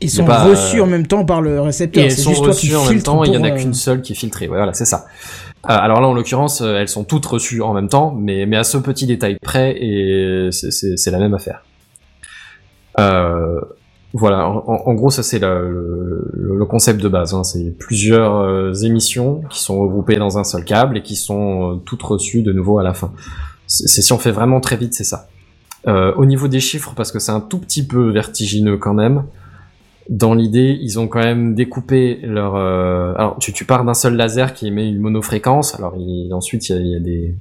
Ils sont pas, reçus euh, en même temps par le Et récepteur. elles C'est sont juste toi qui en même temps, il y en a euh, qu'une seule qui est filtrée. Ouais, voilà, c'est ça. Alors là, en l'occurrence, elles sont toutes reçues en même temps, mais, mais à ce petit détail près, et c'est la même affaire. Euh, voilà, en, gros, ça c'est le, concept de base. Hein. C'est plusieurs euh, émissions qui sont regroupées dans un seul câble et qui sont euh, toutes reçues de nouveau à la fin. C'est si on fait vraiment très vite, c'est ça. Euh, au niveau des chiffres, parce que c'est un tout petit peu vertigineux quand même, dans l'idée, ils ont quand même découpé leur. Alors, tu, pars d'un seul laser qui émet une monofréquence. Alors, ensuite, il y a des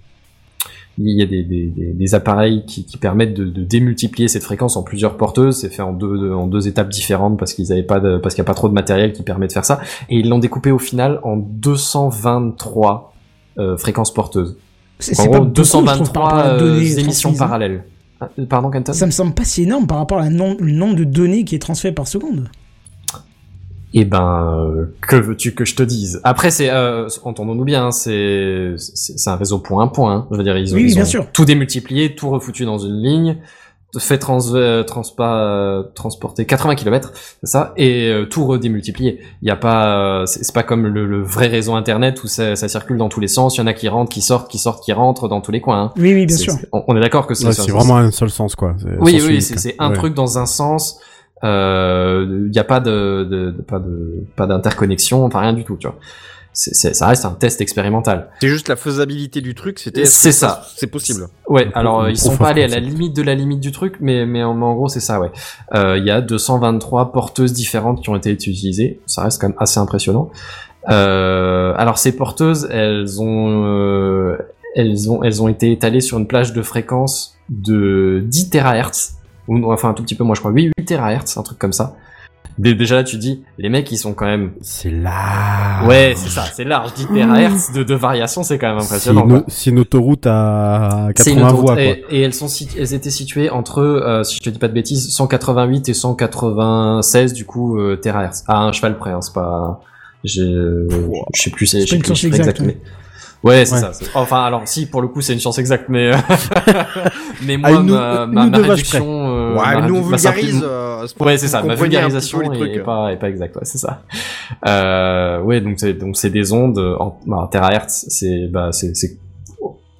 il y a des, des, des- des appareils qui, qui permettent de, de démultiplier cette fréquence en plusieurs porteuses. C'est fait en deux, en deux étapes différentes parce qu'ils avaient pas de, parce qu'il n'y a pas trop de matériel qui permet de faire ça. Et ils l'ont découpé au final en 223 euh, fréquences porteuses. C'est En pas gros, beaucoup, je trouve, par rapport 223 à la euh, émissions hein. parallèles. Euh, Pardon, Kenton? Ça me semble pas si énorme par rapport le nombre de données qui est transféré par seconde. Eh ben, euh, que veux-tu que je te dise? Après, c'est, euh, entendons-nous bien, hein, c'est, c'est c'est un réseau point à point. hein. Je veux dire, ils ont, Oui, ils bien ont sûr. tout démultiplié, tout refoutu dans une ligne, fait trans, euh, transpa- euh, transporter 80 km, c'est ça, et euh, tout redémultiplié. Il y a pas, euh, c'est pas comme le, le vrai réseau internet où ça, ça circule dans tous les sens. Il y en a qui rentrent, qui sortent, qui sortent, qui rentrent dans tous les coins. hein. Oui, oui, bien sûr. on, on est d'accord que c'est Ouais, c'est vraiment un seul sens, quoi. Oui, sens oui, c'est c'est un Ouais. truc dans un sens. Il euh, y a pas de, de, de- pas de pas d'interconnexion, enfin rien du tout, tu vois. C'est c'est- ça reste un test expérimental. C'est juste la faisabilité du truc, c'était. C'est ça. C'est possible. Ouais, alors euh, ils sont pas allés à la limite de la limite du truc, mais mais en, en gros c'est ça, ouais. Euh, Il y a 223 porteuses différentes qui ont été utilisées, ça reste quand même assez impressionnant. Euh, alors ces porteuses, elles ont euh, elles ont elles ont été étalées sur une plage de fréquence de 10 THz ou enfin un tout petit peu moins je crois, oui 8 THz, un truc comme ça. Dé- Déjà là tu te dis les mecs ils sont quand même C'est là. ouais c'est ça c'est large 10 THz de, de variation c'est quand même impressionnant. c'est une autoroute à C'est une 80 autoroute, voies, quoi. et, et elles sont elles étaient situées entre, euh, si je te dis pas de bêtises, 188 et 196 du coup euh, terahertz. À un cheval près, hein, c'est pas, je sais plus, je sais plus exact, mais ouais, c'est Ouais. ça. Enfin, alors si pour le coup c'est une science exacte, mais *laughs* mais À moi une ou- ma, une ma, ou ma réduction, euh, Ouais, ma nous on vulgarise. euh, pour Ouais, c'est ça. Ma vulgarisation est, trucs. pas, est pas exacte. Ouais, c'est ça. Euh, ouais, donc c'est donc c'est des ondes en bah, terahertz, c'est bah c'est c'est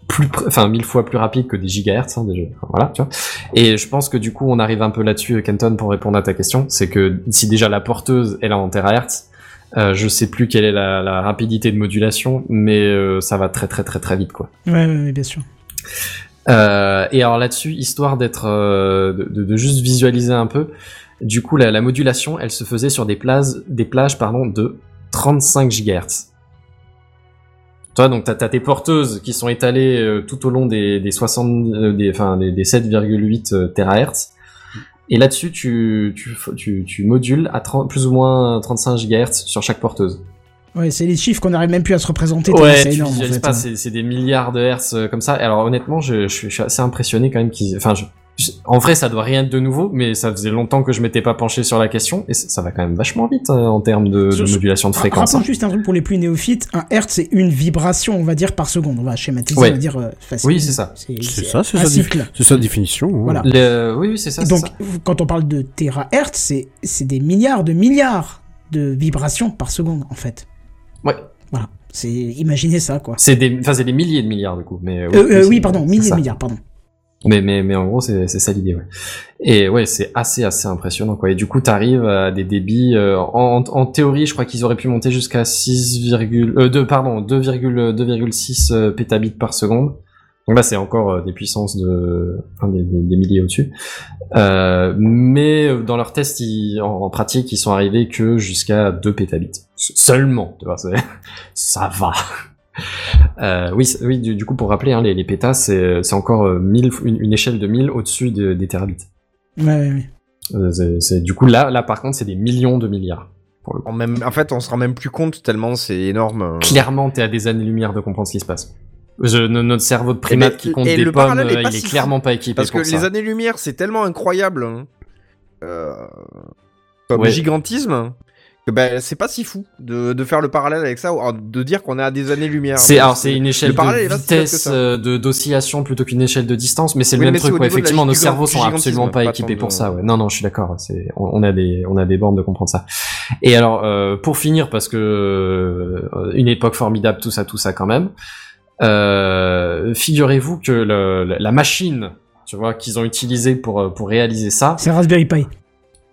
plus enfin mille fois plus rapide que des gigahertz hein, déjà. Enfin, voilà, tu vois. Et je pense que du coup on arrive un peu là-dessus, Kenton, pour répondre à ta question, c'est que si déjà la porteuse est en terahertz, euh, je sais plus quelle est la, la rapidité de modulation, mais euh, ça va très très très très vite quoi. Ouais, ouais, ouais, bien sûr. Euh, et alors là-dessus, histoire d'être, de, juste visualiser un peu, du coup, la, la modulation, elle se faisait sur des plages, des plages, pardon, de 35 GHz. Toi, donc t'as as tes porteuses qui sont étalées tout au long des, des 60, des, enfin des, des 7,8 euh, THz. Et là-dessus, tu, tu, tu, tu modules à 30, plus ou moins 35 GHz sur chaque porteuse. Ouais, c'est les chiffres qu'on n'arrive même plus à se représenter. Ouais, c'est tu énorme. en visualises fait, pas, hein. c'est des milliards de hertz euh, comme ça. Alors honnêtement, je, je, suis- je suis assez impressionné quand même qu'ils. Enfin, je- en vrai, ça doit rien être de nouveau, mais ça faisait longtemps que je m'étais pas penché sur la question et ça, va quand même vachement vite euh, en termes de, modulation de fréquence. Rappelons hein. juste un truc pour les plus néophytes. Un hertz, c'est une vibration, on va dire, par seconde. On va schématiser, Ouais. on va dire euh, facile. Oui, c'est ça. C'est C'est ça, c'est c'est sa définition. hein. Voilà. Le- oui, oui, c'est ça. Donc, ça. quand on parle de térahertz, c'est c'est des milliards de milliards de vibrations par seconde, en fait. Ouais. Voilà. C'est imaginez ça, quoi. C'est des, enfin, c'est des milliers de milliards du coup. Mais Euh, euh, oui, pardon, milliers de milliards, pardon. Mais, mais, mais en gros, c'est c'est ça l'idée, ouais. Et ouais, c'est assez, assez impressionnant, quoi. Et du coup, t'arrives à des débits, euh, en, en théorie, je crois qu'ils auraient pu monter jusqu'à 6, euh, 2, pardon, 2,2,6 euh, pétabits par seconde. Donc là, c'est encore euh, des puissances de, enfin, des, milliers au-dessus. Euh, mais euh, dans leurs tests, ils, en, en pratique, ils sont arrivés que jusqu'à 2 pétabits. Seulement, tu vois, *laughs* ça va. Euh, oui, oui du, du coup, pour rappeler, hein, les, les pétas, c'est c'est encore euh, 1000, une, une échelle de 1000 au-dessus de- des terabits. Ouais, ouais, ouais. Euh, c'est- c'est- du coup, là, là, par contre, c'est des millions de milliards. Pour le coup. En, même, en fait, on se rend même plus compte tellement c'est énorme. euh. Clairement, t'es à des années-lumière de comprendre ce qui se passe. Je, notre cerveau de primate mais- qui compte des pommes, est il est clairement pas équipé Parce que ça. les années-lumière, c'est tellement incroyable. hein. Euh, comme Ouais. gigantisme. Que ben, c'est pas si fou de, de faire le parallèle avec ça, ou de dire qu'on est à des années-lumière. C'est alors c'est une le échelle de vitesse euh, de d'oscillation plutôt qu'une échelle de distance, mais c'est le même truc. Ouais, effectivement, nos cerveaux sont absolument pas pas équipés pour de- ça. Ouais. Non, non, je suis d'accord. C'est on, on a des on a des bornes de comprendre ça. Et alors euh, pour finir, parce que euh, une époque formidable, tout ça, tout ça quand même. Euh, Figurez-vous que le, la- machine, tu vois, qu'ils ont utilisée pour pour réaliser ça. C'est Raspberry Pi.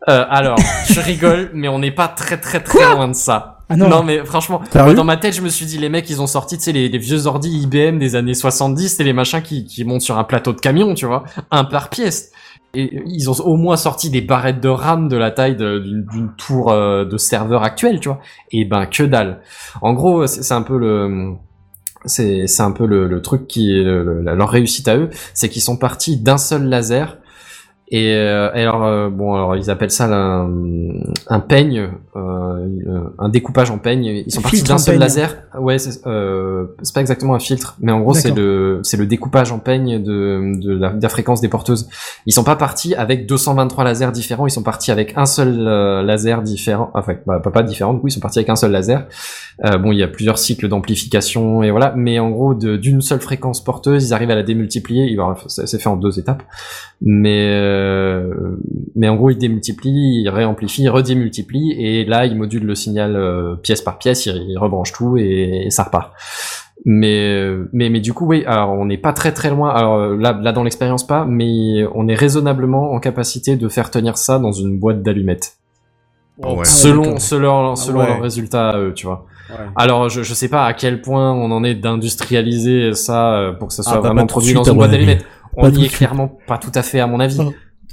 Euh, alors, *laughs* je rigole, mais on n'est pas très très très loin de ça. Ah non. non mais franchement, dans ma tête, je me suis dit, les mecs, ils ont sorti, tu sais, les, les vieux ordi IBM des années 70, c'est les machins qui, qui montent sur un plateau de camion, tu vois, un par pièce. Et ils ont au moins sorti des barrettes de RAM de la taille d'une tour euh, de serveur actuelle, tu vois. Et ben, que dalle. En gros, c'est un peu le... C'est c'est un peu le, le truc qui est le- le- leur réussite à eux, c'est qu'ils sont partis d'un seul laser et, euh, et alors euh, bon alors ils appellent ça un, un peigne, euh, un découpage en peigne. Ils sont partis d'un seul laser. Ouais, c'est euh, pas exactement un filtre, mais en gros c'est le c'est le découpage en peigne de de la, de la fréquence des porteuses. Ils sont pas partis avec 223 lasers différents. Ils sont partis avec un seul euh, laser différent. Enfin bah, pas pas différent. Du coup ils sont partis avec un seul laser. Euh, bon il y a plusieurs cycles d'amplification et voilà, mais en gros d'une seule fréquence porteuse ils arrivent à la démultiplier. C'est fait en deux étapes mais euh, mais en gros il démultiplie, il réamplifie, il redémultiplie et là il module le signal euh, pièce par pièce, il, il rebranche tout et, et ça repart. Mais euh, mais mais du coup oui, alors on n'est pas très très loin. Alors là là dans l'expérience pas, mais on est raisonnablement en capacité de faire tenir ça dans une boîte d'allumettes. Ah ouais. Selon d'accord. selon selon Ah ouais. leurs résultats à eux, tu vois. Ouais. Alors je je sais pas à quel point on en est d'industrialiser ça euh, pour que ça soit Ah, bah, vraiment produit dans une boîte d'allumettes. On n'y est suite. clairement pas tout à fait à mon avis.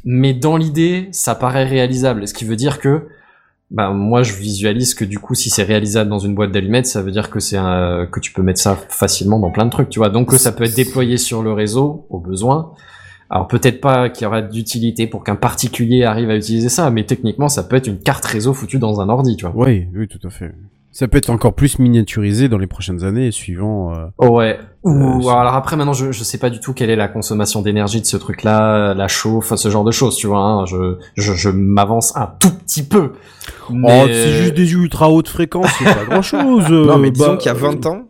Mais dans l'idée, ça paraît réalisable. Ce qui veut dire que, bah, moi, je visualise que du coup, si c'est réalisable dans une boîte d'allumettes, ça veut dire que c'est un, que tu peux mettre ça facilement dans plein de trucs, tu vois. Donc, que ça peut être déployé sur le réseau, au besoin. Alors, peut-être pas qu'il y aura d'utilité pour qu'un particulier arrive à utiliser ça, mais techniquement, ça peut être une carte réseau foutue dans un ordi, tu vois. Oui, oui, tout à fait. Ça peut être encore plus miniaturisé dans les prochaines années, suivant. euh, Ouais. Ou Euh, alors après maintenant je je sais pas du tout quelle est la consommation d'énergie de ce truc-là, la chauffe, ce genre de choses, tu vois. Hein. Je je, je m'avance un tout petit peu. Mais... Oh, c'est juste des ultra hautes fréquences, c'est pas grand chose. *laughs* Non, mais disons bah, qu'il y a 20 ans,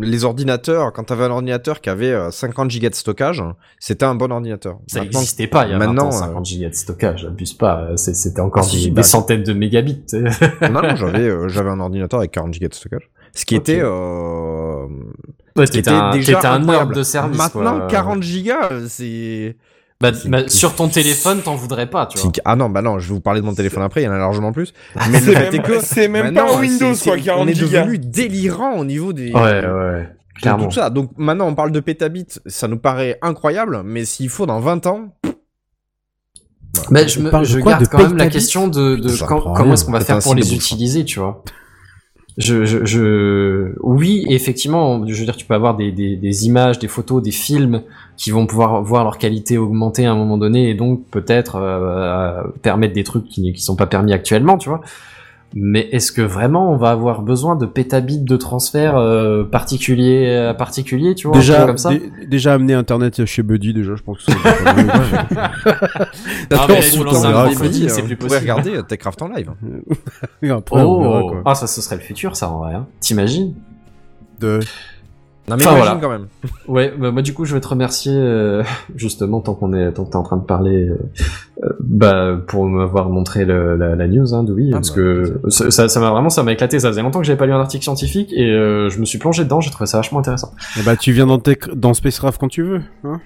les ordinateurs, quand t'avais un ordinateur qui avait euh, 50 gigas de stockage, c'était un bon ordinateur. ça n'existait pas il y a maintenant, maintenant, euh, 50 gigas de stockage, abuse pas, c'est- c'était encore des, bah, des centaines de mégabits. tu *laughs* non, non, j'avais, euh, j'avais un ordinateur avec 40 gigas de stockage. Ce qui était, euh, Ouais, ce qui était un, déjà un de service. Maintenant, quoi. 40 gigas, euh, c'est... Bah, bah, sur ton téléphone, t'en voudrais pas, tu vois. Ah non, bah non, je vais vous parler de mon téléphone après, il y en a largement plus. *laughs* Mais C'est même, que... c'est même maintenant, pas un Windows, c'est- quoi, c'est- 40 On est devenu délirant au niveau des... Ouais, ouais, de clairement. tout ça. Donc maintenant, on parle de pétabits, ça nous paraît incroyable, mais s'il faut dans 20 ans... Mais je, me, je garde de quand même la question de, quand- comment est-ce qu'on va faire pour les utiliser, tu vois. Je, je, je, oui, effectivement, je veux dire, tu peux avoir des, images, des photos, des films qui vont pouvoir voir leur qualité augmenter à un moment donné et donc peut-être euh, permettre des trucs qui, qui sont pas permis actuellement, tu vois. Mais est-ce que vraiment on va avoir besoin de pétabits de transfert euh, particulier à particulier, tu vois, Déjà, comme ça dé- déjà amener Internet chez Buddy, déjà, je pense que *laughs* c'est c'est plus possible. regarder euh, Techcraft en live. *laughs* Oh, quoi. ah ça ce serait le futur ça en vrai. Hein. T'imagines De... Non mais Enfin, imagine voilà. quand même. Ouais, bah, moi du coup je vais te remercier euh, *laughs* justement tant qu'on est tant que t'es en train de parler. euh, Bah pour m'avoir montré le- la, la news, hein, de oui, Ah, parce bah, que ça, ça ça m'a vraiment ça m'a éclaté. Ça faisait longtemps que j'avais pas lu un article scientifique et euh, je me suis plongé dedans. J'ai trouvé ça vachement intéressant. Eh bah, tu viens dans, dans Spacecraft quand tu veux. Hein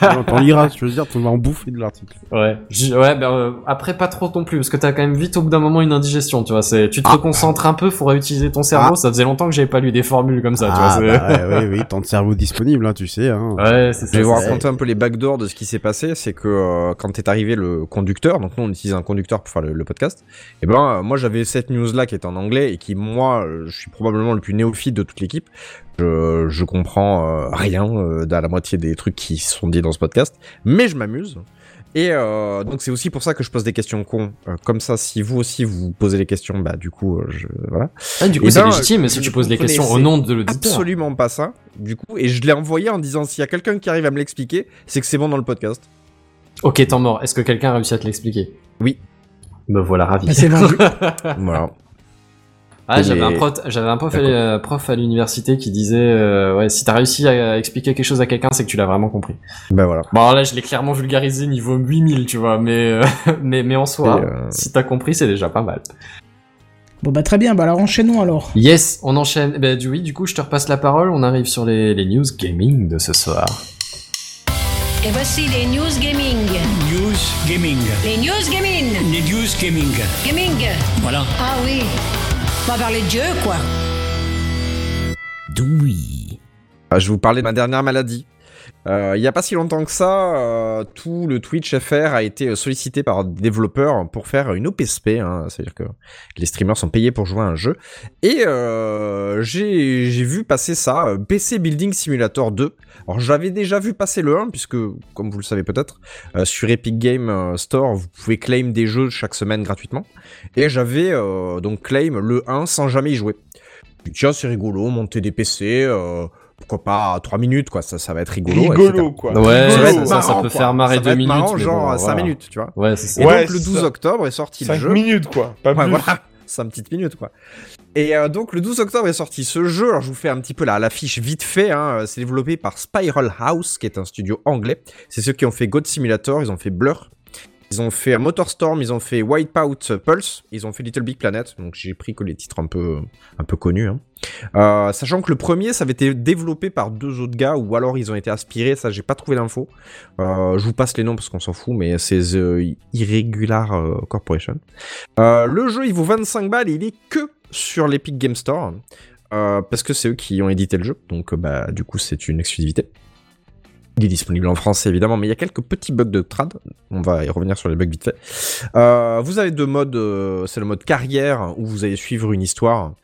*laughs* T'en liras, je veux dire, tu vas en bouffer de l'article. Ouais, J- ouais. bah, euh, après pas trop non plus, parce que t'as quand même vite au bout d'un moment une indigestion. Tu vois, c'est tu te Ah. reconcentres un peu, faut réutiliser ton cerveau. Ça faisait longtemps que j'avais pas lu des formules comme ça. tu vois, Ah, bah, ouais, *laughs* oui, oui, tant de cerveau disponible, hein, tu sais. Hein. Ouais, c'est ça. Je vais vous raconter un peu les backdoors de ce qui s'est passé. C'est que euh, quand est arrivé le conducteur, donc nous on utilise un conducteur pour faire le, le podcast, et ben euh, moi j'avais cette news là qui était en anglais et qui moi euh, je suis probablement le plus néophyte de toute l'équipe. Je, je comprends euh, rien euh, dans la moitié des trucs qui sont dits dans ce podcast, mais je m'amuse. Et euh, donc c'est aussi pour ça que je pose des questions cons. Euh, comme ça, si vous aussi vous posez les questions, bah du coup, euh, je voilà. Ah, du coup, c'est ben, légitime si tu poses des questions au nom de l'auditeur. Absolument pas ça. Du coup, et je l'ai envoyé en disant s'il y a quelqu'un qui arrive à me l'expliquer, c'est que c'est bon dans le podcast. Ok, temps mort. Est-ce que quelqu'un a réussi à te l'expliquer? Oui. Me voilà ravi. Bah, c'est vendu. *laughs* voilà. Ah, j'avais un prof, j'avais un prof, à, euh, prof à l'université qui disait, euh, ouais, si t'as réussi à expliquer quelque chose à quelqu'un, c'est que tu l'as vraiment compris. Ben voilà. Bon, alors là, je l'ai clairement vulgarisé niveau 8000, tu vois, mais, euh, *laughs* mais, mais en soi, euh, si t'as compris, c'est déjà pas mal. Bon bah très bien, bah alors enchaînons alors. Yes, on enchaîne. Bah, du, oui, du coup, je te repasse la parole. On arrive sur les, les news gaming de ce soir. Et voici les news gaming. News Gaming. Les news gaming. Les news gaming. Gaming. Voilà. Ah oui. On va parler de Dieu, quoi. Doui. Ah, Je vais vous parler de ma dernière maladie. Euh, il y a pas si longtemps que ça, euh, tout le Twitch FR a été sollicité par des développeurs pour faire une OPSP, hein, c'est-à-dire que les streamers sont payés pour jouer à un jeu. Et euh, j'ai vu passer ça, PC Building Simulator 2. Alors j'avais déjà vu passer le 1, puisque, comme vous le savez peut-être, sur Epic Game Store, vous pouvez claim des jeux chaque semaine gratuitement. Et j'avais donc claim le 1 sans jamais y jouer. Puis, Tiens, c'est rigolo, monter des PC, pourquoi pas 3 minutes, quoi, ça, ça va être rigolo. etc. Rigolo, quoi. Ouais, Ça Rigolo. ça, ça marrant, peut quoi. faire marrer Ça va deux être minutes. marrant, mais genre bon, 5 voilà. minutes, tu vois. Ouais, c'est ça. Et Ouais, donc le c'est 12 ça. octobre est sorti le 5 jeu. minutes, quoi. Pas Ouais, plus. voilà. *laughs* 5 petites minutes, quoi. Et euh, donc, le 12 octobre est sorti ce jeu. Alors, je vous fais un petit peu la, la fiche vite fait. Hein. C'est développé par Spiral House, qui est un studio anglais. C'est ceux qui ont fait God Simulator, ils ont fait Blur. Ils ont fait Motorstorm, ils ont fait Wipeout Pulse, ils ont fait Little Big Planet. Donc, j'ai pris que les titres un peu, un peu connus. Hein. Euh, sachant que le premier, ça avait été développé par deux autres gars, ou alors ils ont été aspirés. Ça, j'ai pas trouvé l'info. Euh, je vous passe les noms parce qu'on s'en fout, mais c'est The Irregular euh, Corporation. Le jeu, il vaut 25 balles il est que sur l'Epic Game Store. parce que c'est eux qui ont édité le jeu. Donc, bah, du coup, c'est une exclusivité. Il est disponible en français évidemment, mais il y a quelques petits bugs de trad. On va y revenir sur les bugs vite fait. Euh, vous avez deux modes. euh, c'est le mode carrière où vous allez suivre une histoire.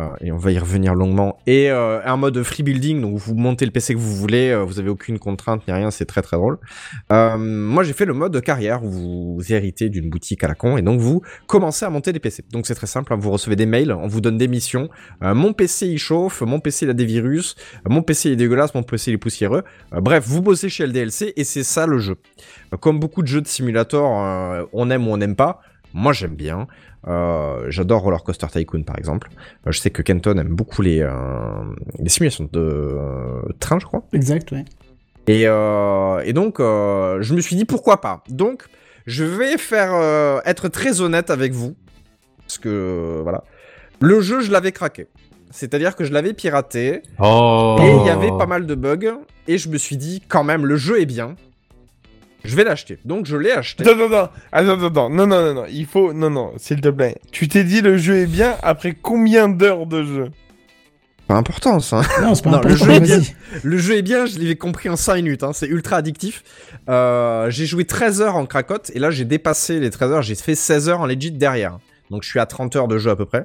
Euh, et on va y revenir longuement. Et euh, un mode free building, donc vous montez le PC que vous voulez, euh, vous avez aucune contrainte ni rien, c'est très très drôle. Moi j'ai fait le mode carrière où vous héritez d'une boutique à la con et donc vous commencez à monter des PC. Donc c'est très simple, hein, vous recevez des mails, on vous donne des missions. Mon PC il chauffe, mon PC il a des virus, mon PC il est dégueulasse, mon PC il est poussiéreux. Bref, vous bossez chez LDLC et c'est ça le jeu. Comme beaucoup de jeux de simulator, on aime ou on n'aime pas. Moi j'aime bien. Euh, J'adore Roller Coaster Tycoon par exemple. Euh, je sais que Kenton aime beaucoup les, euh, les simulations de euh, train, je crois. Exact, ouais. Et, euh, et donc, euh, je me suis dit pourquoi pas? Donc, je vais faire euh, être très honnête avec vous. Parce que, euh, voilà. Le jeu, je l'avais craqué. C'est-à-dire que je l'avais piraté. Oh. Et il y avait pas mal de bugs. Et je me suis dit, quand même, le jeu est bien. Je vais l'acheter. Donc, je l'ai acheté. Attends, attends, attends, attends, attends, non, non, non, non, il faut, non, non, s'il te plaît. Tu t'es dit le jeu est bien après combien d'heures de jeu? Pas important, ça. Non, c'est pas Non, important, le jeu est bien. vas-y. Le jeu est bien, je l'ai compris en 5 minutes, hein, c'est ultra addictif. Euh, j'ai joué 13 heures en cracotte, et là j'ai dépassé les 13 heures, j'ai fait 16 heures en legit derrière. Donc je suis à 30 heures de jeu à peu près.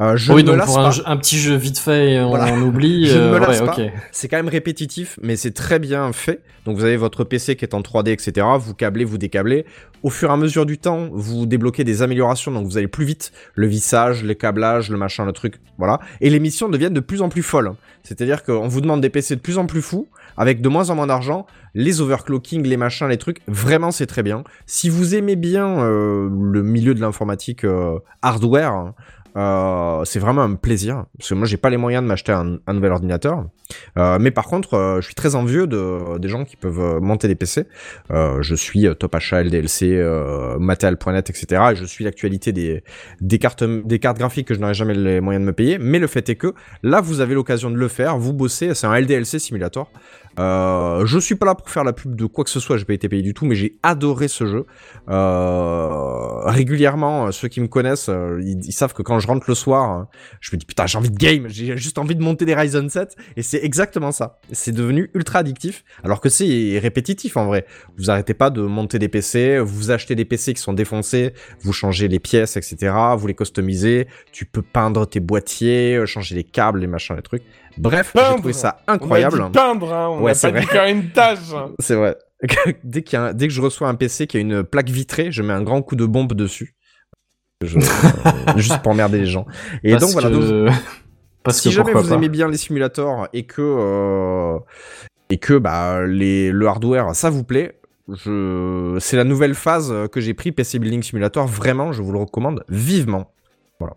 Euh, je oui, ne me donc lasse pour pas. un, jeu- un petit jeu vite fait, on, Voilà. on *laughs* oublie. Je ne euh, me lasse ouais, pas. C'est quand même répétitif, mais c'est très bien fait. Donc vous avez votre PC qui est en 3D, etc. Vous câblez, vous décablez. Au fur et à mesure du temps, vous débloquez des améliorations, donc vous allez plus vite. Le vissage, les câblages, le machin, le truc, voilà. Et les missions deviennent de plus en plus folles. C'est-à-dire qu'on vous demande des PC de plus en plus fous, avec de moins en moins d'argent. Les overclocking, les machins, les trucs, vraiment c'est très bien. Si vous aimez bien euh, le milieu de l'informatique euh, hardware, Euh, c'est vraiment un plaisir parce que moi j'ai pas les moyens de m'acheter un, nouvel ordinateur. Euh, mais par contre, euh, je suis très envieux de des gens qui peuvent monter des PC. Je suis Top Achat, LDLC, Mattel.net, etc. Et je suis l'actualité des des cartes des cartes graphiques que je n'aurai jamais les moyens de me payer. Mais le fait est que là, vous avez l'occasion de le faire. Vous bossez. C'est un LDLC simulator. Je suis pas là pour faire la pub de quoi que ce soit, j'ai pas été payé du tout, mais j'ai adoré ce jeu. Régulièrement, ceux qui me connaissent, ils savent que quand je rentre le soir, je me dis putain j'ai envie de game, j'ai juste envie de monter des Ryzen 7, et c'est exactement ça. C'est devenu ultra addictif, alors que c'est répétitif en vrai. Vous arrêtez pas de monter des PC, vous achetez des PC qui sont défoncés, vous changez les pièces, etc. Vous les customisez, tu peux peindre tes boîtiers, euh, changer les câbles, les machins, les trucs. Bref, j'ai trouvé ça On a incroyable. dit peindre, hein, on Ouais, a pas dit vrai. faire une tâche. *laughs* C'est vrai. *laughs* dès, qu'il y a un- dès que je reçois un PC qui a une plaque vitrée, je mets un grand coup de bombe dessus. Je- euh, juste pour emmerder les gens. Et Parce donc voilà. que- donc, *laughs* Parce si que jamais vous pas. aimez bien les simulateurs et que euh, et que bah les le hardware ça vous plaît, je c'est la nouvelle phase que j'ai pris PC Building Simulator. Vraiment, je vous le recommande vivement. Voilà.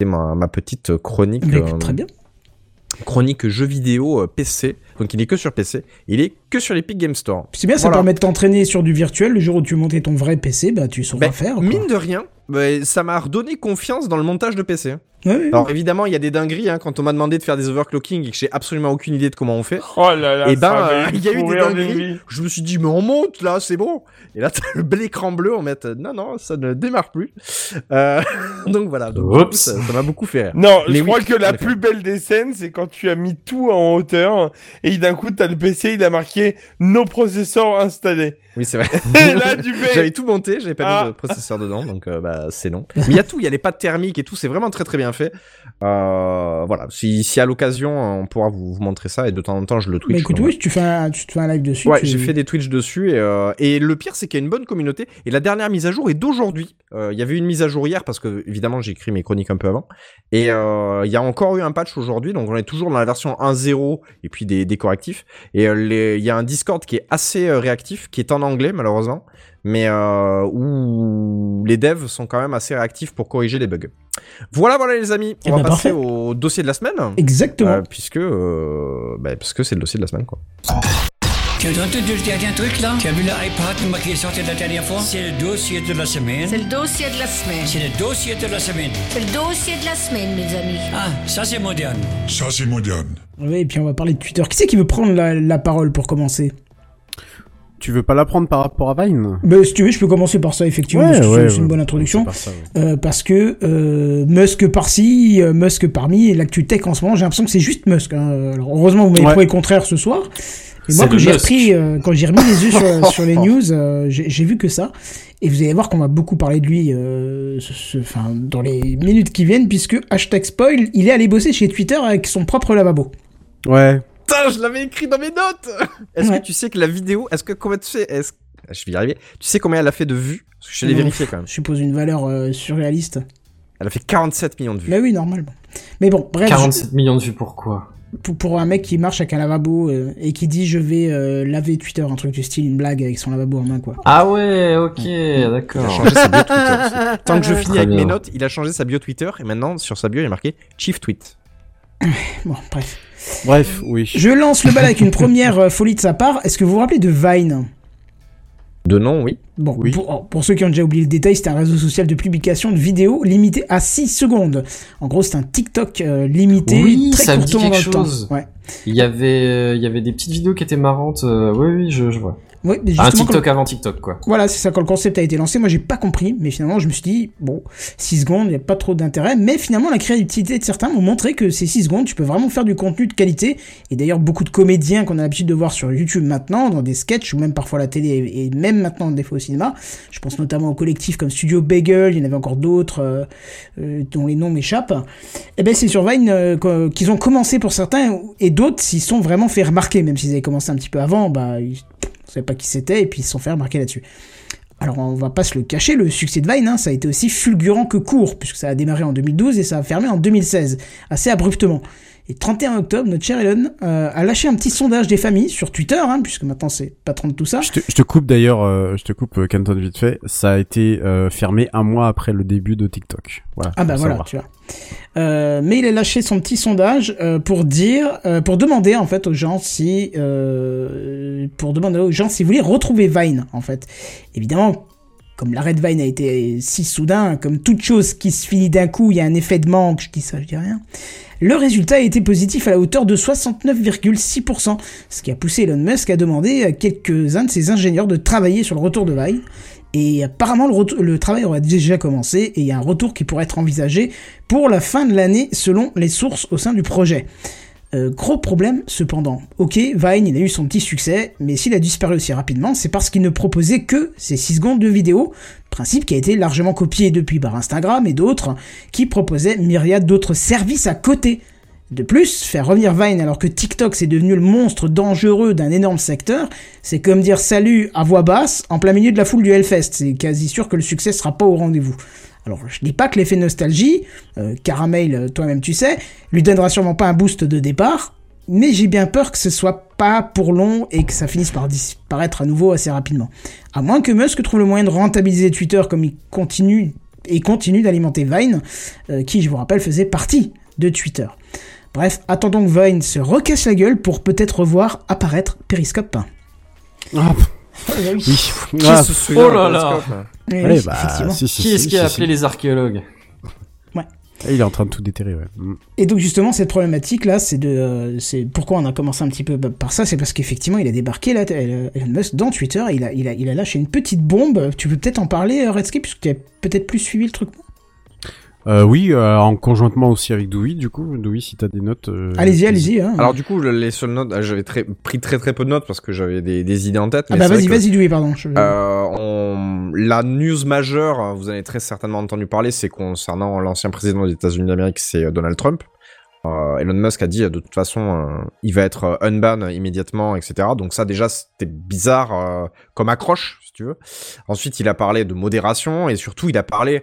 C'est ma, ma petite chronique. Euh, très bien. Chronique jeux vidéo euh, PC. Donc il est que sur PC. Il est que sur l'Epic Game Store. C'est bien, ça Voilà. permet de t'entraîner sur du virtuel. Le jour où tu montais ton vrai PC, bah tu sauras Ben, faire. quoi. Mine de rien, ben, ça m'a redonné confiance dans le montage de PC. Alors évidemment, il y a des dingueries hein, quand on m'a demandé de faire des overclocking et que j'ai absolument aucune idée de comment on fait. Oh là là, et ça ben, *laughs* euh, il y a eu des dingueries. Je me suis dit, mais on monte là, c'est bon. Et là, *laughs* t'as le bel écran bleu en mettre. Non, non, ça ne démarre plus. Euh, *laughs* donc voilà, donc, ça m'a beaucoup fait rire. Non, Mais je oui, crois que la plus belle des scènes, c'est quand tu as mis tout en hauteur et d'un coup, t'as le PC, il a marqué nos processeurs installés. *laughs* Oui, c'est vrai. *laughs* Et là, tu fais. J'avais tout monté, j'avais pas Ah. mis de processeur dedans, donc euh, bah c'est non. Mais il y a tout, il y a les pattes thermiques et tout, c'est vraiment très très bien fait. Euh, voilà, si, si à l'occasion on pourra vous, vous montrer ça et de temps en temps je le Twitch. Bah écoute, donc, oui, tu fais un, tu te fais un live dessus. Ouais, tu- j'ai fait des Twitch dessus et, euh, et le pire c'est qu'il y a une bonne communauté et la dernière mise à jour est d'aujourd'hui. Euh, Il y avait une mise à jour hier parce que évidemment j'ai écrit mes chroniques un peu avant et euh, il y a encore eu un patch aujourd'hui donc on est toujours dans la version 1.0 et puis des, des correctifs et euh, il y a un Discord qui est assez euh, réactif qui est en anglais malheureusement mais euh, où les devs sont quand même assez réactifs pour corriger les bugs. Voilà voilà les amis, Eh on va ben, passer parfait. au dossier de la semaine. Exactement. Puisque bah, parce que c'est le dossier de la semaine quoi. Tu as entendu le dernier truc là? Tu as vu l'iPad qui est sorti la dernière fois? C'est le dossier de la semaine. C'est le dossier de la semaine. C'est le dossier de la semaine. C'est le dossier de la semaine, mes amis. Ah, ça c'est moderne. Ça, c'est moderne. Oui, et puis on va parler de Twitter. Qui c'est qui veut prendre la, la parole pour commencer? Tu veux pas l'apprendre par rapport à Vine? Bah, Si tu veux, je peux commencer par ça, effectivement, c'est- une bonne introduction. c'est par ça, ouais. Euh, parce que euh, Musk par-ci, euh, Musk parmi, et l'actu tech en ce moment, j'ai l'impression que c'est juste Musk. hein. Alors, heureusement, vous m'avez Ouais. prouvé le contraire ce soir. Et moi, quand j'ai repris, euh, quand j'ai remis les yeux sur, *laughs* sur les news, euh, j'ai vu que ça. Et vous allez voir qu'on va beaucoup parler de lui, euh, ce- ce- enfin, dans les minutes qui viennent, puisque hashtag spoil, il est allé bosser chez Twitter avec son propre lavabo. Ouais. Putain, je l'avais écrit dans mes notes. Est-ce Ouais. que tu sais que la vidéo, est-ce que combien tu sais, est-ce je vais y arriver. Tu sais combien elle a fait de vues? Parce que je l'ai vérifié quand même. Je suppose une valeur euh, surréaliste. Elle a fait 47 millions de vues. Mais oui, normalement. Mais bon, bref. 47 millions de vues, pourquoi? Pour, pour un mec qui marche avec un lavabo euh, et qui dit je vais euh, laver Twitter, un truc du style, une blague avec son lavabo en main, quoi. Ah ouais, ok, Il a d'accord. changé sa bio Twitter. aussi. *laughs* Tant que je finis Très avec mes notes, il a changé sa bio Twitter et maintenant sur sa bio il y a marqué Chief Tweet. *sighs* Bon, bref. Bref, oui. Je lance le bal avec une première euh, folie de sa part. Est-ce que vous vous rappelez de Vine? De nom, oui. Bon, Oui. pour, pour ceux qui ont déjà oublié le détail, c'était un réseau social de publication de vidéos limité à 6 secondes. En gros, c'est un TikTok euh, limité, Oui, très ça me dit quelque temps. chose. Ouais. Il y avait, euh, il y avait des petites vidéos qui étaient marrantes. euh, oui, oui, je, je vois. Ouais, mais Un TikTok avant TikTok, quoi. Voilà, c'est ça, quand le concept a été lancé, moi j'ai pas compris, mais finalement je me suis dit, bon, 6 secondes, il n'y a pas trop d'intérêt, mais finalement la créativité de certains m'ont montré que ces 6 secondes, tu peux vraiment faire du contenu de qualité, et d'ailleurs beaucoup de comédiens qu'on a l'habitude de voir sur YouTube maintenant, dans des sketchs, ou même parfois à la télé, et même maintenant des fois au cinéma, je pense notamment aux collectifs comme Studio Bagel, il y en avait encore d'autres, euh, euh, dont les noms m'échappent, et ben c'est sur Vine euh, qu'ils ont commencé pour certains, et d'autres s'y sont vraiment fait remarquer, même s'ils avaient commencé un petit peu avant, bah... Ils... On savait pas qui c'était, et puis ils se sont fait remarquer là-dessus. Alors on va pas se le cacher, le succès de Vine, hein, ça a été aussi fulgurant que court, puisque ça a démarré en 2012 et ça a fermé en 2016, assez abruptement. Et 31 octobre, notre cher Elon euh, a lâché un petit sondage des familles sur Twitter, hein, puisque maintenant c'est patron de tout ça. Je te, je te coupe d'ailleurs, euh, je te coupe euh, Canton vite fait. Ça a été euh, fermé un mois après le début de TikTok. Voilà. Ah bah voilà, savoir. tu vois. Euh, mais il a lâché son petit sondage euh, pour dire, euh, pour demander en fait aux gens si, euh, pour demander aux gens s'ils voulaient retrouver Vine en fait. Évidemment, comme l'arrêt de Vine a été si soudain, comme toute chose qui se finit d'un coup, il y a un effet de manque, je dis ça, je dis rien. Le résultat a été positif à la hauteur de 69,6%, ce qui a poussé Elon Musk à demander à quelques-uns de ses ingénieurs de travailler sur le retour de Vine. Et apparemment, le travail aurait déjà commencé et il y a un retour qui pourrait être envisagé pour la fin de l'année selon les sources au sein du projet. Euh, gros problème cependant. Ok, Vine, il a eu son petit succès, mais s'il a disparu aussi rapidement, c'est parce qu'il ne proposait que ces 6 secondes de vidéo, principe qui a été largement copié depuis par Instagram et d'autres, qui proposaient myriade d'autres services à côté. De plus, faire revenir Vine alors que TikTok c'est devenu le monstre dangereux d'un énorme secteur, c'est comme dire salut à voix basse en plein milieu de la foule du Hellfest. C'est quasi sûr que le succès sera pas au rendez-vous. Alors, je dis pas que l'effet nostalgie, euh, Caramel, euh, toi-même tu sais, lui donnera sûrement pas un boost de départ, mais j'ai bien peur que ce soit pas pour long et que ça finisse par disparaître à nouveau assez rapidement. À moins que Musk trouve le moyen de rentabiliser Twitter comme il continue et continue d'alimenter Vine, euh, qui, je vous rappelle, faisait partie de Twitter. Bref, attendons que Vine se recasse la gueule pour peut-être revoir apparaître Periscope. Ah, Ah, oui. oui. Qui Ah, Oh là là. Oui, ouais, oui, bah, effectivement. si, si, Qui si, est-ce qui a si, appelé les archéologues si. Il est en train de tout déterrer, ouais. Mm. Et donc justement cette problématique là, c'est de, euh, c'est pourquoi on a commencé un petit peu par ça, c'est parce qu'effectivement il a débarqué là, euh, Elon Musk dans Twitter, il a, il a, il a lâché une petite bombe. Tu peux peut-être en parler, euh, Redscape, puisque tu as peut-être plus suivi le truc. Euh, oui, euh, en conjointement aussi avec Dewey, du coup. Dewey, si t'as des notes. euh, Allez-y, allez-y. Hein. Alors du coup, le- les seules notes, euh, j'avais très, pris très très peu de notes parce que j'avais des, des idées en tête. ah mais bah vas-y, que, vas-y, Louis, pardon. je- Euh, on- La news majeure, hein, vous en avez très certainement entendu parler, c'est concernant l'ancien président des États-Unis d'Amérique, c'est Donald Trump. Euh, Elon Musk a dit de toute façon, euh, il va être unban immédiatement, etc. Donc ça déjà c'était bizarre euh, comme accroche, si tu veux. Ensuite, il a parlé de modération et surtout il a parlé.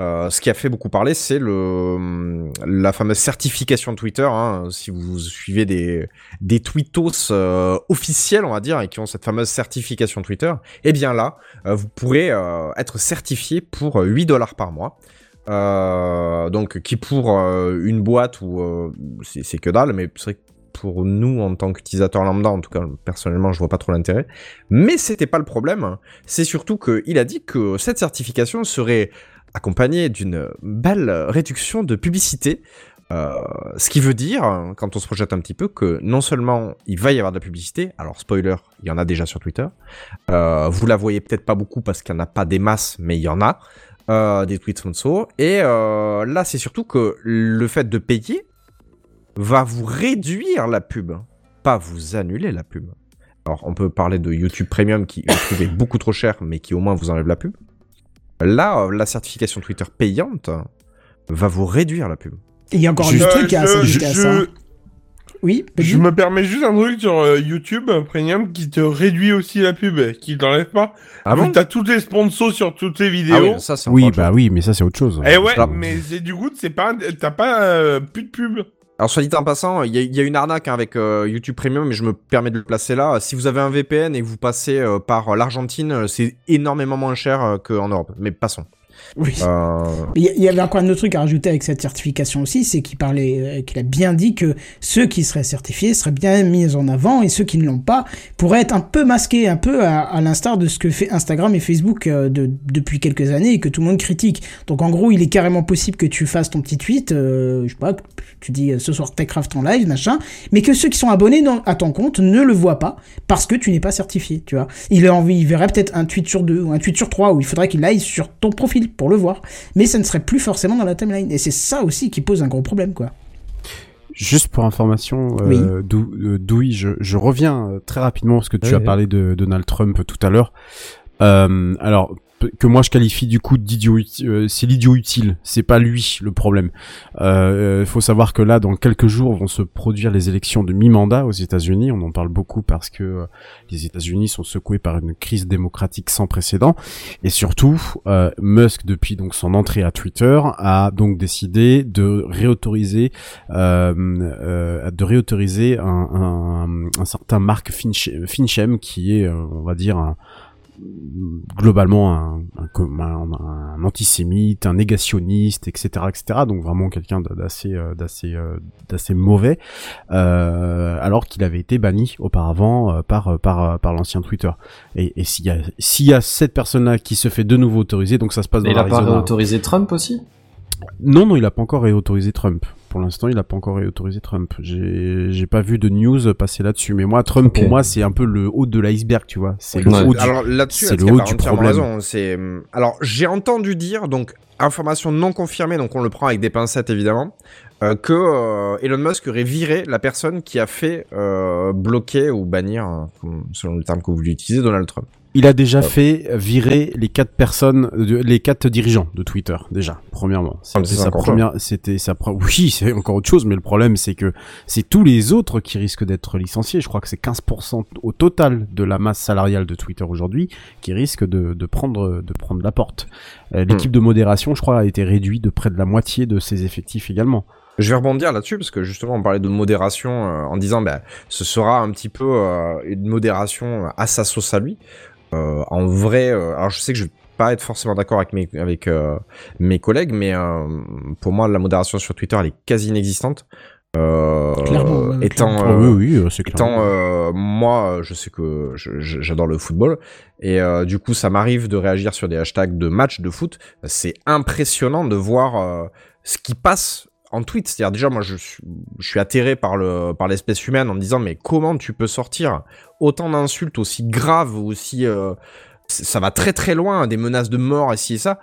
Euh, ce qui a fait beaucoup parler, c'est le la fameuse certification Twitter. Hein, si vous suivez des des tweetos euh, officiels, on va dire, et qui ont cette fameuse certification Twitter, eh bien là, euh, vous pourrez euh, être certifié pour 8 dollars par mois. Euh, donc qui pour euh, une boîte euh, c'est que dalle, mais c'est vrai que pour nous en tant qu'utilisateurs lambda, en tout cas personnellement, je vois pas trop l'intérêt. Mais c'était pas le problème. C'est surtout qu'il a dit que cette certification serait accompagnée d'une belle réduction de publicité. Euh, ce qui veut dire, quand on se projette un petit peu, que non seulement il va y avoir de la publicité, alors spoiler, il y en a déjà sur Twitter, euh, vous la voyez peut-être pas beaucoup parce qu'il n'y en a pas des masses, mais il y en a, euh, des tweets sponsors, et euh, là c'est surtout que le fait de payer va vous réduire la pub, pas vous annuler la pub. Alors on peut parler de YouTube Premium qui je trouve est beaucoup trop cher, mais qui au moins vous enlève la pub. Là, euh, la certification Twitter payante va vous réduire la pub. Il y a encore Je- un truc à ça. hein. Oui, Je me permets juste un truc sur euh, YouTube Premium qui te réduit aussi la pub, qui t'enlève pas. Ah bon T'as toutes les sponsors sur toutes les Ah vidéos. oui, ça c'est Oui, bah chose. oui, mais ça, c'est autre chose. Eh ouais, Là- mais c'est du coup, c'est pas, t'as pas euh, plus de pub. Alors soit dit en passant, il y, a- une arnaque hein, avec euh, YouTube Premium, mais je me permets de le placer là. Si vous avez un VPN et que vous passez euh, par l'Argentine, euh, c'est énormément moins cher qu'en Europe. Mais passons. Oui. Euh, Il y- avait encore un autre truc à rajouter avec cette certification aussi, c'est qu'il parlait, euh, qu'il a bien dit que ceux qui seraient certifiés seraient bien mis en avant et ceux qui ne l'ont pas pourraient être un peu masqués, un peu à, à l'instar de ce que fait Instagram et Facebook euh, de, depuis quelques années et que tout le monde critique. Donc en gros, il est carrément possible que tu fasses ton petit tweet, euh, je sais pas, tu dis ce soir Techcraft en live, machin, mais que ceux qui sont abonnés dans- à ton compte ne le voient pas parce que tu n'es pas certifié, tu vois. Il a envie, il verrait peut-être un tweet sur deux ou un tweet sur trois où il faudrait qu'il aille sur ton profil pour le voir, mais ça ne serait plus forcément dans la timeline. Et c'est ça aussi qui pose un gros problème, quoi. Juste pour information, Oui. euh, euh, Douy, je, je reviens euh, très rapidement parce que tu Oui, as oui. parlé de Donald Trump tout à l'heure. Euh, alors, que moi je qualifie du coup d'idiot. euh, c'est l'idiot utile. C'est pas lui le problème. Euh, euh, faut savoir que là, dans quelques jours, vont se produire les élections de mi-mandat aux États-Unis. On en parle beaucoup parce que euh, les États-Unis sont secoués par une crise démocratique sans précédent. Et surtout, euh, Musk, depuis donc son entrée à Twitter, a donc décidé de réautoriser, de réautoriser un, un, un certain Mark Finch, Finchem, qui est, on va dire, un, globalement un, un, un, un antisémite, un négationniste, etc., etc. Donc vraiment quelqu'un d'assez, euh, d'assez, euh, d'assez mauvais, euh, alors qu'il avait été banni auparavant euh, par, par, par l'ancien Twitter. Et, et s'il y a, s'il y a cette personne-là qui se fait de nouveau autoriser, donc ça se passe dans Et il a pas l'Arizona. réautorisé Trump aussi? Non, non, il a pas encore réautorisé Trump. Pour l'instant, il a pas encore réautorisé Trump. J'ai, pas vu de news passer là-dessus. Mais moi, Trump, pour moi, c'est un peu le haut de l'iceberg, tu vois. C'est le haut du... Alors là-dessus, c'est Atsuki le a haut pas du entièrement problème. raison. Alors j'ai entendu dire donc information non confirmée, donc on le prend avec des pincettes évidemment, euh, que euh, Elon Musk aurait viré la personne qui a fait euh, bloquer ou bannir, hein, selon le terme que vous voulez utiliser, Donald Trump. Il a déjà fait virer les quatre personnes, les quatre dirigeants de Twitter, déjà, premièrement. Ah, C'était sa première, c'était sa pre- oui, *laughs* c'est encore autre chose, mais le problème, c'est que c'est tous les autres qui risquent d'être licenciés. Je crois que c'est 15% au total de la masse salariale de Twitter aujourd'hui qui risquent de, de prendre, de prendre la porte. Euh, L'équipe Hmm. de modération, je crois, a été réduite de près de la moitié de ses effectifs également. Je vais rebondir là-dessus parce que justement on parlait de modération euh, en disant ben ce sera un petit peu euh, une modération à sa sauce à lui. Euh, en vrai, euh, alors je sais que je vais pas être forcément d'accord avec mes avec euh, mes collègues, mais euh, pour moi la modération sur Twitter elle est quasi inexistante. Euh, Clairement, étant Ah euh, oui, oui, c'est clair. Étant euh, moi, je sais que j'adore le football et euh, du coup, ça m'arrive de réagir sur des hashtags de matchs de foot. C'est impressionnant de voir euh, ce qui passe en tweet. C'est-à-dire déjà, moi, je suis, je suis atterré par le par l'espèce humaine en me disant mais comment tu peux sortir autant d'insultes aussi graves, aussi euh, ça va très très loin, des menaces de mort ici et ça.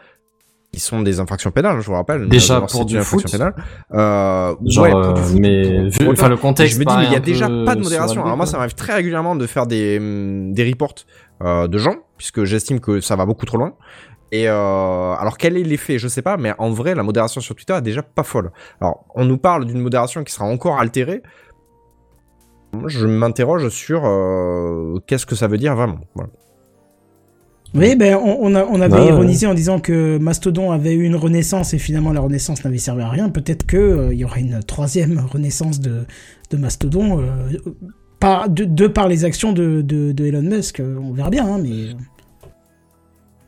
Qui sont des infractions pénales, je vous rappelle. Déjà, pour du foot pénale. Euh, Genre, ouais, pour du euh, foot, mais pour- enfin, le contexte Je me dis, mais il y a déjà pas de modération. Alors moi, ça m'arrive très régulièrement de faire des, hum, des reports euh, de gens, puisque j'estime que ça va beaucoup trop loin. Et euh, alors quel est l'effet? Je sais pas, mais en vrai, la modération sur Twitter est déjà pas folle. Alors, on nous parle d'une modération qui sera encore altérée. Moi, je m'interroge sur euh, qu'est-ce que ça veut dire vraiment? Voilà. Oui, ben on, on, a- on avait Ouais, ouais. ironisé en disant que Mastodon avait eu une renaissance et finalement la renaissance n'avait servi à rien. Peut-être que euh, il y aura une troisième renaissance de, de Mastodon euh, par, de, de par les actions de, de, de Elon Musk. On verra bien, hein, mais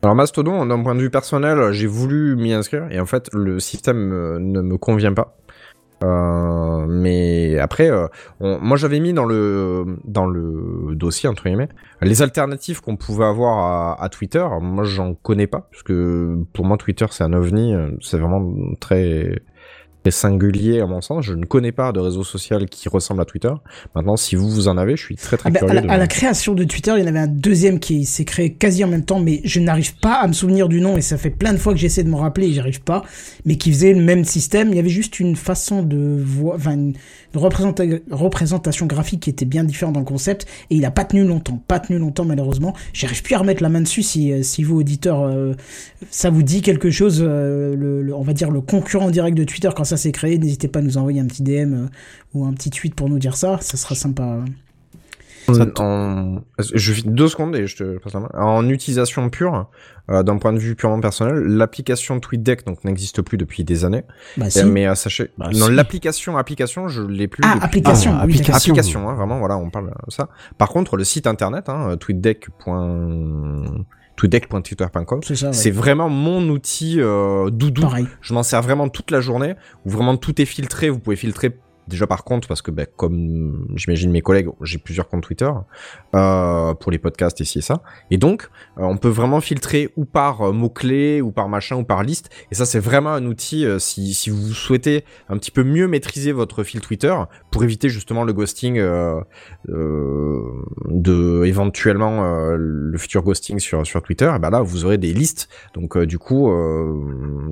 Alors Mastodon, d'un point de vue personnel, j'ai voulu m'y inscrire et en fait le système euh, ne me convient pas. Euh, mais après, euh, moi j'avais mis dans le dans le dossier entre guillemets les alternatives qu'on pouvait avoir à, à Twitter. Moi j'en connais pas parce que pour moi Twitter c'est un ovni, euh, c'est vraiment très très singulier à mon sens. Je ne connais pas de réseau social qui ressemble à Twitter. Maintenant, si vous vous en avez, je suis très très Ah ben, à, la, de à la voir. création de Twitter, il y en avait un deuxième qui s'est créé quasi en même temps, mais je n'arrive pas à me souvenir du nom et ça fait plein de fois que j'essaie de me rappeler et j'y arrive pas. Mais qui faisait le même système. Il y avait juste une façon de voir, enfin une, une représenta- représentation graphique qui était bien différente dans le concept et il a pas tenu longtemps, pas tenu longtemps malheureusement. J'arrive plus à remettre la main dessus si euh, si vous auditeurs euh, ça vous dit quelque chose, euh, le, le- on va dire le concurrent direct de Twitter quand ça s'est créé, n'hésitez pas à nous envoyer un petit DM euh, ou un petit tweet pour nous dire ça, ça sera sympa. En- en- je vis deux secondes et je te passe la main. En utilisation pure, euh, d'un point de vue purement personnel, l'application TweetDeck donc n'existe plus depuis des années. Bah, Euh, si. Mais euh, sachez, Bah, non, si. l'application application, je l'ai plus. Ah, depuis- application, Ah, oui, application. application, hein, vraiment, voilà, on parle de ça. Par contre, le site internet, hein, tweetdeck. tweetdeck.twitter.com, C'est ouais. vraiment mon outil euh, doudou. Pareil. Je m'en sers vraiment toute la journée, où vraiment tout est filtré. Vous pouvez filtrer déjà par compte, parce que ben, comme j'imagine mes collègues, j'ai plusieurs comptes Twitter euh, pour les podcasts et ci et ça. Et donc, euh, on peut vraiment filtrer ou par euh, mots-clés, ou par machin, ou par liste. Et ça, c'est vraiment un outil, si, si vous souhaitez un petit peu mieux maîtriser votre fil Twitter, pour éviter justement le ghosting de éventuellement le futur ghosting sur, Twitter, et ben là, vous aurez des listes. Donc, du coup,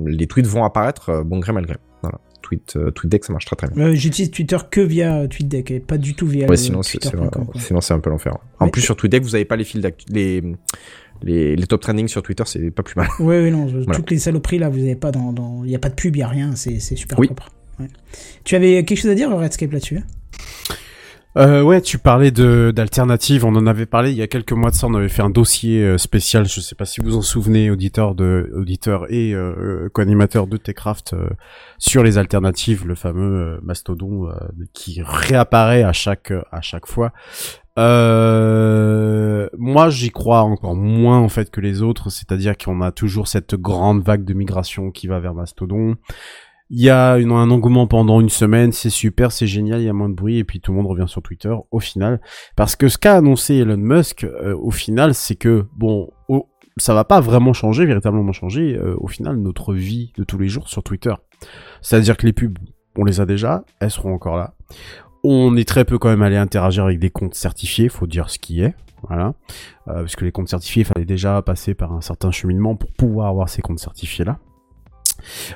les tweets vont apparaître bon gré mal gré. Voilà. Tweet, euh, TweetDeck, ça marche très très bien. Euh, J'utilise Twitter que via TweetDeck et pas du tout via Ouais, le sinon sinon c'est un peu l'enfer. En Ouais. plus sur TweetDeck, vous avez pas les fils les les, les top trending sur Twitter, c'est pas plus mal. *laughs* Oui, oui, non, Voilà. toutes les saloperies là, vous n'avez pas dans, dans, il y a pas de pub, il y a rien, c'est, c'est super Oui. propre. Ouais. Tu avais quelque chose à dire, Redscape là-dessus? hein Euh, ouais, tu parlais de d'alternatives. On en avait parlé il y a quelques mois de ça. On avait fait un dossier euh, spécial. Je sais pas si vous en souvenez, auditeurs de auditeurs et euh, euh, co-animateurs de Techcraft euh, sur les alternatives, le fameux euh, mastodon qui réapparaît à chaque à chaque fois. Euh, moi, j'y crois encore moins en fait que les autres. C'est-à-dire qu'on a toujours cette grande vague de migration qui va vers Mastodon. Il y a un engouement pendant une semaine, c'est super, c'est génial, il y a moins de bruit et puis tout le monde revient sur Twitter au final. Parce que ce qu'a annoncé Elon Musk euh, au final, c'est que bon, au- ça va pas vraiment changer, véritablement changer euh, au final notre vie de tous les jours sur Twitter. C'est-à-dire que les pubs, on les a déjà, elles seront encore là. On est très peu quand même allé interagir avec des comptes certifiés, faut dire ce qui est. Voilà, Euh, parce que les comptes certifiés, il fallait déjà passer par un certain cheminement pour pouvoir avoir ces comptes certifiés là.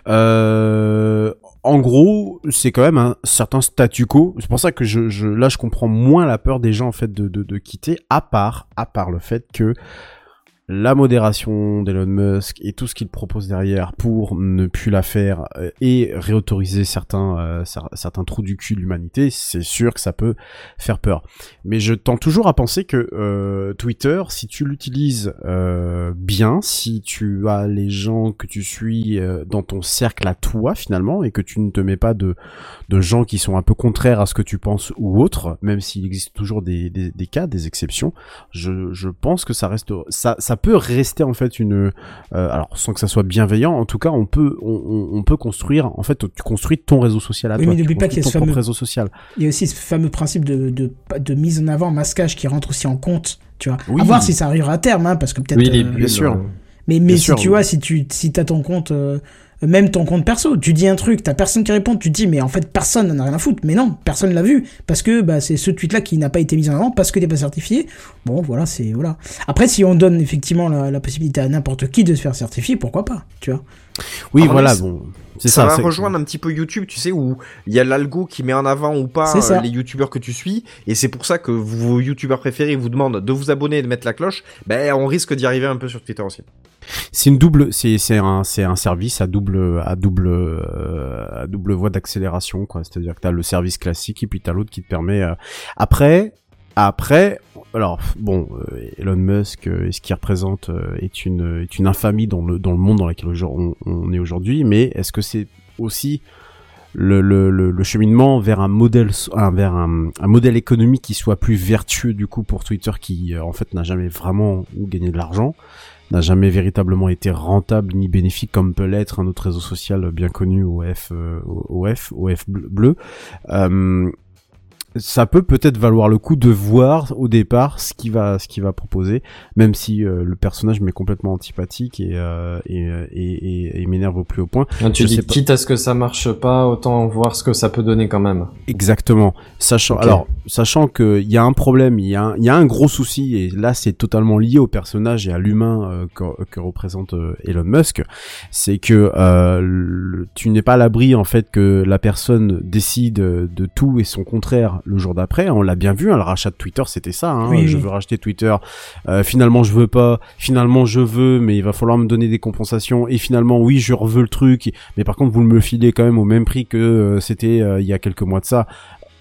Euh, en gros, c'est quand même un certain statu quo. C'est pour ça que je, je, là, je comprends moins la peur des gens en fait de, de, de quitter, à part, à part le fait que la modération d'Elon Musk et tout ce qu'il propose derrière pour ne plus la faire euh, et réautoriser certains euh, cer- certains trous du cul de l'humanité, c'est sûr que ça peut faire peur. Mais je tends toujours à penser que euh, Twitter, si tu l'utilises bien, si tu as les gens que tu suis dans ton cercle à toi finalement et que tu ne te mets pas de de gens qui sont un peu contraires à ce que tu penses ou autre, même s'il existe toujours des, des, des cas, des exceptions, je, je pense que ça reste ça ça peut rester en fait une euh, alors sans que ça soit bienveillant, en tout cas on peut on, peut construire en fait tu construis ton réseau social à Oui, toi, mais n'oublie pas qu'il y a ton ce propre fameux- réseau social. Il y a aussi ce fameux principe de, de, de mise en avant, masquage qui rentre aussi en compte, tu vois. Oui. À voir si ça arrivera à terme, hein, parce que peut-être. Oui, euh, bien sûr. euh, Mais, mais Bien si sûr, tu oui. vois, si tu si as ton compte, euh, même ton compte perso, tu dis un truc, t'as personne qui répond, tu dis, mais en fait, personne n'en a rien à foutre. Mais non, personne l'a vu. Parce que bah, c'est ce tweet-là qui n'a pas été mis en avant, parce que t'es pas certifié. Bon, voilà, c'est. voilà. Après, si on donne effectivement la, la possibilité à n'importe qui de se faire certifier, pourquoi pas, tu vois. Oui, voilà, bon, c'est ça, ça. va rejoindre un petit peu YouTube, tu sais, où il y a l'algo qui met en avant ou pas euh, les YouTubeurs que tu suis, et c'est pour ça que vos YouTubeurs préférés vous demandent de vous abonner et de mettre la cloche. Ben, on risque d'y arriver un peu sur Twitter aussi. C'est une double, c'est un un service à double à double euh, à double voie d'accélération quoi. C'est-à-dire que t'as le service classique et puis t'as l'autre qui te permet. euh, Après après alors bon euh, Elon Musk euh, ce qu'il représente euh, est une est une infamie dans le dans le monde dans lequel on, on est aujourd'hui. Mais est-ce que c'est aussi le, le, le, le cheminement vers un modèle vers un, un modèle économique qui soit plus vertueux du coup pour Twitter qui en fait n'a jamais vraiment gagné de l'argent n'a jamais véritablement été rentable ni bénéfique comme peut l'être un autre réseau social bien connu OF OF OF bleu. Euh, ça peut peut-être valoir le coup de voir au départ ce qu'il va ce qu'il va proposer même si euh, le personnage m'est complètement antipathique et euh, et, euh, et, et- et m'énerve au plus haut point Ah, tu Je dis sais pas. quitte à ce que ça marche pas, autant voir ce que ça peut donner quand même. Exactement. Sachant, alors, sachant que il y a un problème, il y a un, il y a un gros souci, et là c'est totalement lié au personnage et à l'humain euh, que, que représente Elon Musk, c'est que euh, le- tu n'es pas à l'abri en fait que la personne décide de tout et son contraire le jour d'après. On l'a bien vu, hein, le rachat de Twitter, c'était ça. Hein, Oui, je oui. veux racheter Twitter. Euh, finalement, je veux pas. Finalement, je veux, mais il va falloir me donner des compensations. Et finalement, oui, je veux le truc. Mais par contre, vous me le filez quand même au même prix que euh, c'était euh, il y a quelques mois de ça.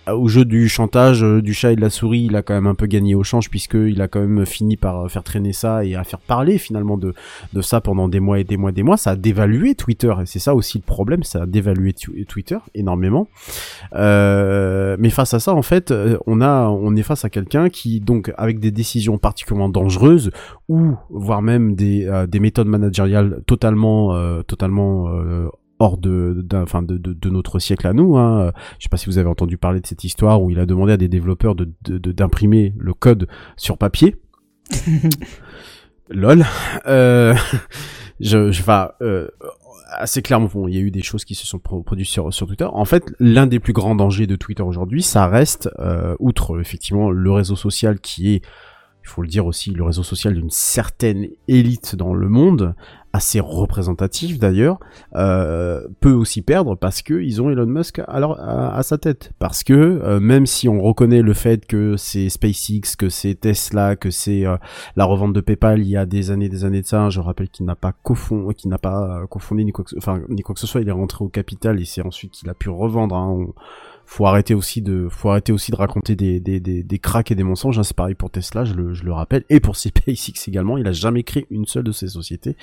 Euh, Au jeu du chantage euh, du chat et de la souris, il a quand même un peu gagné au change puisque il a quand même fini par euh, faire traîner ça et à faire parler finalement de de ça pendant des mois et des mois et des mois. Ça a dévalué Twitter et c'est ça aussi le problème, ça a dévalué tu- Twitter énormément. Euh, mais face à ça, en fait, euh, on a, on est face à quelqu'un qui, donc, avec des décisions particulièrement dangereuses ou voire même des, euh, des méthodes managériales totalement, euh, totalement euh, hors de, enfin, de, de, de notre siècle à nous. Hein. Je sais pas si vous avez entendu parler de cette histoire où il a demandé à des développeurs de, de, d'imprimer le code sur papier. *laughs* Lol. Euh, *laughs* je, je, enfin, euh, assez clairement, bon, il y a eu des choses qui se sont pro- produites sur, sur Twitter. En fait, l'un des plus grands dangers de Twitter aujourd'hui, ça reste, euh, outre effectivement le réseau social qui est, il faut le dire aussi, le réseau social d'une certaine élite dans le monde, assez représentatif d'ailleurs, euh, peut aussi perdre parce que ils ont Elon Musk leur- à, à sa tête. Parce que euh, même si on reconnaît le fait que c'est SpaceX, que c'est Tesla, que c'est euh, la revente de PayPal il y a des années, des années de ça, je rappelle qu'il n'a pas cofond, qu'il n'a pas euh, ni quoi que, ce- soit, il est rentré au capital et c'est ensuite qu'il a pu revendre. Hein, faut arrêter aussi de faut arrêter aussi de raconter des des des, des cracks et des mensonges hein. c'est pareil pour Tesla je le je le rappelle. Et pour SpaceX également il a jamais créé une seule de ces sociétés.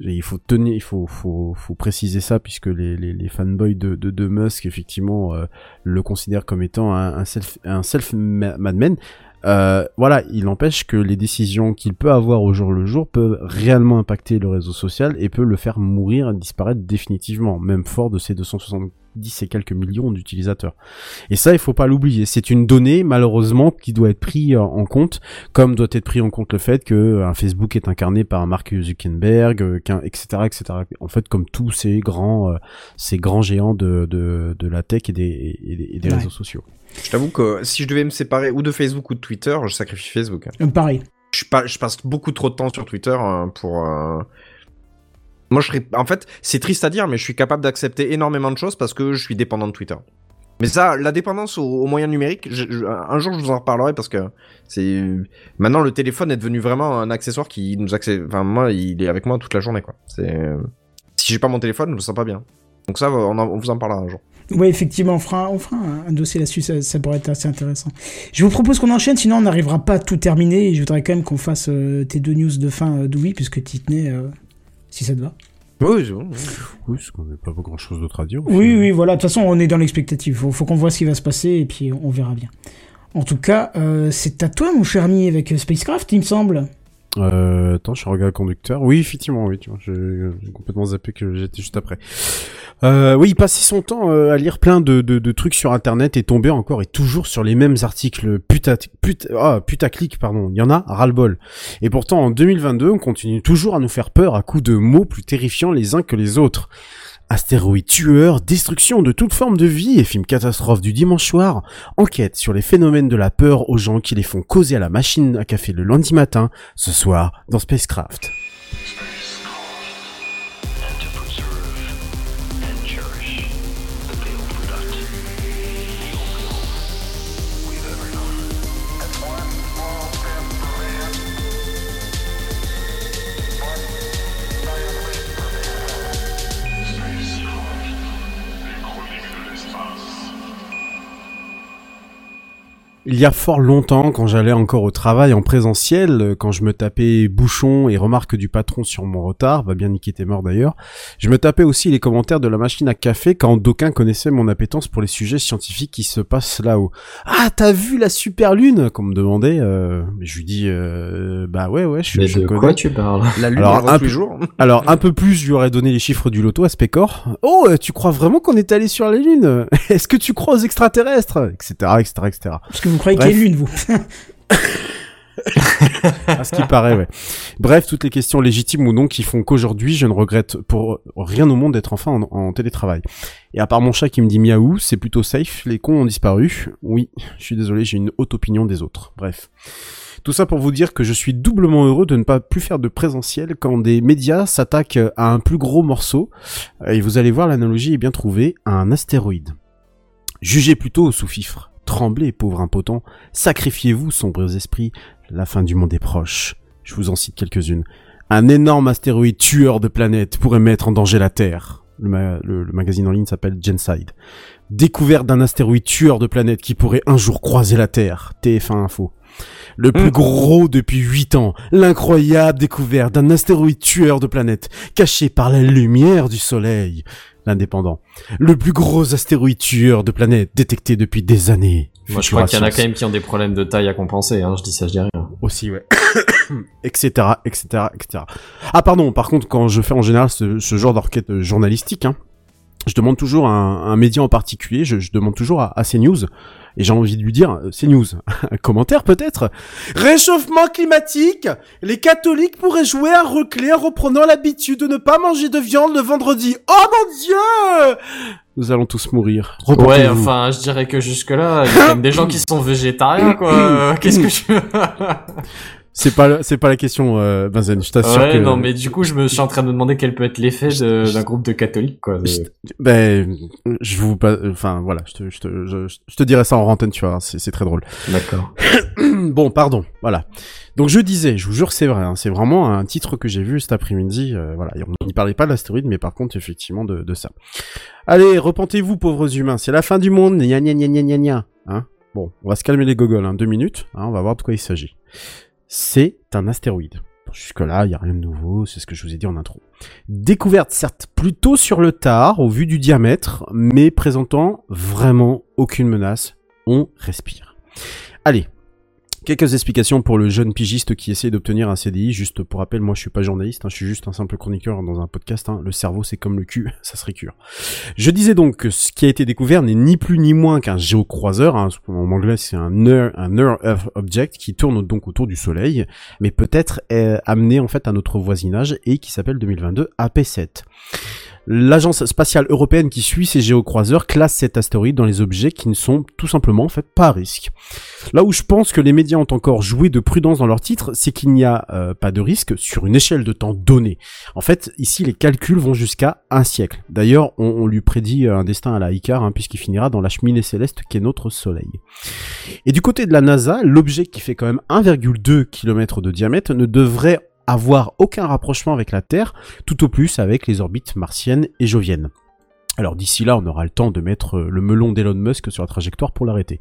Il faut tenir il faut faut faut préciser ça puisque les les, les fanboys de, de de Musk effectivement euh, le considèrent comme étant un, un self un self madman. Euh, voilà, il empêche que les décisions qu'il peut avoir au jour le jour peuvent réellement impacter le réseau social et peut le faire mourir et disparaître définitivement, même fort de ses 270 et quelques millions d'utilisateurs. Et ça, il faut pas l'oublier. C'est une donnée, malheureusement, qui doit être prise en compte, comme doit être pris en compte le fait que un Facebook est incarné par un Mark Zuckerberg, euh, qu'un, etc., etc. En fait, comme tous ces grands, euh, ces grands géants de, de, de la tech et des, et des, et des Ouais. réseaux sociaux. Je t'avoue que si je devais me séparer ou de Facebook ou de Twitter, je sacrifie Facebook. hein. Euh, pareil. Je, passe beaucoup trop de temps sur Twitter euh, pour. Euh, Moi, je serais. En fait, c'est triste à dire, mais je suis capable d'accepter énormément de choses parce que je suis dépendant de Twitter. Mais ça, la dépendance aux, moyens numériques, un jour je vous en reparlerai parce que maintenant le téléphone est devenu vraiment un accessoire qui nous accède. Enfin, moi, il est avec moi toute la journée, quoi. Si j'ai pas mon téléphone, je me sens pas bien. Donc ça, on, en- vous en parlera un jour. Oui, effectivement, on fera, on fera un, dossier là-dessus, ça, pourrait être assez intéressant. Je vous propose qu'on enchaîne, sinon on n'arrivera pas à tout terminer, et je voudrais quand même qu'on fasse euh, tes deux news de fin, euh, puisque tu y tenais, euh, si ça te va. Oui, c'est bon. Oui, parce qu'on n'a pas grand chose d'autre à dire. Oui, oui, voilà, de toute façon, on est dans l'expectative, faut, faut qu'on voit ce qui va se passer, et puis on verra bien. En tout cas, euh, c'est à toi, mon cher ami, avec Spacecraft, il me semble. Euh, attends, je regarde le conducteur. Oui, effectivement, oui, tu vois, j'ai complètement zappé que j'étais juste après. Euh, oui, il passait son temps euh, à lire plein de, de, de trucs sur Internet et tomber encore et toujours sur les mêmes articles puta, puta, ah, putaclic, pardon. Il y en a ras-le-bol. Et pourtant, en 2022, on continue toujours à nous faire peur à coups de mots plus terrifiants les uns que les autres. Astéroïdes tueurs, destruction de toute forme de vie et film catastrophe du dimanche soir, enquête sur les phénomènes de la peur aux gens qui les font causer à la machine à café le lundi matin, ce soir dans Spacecraft. Il y a fort longtemps, quand j'allais encore au travail en présentiel, euh, quand je me tapais bouchon et remarques du patron sur mon retard, va bien niquer tes morts d'ailleurs, je me tapais aussi les commentaires de la machine à café quand d'aucuns connaissaient mon appétence pour les sujets scientifiques qui se passent là-haut. Ah, t'as vu la super lune? Qu'on me demandait, euh, je lui dis, euh, bah ouais, ouais, je, Mais je de connais. quoi tu parles? La lune, Alors, un tous les peu- jours. *laughs* Alors, un peu plus, je lui aurais donné les chiffres du loto à Specor. Oh, euh, tu crois vraiment qu'on est allé sur la Lune? *laughs* Est-ce que tu crois aux extraterrestres? Etc, etc, etc. Parce que vous croyez qu'il y a une lune, vous. *laughs* À ce qui paraît, ouais. Bref, toutes les questions légitimes ou non qui font qu'aujourd'hui, je ne regrette pour rien au monde d'être enfin en, en télétravail. Et à part mon chat qui me dit miaou, c'est plutôt safe, les cons ont disparu. Oui, je suis désolé, j'ai une haute opinion des autres. Bref. Tout ça pour vous dire que je suis doublement heureux de ne pas plus faire de présentiel quand des médias s'attaquent à un plus gros morceau. Et vous allez voir, l'analogie est bien trouvée, un astéroïde. Jugez plutôt au sous-fifre. Tremblez, pauvre impotent. Sacrifiez-vous, sombres esprits. La fin du monde est proche. Je vous en cite quelques-unes. Un énorme astéroïde tueur de planètes pourrait mettre en danger la Terre. Le magazine en ligne s'appelle Genside. Découverte d'un astéroïde tueur de planètes qui pourrait un jour croiser la Terre. TF1 Info. Le plus gros depuis 8 ans, l'incroyable découverte d'un astéroïde tueur de planètes caché par la lumière du soleil. L'indépendant. Le plus gros astéroïde tueur de planètes détecté depuis des années. Moi, je crois qu'il y en a quand même qui ont des problèmes de taille à compenser. Hein. Je dis ça, je dis rien. aussi, ouais. etc., etc., etc. Ah, pardon, par contre, quand je fais en général ce, ce genre d'enquête journalistique, hein, je demande toujours à un, un média en particulier, je, je demande toujours à, à CNews, et j'ai envie de lui dire, euh, CNews, un *laughs* commentaire peut-être Réchauffement climatique Les catholiques pourraient jouer un reclé en reprenant l'habitude de ne pas manger de viande le vendredi. Oh mon dieu Nous allons tous mourir. Ouais, enfin, je dirais que jusque-là, il y a même des gens qui sont végétariens, quoi. *coughs* Qu'est-ce que tu *coughs* veux *laughs* C'est pas, c'est pas la question, euh, Benzen. Je t'assure Ouais, que. non, mais du coup, je me suis en train de me demander quel peut être l'effet d'un groupe de catholiques, quoi. de- Ben, je vous, pas, enfin, voilà, je te, je te, je, je te dirai ça en antenne, tu vois, c'est, c'est très drôle. D'accord. *coughs* bon, pardon, voilà. Donc je disais, je vous jure, c'est vrai, hein, c'est vraiment un titre que j'ai vu cet après-midi, euh, voilà, et on n'y parlait pas de l'astéroïde, mais par contre, effectivement, de, de ça. Allez, repentez-vous, pauvres humains, c'est la fin du monde, gna gna gna gna gna gna, hein. Bon, on va se calmer les gogoles, hein, deux minutes, hein, on va voir de quoi il s'agit. C'est un astéroïde. Jusque-là, il n'y a rien de nouveau, c'est ce que je vous ai dit en intro. Découverte certes plutôt sur le tard, au vu du diamètre, mais présentant vraiment aucune menace. On respire. Allez, quelques explications pour le jeune pigiste qui essaie d'obtenir un CDI. Juste pour rappel, moi je suis pas journaliste, hein, je suis juste un simple chroniqueur dans un podcast. hein. Le cerveau c'est comme le cul, *laughs* ça se récure. Je disais donc que ce qui a été découvert n'est ni plus ni moins qu'un géocroiseur. Hein, en anglais c'est un Earth Object qui tourne donc autour du Soleil, mais peut-être amené en fait à notre voisinage et qui s'appelle 2022 AP7. L'agence spatiale européenne qui suit ces géocroiseurs classe cet astéroïde dans les objets qui ne sont tout simplement en fait pas à risque. Là où je pense que les médias ont encore joué de prudence dans leur titre, c'est qu'il n'y a euh, pas de risque sur une échelle de temps donnée. En fait, ici les calculs vont jusqu'à un siècle. D'ailleurs, on, lui prédit euh, un destin à la Icar hein, puisqu'il finira dans la cheminée céleste qui est notre Soleil. Et du côté de la NASA, l'objet qui fait quand même 1,2 km de diamètre ne devrait avoir aucun rapprochement avec la Terre, tout au plus avec les orbites martiennes et joviennes. Alors d'ici là, on aura le temps de mettre le melon d'Elon Musk sur la trajectoire pour l'arrêter.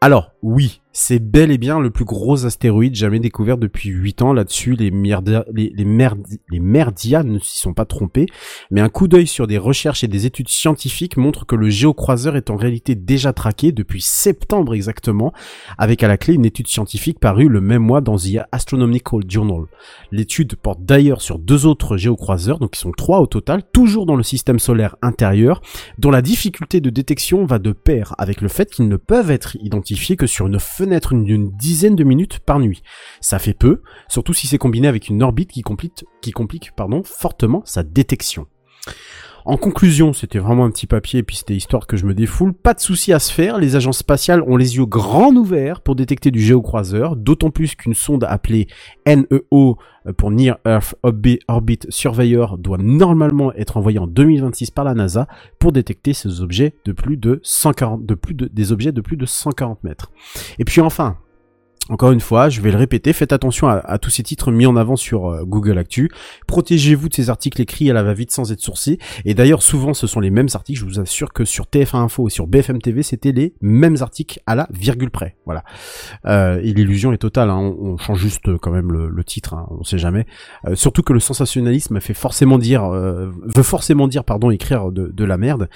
Alors, oui, c'est bel et bien le plus gros astéroïde jamais découvert depuis 8 ans. Là-dessus, les, merdia- les, ne s'y sont pas trompés. Mais un coup d'œil sur des recherches et des études scientifiques montre que le géocroiseur est en réalité déjà traqué depuis septembre exactement, avec à la clé une étude scientifique parue le même mois dans The Astronomical Journal. L'étude porte d'ailleurs sur deux autres géocroiseurs, donc ils sont trois au total, toujours dans le système solaire intérieur, dont la difficulté de détection va de pair avec le fait qu'ils ne peuvent être identifiés que sur une fenêtre d'une dizaine de minutes par nuit. Ça fait peu, surtout si c'est combiné avec une orbite qui complique, qui complique pardon, fortement sa détection. En conclusion, c'était vraiment un petit papier et puis c'était histoire que je me défoule. Pas de souci à se faire, les agences spatiales ont les yeux grands ouverts pour détecter du géocroiseur, d'autant plus qu'une sonde appelée NEO euh, pour Near Earth Orbi- Orbit Surveyor doit normalement être envoyée en 2026 par la NASA pour détecter ces objets de plus de 140, de plus de, des objets de plus de 140 mètres. Et puis enfin, encore une fois, je vais le répéter, faites attention à, tous ces titres mis en avant sur euh, Google Actu. Protégez-vous de ces articles écrits à la va-vite sans être sourcés. Et d'ailleurs, souvent, ce sont les mêmes articles. Je vous assure que sur TF1 Info et sur BFM TV, c'était les mêmes articles à la virgule près. Voilà. Euh, et l'illusion est totale. hein. On, change juste euh, quand même le, titre. hein. On sait jamais. Surtout que le sensationnalisme fait forcément dire, veut forcément dire, pardon, écrire de, la merde.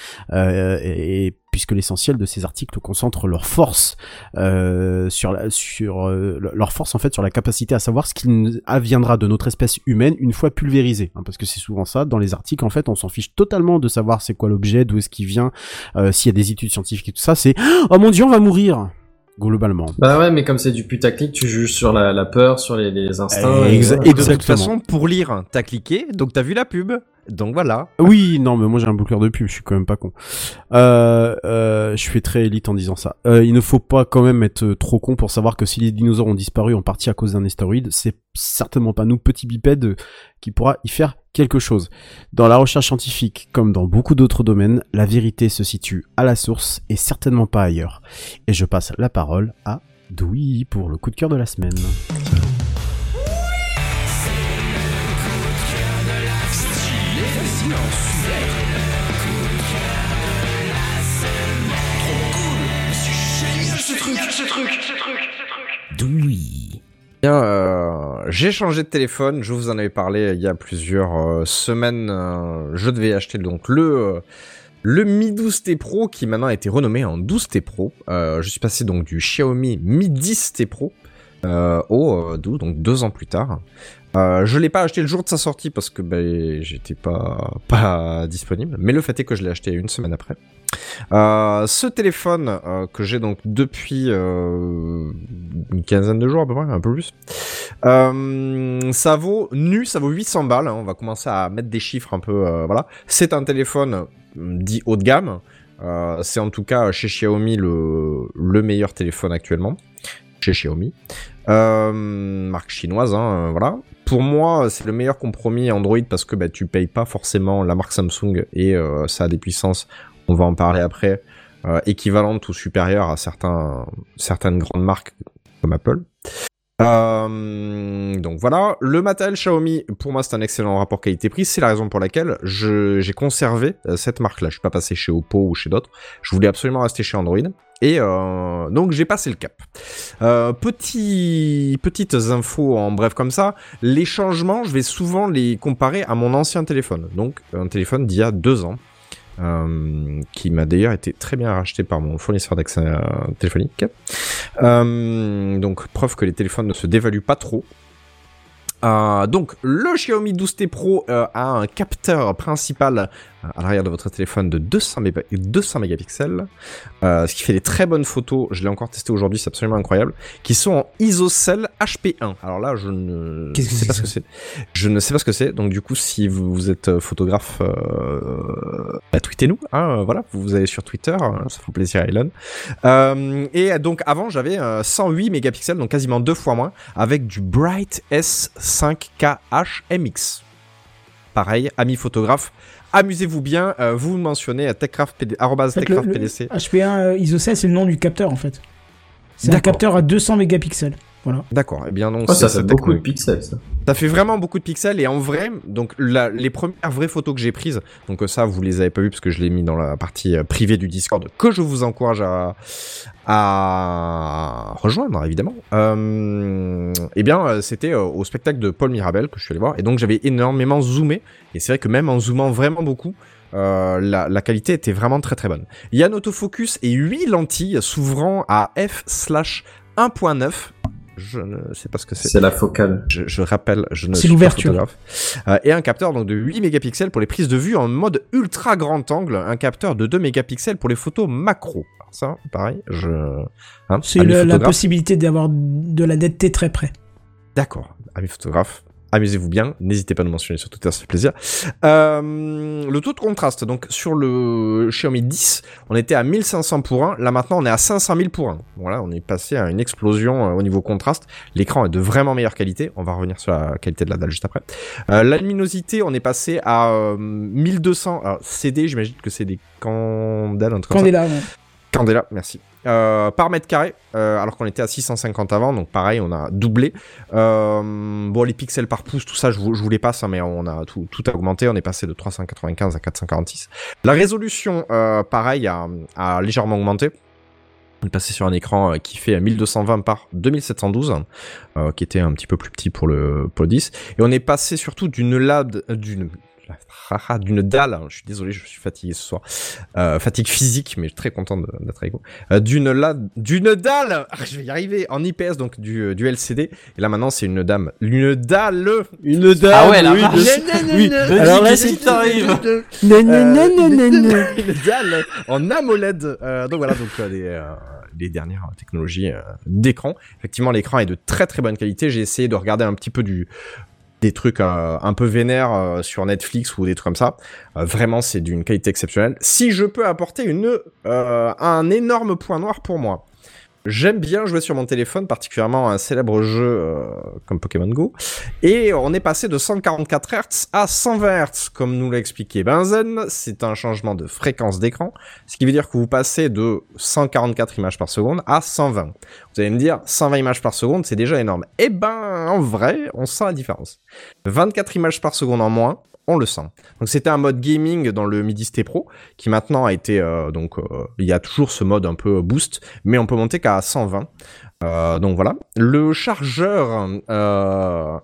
Puisque l'essentiel de ces articles concentre leur force euh, sur la, sur euh, leur force en fait sur la capacité à savoir ce qui n- adviendra de notre espèce humaine une fois pulvérisée hein, parce que c'est souvent ça dans les articles en fait on s'en fiche totalement de savoir c'est quoi l'objet d'où est-ce qu'il vient euh, s'il y a des études scientifiques et tout ça c'est *gasps* oh mon dieu on va mourir globalement Bah ouais, mais comme c'est du putaclic, tu juges sur la, la peur, sur les, les instincts. Et exa- voilà. Et de toute Exactement. façon, pour lire, t'as cliqué, donc t'as vu la pub. Donc voilà. Oui, non, mais moi j'ai un boucleur de pub, je suis quand même pas con. Euh, euh, je suis très élite en disant ça. Euh, il ne faut pas quand même être euh, trop con pour savoir que si les dinosaures ont disparu en partie à cause d'un astéroïde, c'est certainement pas nous, petits bipèdes, qui pourra y faire quelque chose. Dans la recherche scientifique, comme dans beaucoup d'autres domaines, la vérité se situe à la source et certainement pas ailleurs. Et je passe la parole à Doui pour le coup de cœur de la semaine. Euh, j'ai changé de téléphone. Je vous en avais parlé il y a plusieurs euh, semaines. euh, je devais acheter donc le le Mi 12T Pro qui maintenant a été renommé en 12T Pro. Je suis passé donc du Xiaomi Mi 10T Pro au euh, 12, donc deux ans plus tard. Euh, je l'ai pas acheté le jour de sa sortie parce que ben, j'étais pas disponible. Mais le fait est que je l'ai acheté une semaine après. Euh, ce téléphone euh, que j'ai donc depuis euh, une quinzaine de jours à peu près, un peu plus. Ça vaut nu, ça vaut 800 balles. hein. On va commencer à mettre des chiffres un peu. voilà. C'est un téléphone euh, dit haut de gamme. C'est en tout cas chez Xiaomi le, le meilleur téléphone actuellement. chez Xiaomi. Marque chinoise, hein, voilà. Pour moi, c'est le meilleur compromis Android parce que bah, tu payes pas forcément la marque Samsung et ça a des puissances, on va en parler après, euh, équivalentes ou supérieures à certains, certaines grandes marques comme Apple. Euh, donc voilà, le matériel Xiaomi, pour moi c'est un excellent rapport qualité-prix, c'est la raison pour laquelle j'ai conservé euh, cette marque-là. Je suis pas passé chez Oppo ou chez d'autres, je voulais absolument rester chez Android. Et donc j'ai passé le cap. Petit, petites infos en bref comme ça, les changements, je vais souvent les comparer à mon ancien téléphone. Donc un téléphone d'il y a deux ans, euh, qui m'a d'ailleurs été très bien racheté par mon fournisseur d'accès euh, téléphonique. Euh, donc preuve que les téléphones ne se dévaluent pas trop. Donc le Xiaomi 12T Pro a un capteur principal à l'arrière de votre téléphone de 200, méga- 200 mégapixels, euh, ce qui fait des très bonnes photos. Je l'ai encore testé aujourd'hui, c'est absolument incroyable. Qui sont en ISOCELL HP1. Alors là, je ne sais pas ce que c'est. Je ne sais pas ce que c'est. Donc du coup, si vous, vous êtes euh, photographe, euh, bah, tweetez-nous. Hein, voilà, vous allez sur Twitter, hein, ça fait plaisir à Elon. Euh, et donc avant, j'avais euh, 108 mégapixels, donc quasiment deux fois moins, avec du Bright S5KH MX. Pareil, amis photographes, amusez-vous bien. euh, vous mentionnez à En fait, techcraftpdc. HP1 euh, ISOCELL, c'est le nom du capteur en fait. C'est un capteur à 200 mégapixels. Voilà. D'accord. Eh bien donc Oh, ça c'est fait beaucoup de pixels, ça. Ça fait vraiment beaucoup de pixels et en vrai, donc la- les premières vraies photos que j'ai prises, donc ça vous les avez pas vues parce que je l'ai mis dans la partie euh, privée du Discord que je vous encourage à, à rejoindre évidemment. Euh, eh bien, euh, c'était au spectacle de Paul Mirabel que je suis allé voir et donc j'avais énormément zoomé et c'est vrai que même en zoomant vraiment beaucoup. euh, la, la qualité était vraiment très très bonne. Il y a un autofocus et 8 lentilles s'ouvrant à f slash 1.9. Je ne sais pas ce que c'est. C'est la focale. Je, je rappelle, je ne C'est suis pas l'ouverture. photographe. Euh, et un capteur donc de 8 mégapixels pour les prises de vue en mode ultra grand angle, un capteur de 2 mégapixels pour les photos macro. Alors ça, pareil, je. Hein, C'est la possibilité d'avoir de la netteté très près. D'accord, amis photographes. Amusez-vous bien, n'hésitez pas à nous mentionner sur Twitter, ça fait plaisir. Euh, le taux de contraste, donc sur le Xiaomi 10, on était à 1500 pour 1, là maintenant on est à 500 000 pour 1. Voilà, on est passé à une explosion euh, au niveau contraste. L'écran est de vraiment meilleure qualité, on va revenir sur la qualité de la dalle juste après. Euh, la luminosité, on est passé à euh, 1200, alors CD, j'imagine que c'est des candelles, un truc comme ça. Candela, ouais. Candela, merci. Euh, par mètre carré, euh, alors qu'on était à 650 avant, donc pareil, on a doublé. Euh, bon, les pixels par pouce, tout ça, je vous, je les passe, mais on a tout, augmenté. On est passé de 395 à 446. La résolution, pareil, a, légèrement augmenté. On est passé sur un écran qui fait 1220 par 2712, euh, qui était un petit peu plus petit pour le, pour le 10. Et on est passé surtout d'une euh, d'une d'une dalle, je suis désolé, je suis fatigué ce soir, euh, fatigue physique, mais je suis très content d'être avec vous, euh, d'une la- d'une dalle, ah, je vais y arriver, en IPS, donc du, euh, du LCD, et là maintenant c'est une dame, une dalle, Une dame. Ah ouais, la oui, de- oui. Vas-y, Alors là, c'est t'arrive Euh, une dalle en AMOLED. Euh, donc voilà, donc euh, les, euh, les dernières technologies euh, d'écran. Effectivement, l'écran est de très très bonne qualité. J'ai essayé de regarder un petit peu du des trucs euh, un peu vénères euh, sur Netflix ou des trucs comme ça. Euh, vraiment, c'est d'une qualité exceptionnelle. Si je peux apporter une euh, un énorme point noir pour moi. J'aime bien jouer sur mon téléphone, particulièrement un célèbre jeu euh, comme Pokémon Go. Et on est passé de 144 Hz à 120 Hz, comme nous l'a expliqué Benzen. C'est un changement de fréquence d'écran, ce qui veut dire que vous passez de 144 images par seconde à 120. Vous allez me dire, 120 images par seconde, c'est déjà énorme. Eh ben, en vrai, on sent la différence. 24 images par seconde en moins, on le sent. Donc c'était un mode gaming dans le Midi ST Pro qui maintenant a été euh, donc euh, il y a toujours ce mode un peu boost, mais on peut monter qu'à 120. Euh, donc voilà. Le chargeur, euh,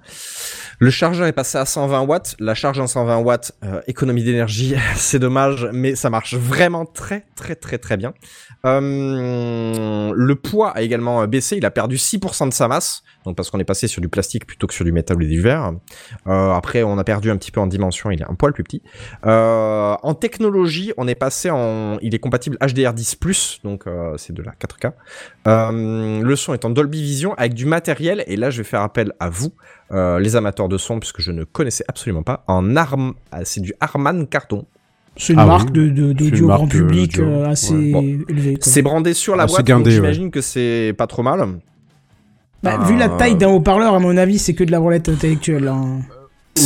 le chargeur est passé à 120 watts. La charge en 120 watts, euh, économie d'énergie, *laughs* c'est dommage, mais ça marche vraiment très très très très bien. Euh, le poids a également baissé. Il a perdu 6% de sa masse, donc parce qu'on est passé sur du plastique plutôt que sur du métal ou du verre. Euh, après, on a perdu un petit peu en dimension. Il est un poil plus petit. Euh, en technologie, on est passé en, il est compatible HDR10+, donc euh, c'est de la 4K. Euh, le son est en Dolby Vision avec du matériel, et là je vais faire appel à vous, euh, les amateurs de son, puisque je ne connaissais absolument pas, en arm, ah, c'est du Harman Kardon. C'est une Ah marque oui. de, d'audio grand public euh, assez Ouais. Bon. élevée. C'est brandé sur la Ah, boîte, guindé, donc ouais. j'imagine que c'est pas trop mal. Bah, Vu la taille d'un haut-parleur, à mon avis, c'est que de la roulette intellectuelle. hein.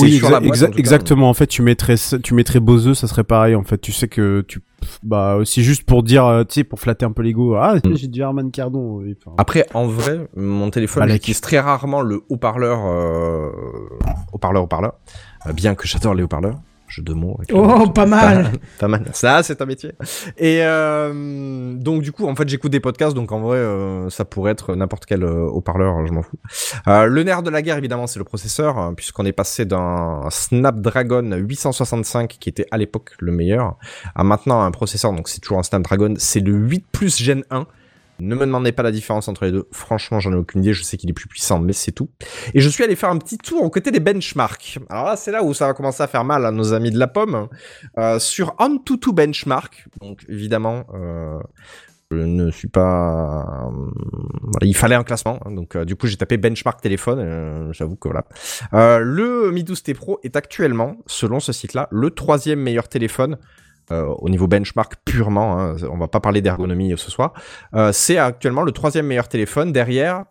Oui, exa- boîte, exa- en exactement. En fait, tu mettrais, tu mettrais Bose, ça serait pareil. En fait, tu sais que tu, bah, c'est juste pour dire, euh, tu sais, pour flatter un peu l'ego. Ah, Mm. j'ai du Herman Cardon. oui, enfin. Après, en vrai, mon téléphone, Balek. j'utilise très rarement le haut-parleur, euh, haut-parleur, haut-parleur. Bien que j'adore les haut-parleurs. Jeu de mots. Oh, pas mal. Pas mal. Ça, c'est un métier. Et euh, donc du coup, en fait, j'écoute des podcasts, donc en vrai, euh, ça pourrait être n'importe quel euh, haut-parleur, je m'en fous. Euh, le nerf de la guerre, évidemment, c'est le processeur, hein, puisqu'on est passé d'un Snapdragon 865 qui était à l'époque le meilleur, à maintenant un processeur, donc c'est toujours un Snapdragon, c'est le 8 Plus Gen 1. Ne me demandez pas la différence entre les deux. Franchement, j'en ai aucune idée. Je sais qu'il est plus puissant, mais c'est tout. Et je suis allé faire un petit tour aux côtés des benchmarks. Alors là, c'est là où ça va commencer à faire mal à nos amis de la pomme. Euh, sur Antutu Benchmark, donc évidemment, euh, je ne suis pas. euh, il fallait un classement, donc du coup j'ai tapé benchmark téléphone. J'avoue que voilà. Le Mi 12T Pro est actuellement, selon ce site-là, le troisième meilleur téléphone. Euh, au niveau benchmark purement, hein, on va pas parler d'ergonomie ce soir. Euh, c'est actuellement le troisième meilleur téléphone derrière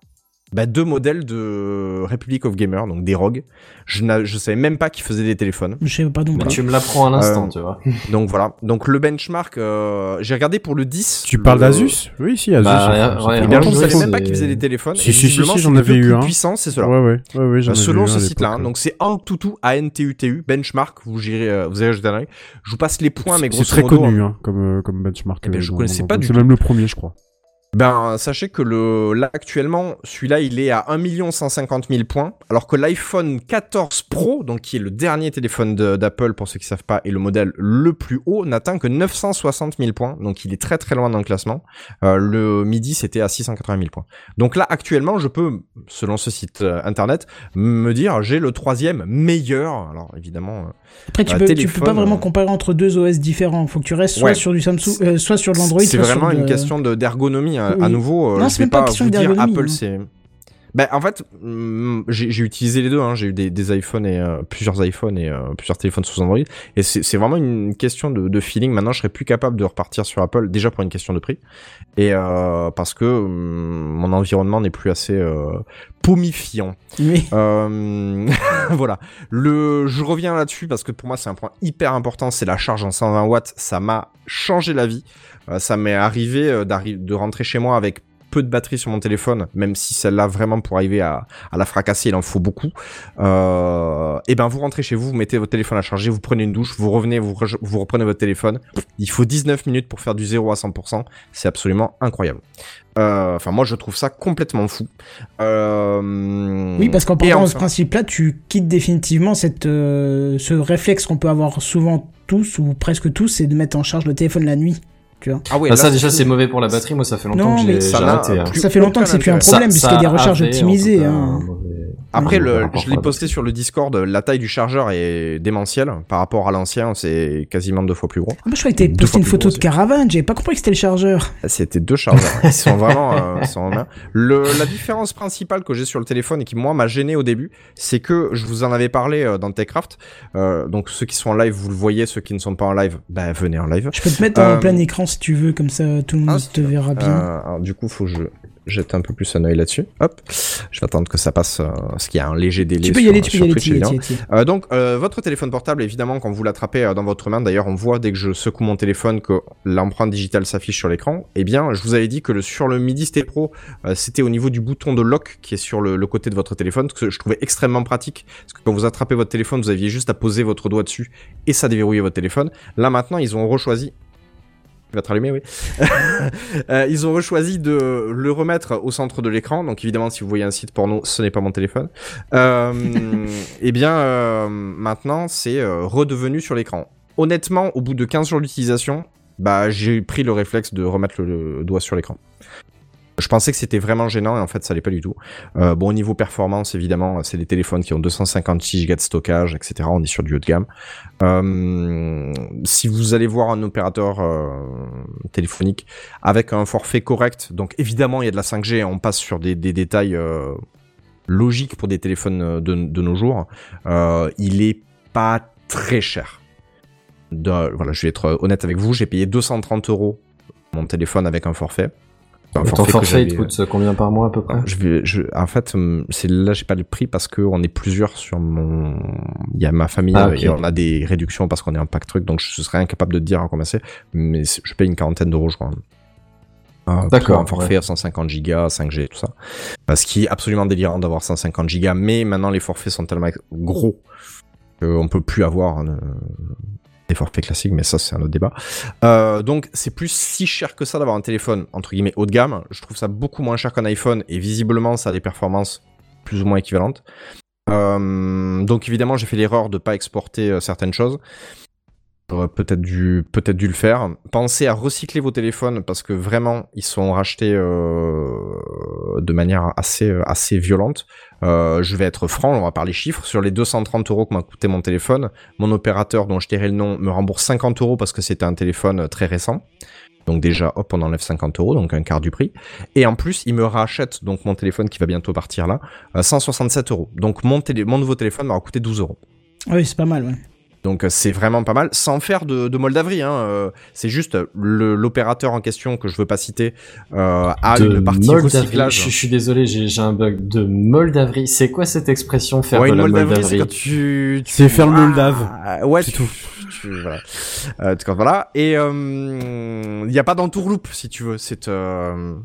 bah, deux modèles de Republic of Gamer, donc des ROG. Je, je savais même pas qu'ils faisaient des téléphones. Je sais pas non Bah, plus. tu me l'apprends à l'instant, Euh, tu vois. *laughs* Donc voilà. Donc le benchmark, euh, j'ai regardé pour le 10. Tu le- parles d'Asus Oui, si, Asus. Bah, ouais, ouais, Eh bien, je ne savais même pas qu'ils faisaient des téléphones. Si, et si, si, c'est j'en avais eu un. puissants, c'est cela. Ouais, ouais, ouais, ouais, avais selon ce site-là, hein, donc c'est Antutu, A-N-T-U-T-U, benchmark, vous gérez, euh, vous allez jeter un. Je vous passe les points, mais C'est grosso très modo, connu, hein, comme, euh, comme benchmark. Eh ben, je dans- connaissais pas du C'est tout. même le premier, je crois. Ben, sachez que le, là, actuellement, celui-là, il est à 1 150 000 points, alors que l'iPhone 14 Pro, donc qui est le dernier téléphone de- d'Apple, pour ceux qui savent pas, et le modèle le plus haut, n'atteint que 960 000 points, donc il est très très loin dans le classement. Euh, le midi, c'était à 680 000 points. Donc là, actuellement, je peux, selon ce site euh, internet, me dire, j'ai le troisième meilleur, alors évidemment, euh, Après, tu bah, peux, tu peux pas vraiment comparer entre deux OS différents. Faut que tu restes soit Ouais. sur du Samsung, soit sur de l'Android, C'est sur vraiment de- une question de- à, nouveau. euh, Non, je vais pas pas vous dire Apple, hein. c'est. Ben en fait, hum, j'ai utilisé les deux. Hein. J'ai eu des, des iPhones et euh, plusieurs iPhones et euh, plusieurs téléphones sous Android. Et c'est vraiment une question de, de feeling. Maintenant, je serais plus capable de repartir sur Apple déjà pour une question de prix et euh, parce que hum, mon environnement n'est plus assez pomifiant. Oui. *laughs* Voilà. Le, je reviens là-dessus parce que pour moi c'est un point hyper important, c'est la charge en 120 watts. Ça m'a changé la vie. Euh, ça m'est arrivé euh, d'arri- de rentrer chez moi avec peu de batterie sur mon téléphone, même si celle-là vraiment pour arriver à, à la fracasser, il en faut beaucoup. Euh, et ben vous rentrez chez vous, vous mettez votre téléphone à charger, vous prenez une douche, vous revenez, vous, re- vous reprenez votre téléphone. Il faut 19 minutes pour faire du 0 à 100%. C'est absolument incroyable. Euh, Enfin moi je trouve ça complètement fou. Euh, Oui, parce qu'en partant de ce enfin- principe-là, tu quittes définitivement cette, ce réflexe qu'on peut avoir souvent tous ou presque tous, c'est de mettre en charge le téléphone la nuit. Tu vois. Ah ouais, Bah, là, ça déjà c'est- mauvais pour la batterie. Moi ça fait longtemps Non, que j'ai arrêté. hein. Ça fait longtemps que c'est plus un problème puisqu'il y a des recharges optimisées. hein. mauvais- Après, le, rapport je l'ai posté sur le Discord, la taille du chargeur est démentielle par rapport à l'ancien, c'est quasiment deux fois plus gros. Ah, bah, je croyais que t'avais posté une photo gros de caravane, j'avais pas compris que c'était le chargeur. C'était deux chargeurs. *laughs* Ils sont vraiment, euh, ils sont Le, la différence principale que j'ai sur le téléphone et qui moi m'a gêné au début, c'est que je vous en avais parlé euh, dans Techcraft. Euh, donc ceux qui sont en live, vous le voyez. Ceux qui ne sont pas en live, bah venez en live. Je peux te mettre en Euh, plein écran si tu veux, comme ça tout le monde ah, te verra bien. Euh, alors, du coup, faut que je jette un peu plus un œil là-dessus. Hop. Je vais attendre que ça passe, euh, parce qu'il y a un léger délai. tu peux y sur- aller, tu peux y aller. Euh, donc, euh, votre téléphone portable, évidemment, quand vous l'attrapez euh, dans votre main, d'ailleurs, on voit dès que je secoue mon téléphone que l'empreinte digitale s'affiche sur l'écran. Eh bien, je vous avais dit que le, sur le Midi Stay Pro, c'était au niveau du bouton de lock qui est sur le, le côté de votre téléphone, ce que je trouvais extrêmement pratique. Parce que quand vous attrapez votre téléphone, vous aviez juste à poser votre doigt dessus et ça déverrouillait votre téléphone. Là, maintenant, ils ont rechoisi il va te rallumer, oui. *laughs* Euh, ils ont rechoisi de le remettre au centre de l'écran. Donc évidemment, si vous voyez un site porno, ce n'est pas mon téléphone. Euh, *laughs* eh bien, euh, maintenant, c'est euh, redevenu sur l'écran. Honnêtement, au bout de 15 jours d'utilisation, bah, j'ai pris le réflexe de remettre le, le doigt sur l'écran. Je pensais que c'était vraiment gênant et en fait ça l'est pas du tout. Euh, bon au niveau performance évidemment c'est des téléphones qui ont 256 Go de stockage etc. On est sur du haut de gamme. Euh, si vous allez voir un opérateur euh, téléphonique avec un forfait correct, donc évidemment il y a de la 5G, on passe sur des, détails logiques pour des téléphones de, nos jours. Il est pas très cher. Voilà, je vais être honnête avec vous, j'ai payé 230 euros mon téléphone avec un forfait. Ton forfait que forfait, il te j'avais- coûte combien par mois à peu près Je vais, je, en fait, hum, c'est là j'ai pas le prix parce que on est plusieurs sur mon. Il y a ma famille Ah, euh, et on a des réductions parce qu'on est un pack truc, donc je serais incapable de te dire à combien c'est, mais je paye une quarantaine d'euros, je crois. Euh, D'accord, un forfait à 150 gigas, 5G, tout ça. Parce qu'il est absolument délirant d'avoir 150 gigas, mais maintenant les forfaits sont tellement gros qu'on peut plus avoir euh, des forfaits classiques, mais ça c'est un autre débat. Euh, donc c'est plus si cher que ça d'avoir un téléphone entre guillemets haut de gamme. Je trouve ça beaucoup moins cher qu'un iPhone et visiblement ça a des performances plus ou moins équivalentes. Euh, donc évidemment j'ai fait l'erreur de pas exporter euh, certaines choses. J'aurais peut-être dû peut-être dû le faire. Pensez à recycler vos téléphones parce que vraiment ils sont rachetés euh, de manière assez assez violente. Euh, je vais être franc, on va parler chiffres. Sur les 230 euros que m'a coûté mon téléphone, mon opérateur dont je tairai le nom me rembourse 50 euros parce que c'était un téléphone euh, très récent. Donc déjà, hop, on enlève 50 euros, donc un quart du prix. Et en plus, il me rachète donc mon téléphone qui va bientôt partir là, euh, 167 euros. Donc mon, télé mon nouveau téléphone m'aura coûté 12 euros. Oui, c'est pas mal, ouais. Donc euh, c'est vraiment pas mal, sans faire de, de moldaverie. Hein. euh, c'est juste le- l'opérateur en question que je veux pas citer euh, a De une partie Moldavie. recyclage. Je, je suis désolé, j'ai j'ai un bug de Moldavie. C'est quoi cette expression faire Ouais, de la moldavrie, Moldavie c'est quand tu, tu- C'est faire le Moldave. Ah, ouais, C'est tu- tout. tu- voilà. Euh, quand- voilà. Et il n'y a pas d'entourloupe si tu veux. C'est euh...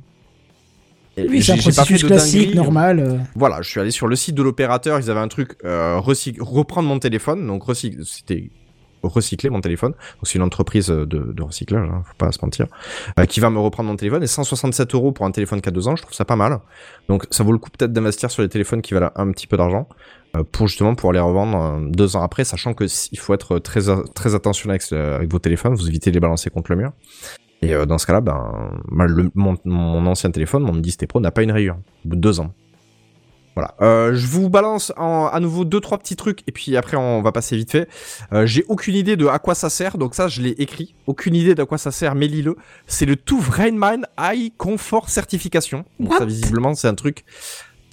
Oui, c'est un processus classique, normal. euh. Voilà, je suis allé sur le site de l'opérateur, ils avaient un truc euh, reprendre mon téléphone, donc c'était recycler mon téléphone. Donc c'est une entreprise de, de recyclage, hein, faut pas se mentir, euh, qui va me reprendre mon téléphone et 167 euros pour un téléphone qui a deux ans, je trouve ça pas mal. Donc ça vaut le coup peut-être d'investir sur les téléphones qui valent un petit peu d'argent euh, pour justement pouvoir les revendre euh, deux ans après, sachant que il faut être très très attentionné avec, avec vos téléphones, vous évitez de les balancer contre le mur. Et euh, dans ce cas-là, ben, le- mon, mon ancien téléphone, mon 10T Pro, n'a pas une rayure au bout de deux ans. Voilà. Euh, je vous balance en, à nouveau deux trois petits trucs et puis après on va passer vite fait. Euh, J'ai aucune idée de à quoi ça sert, donc ça je l'ai écrit. Aucune idée d'à quoi ça sert, mais lis-le. C'est le TÜV Rheinland High Comfort Certification. Donc ça visiblement c'est un truc.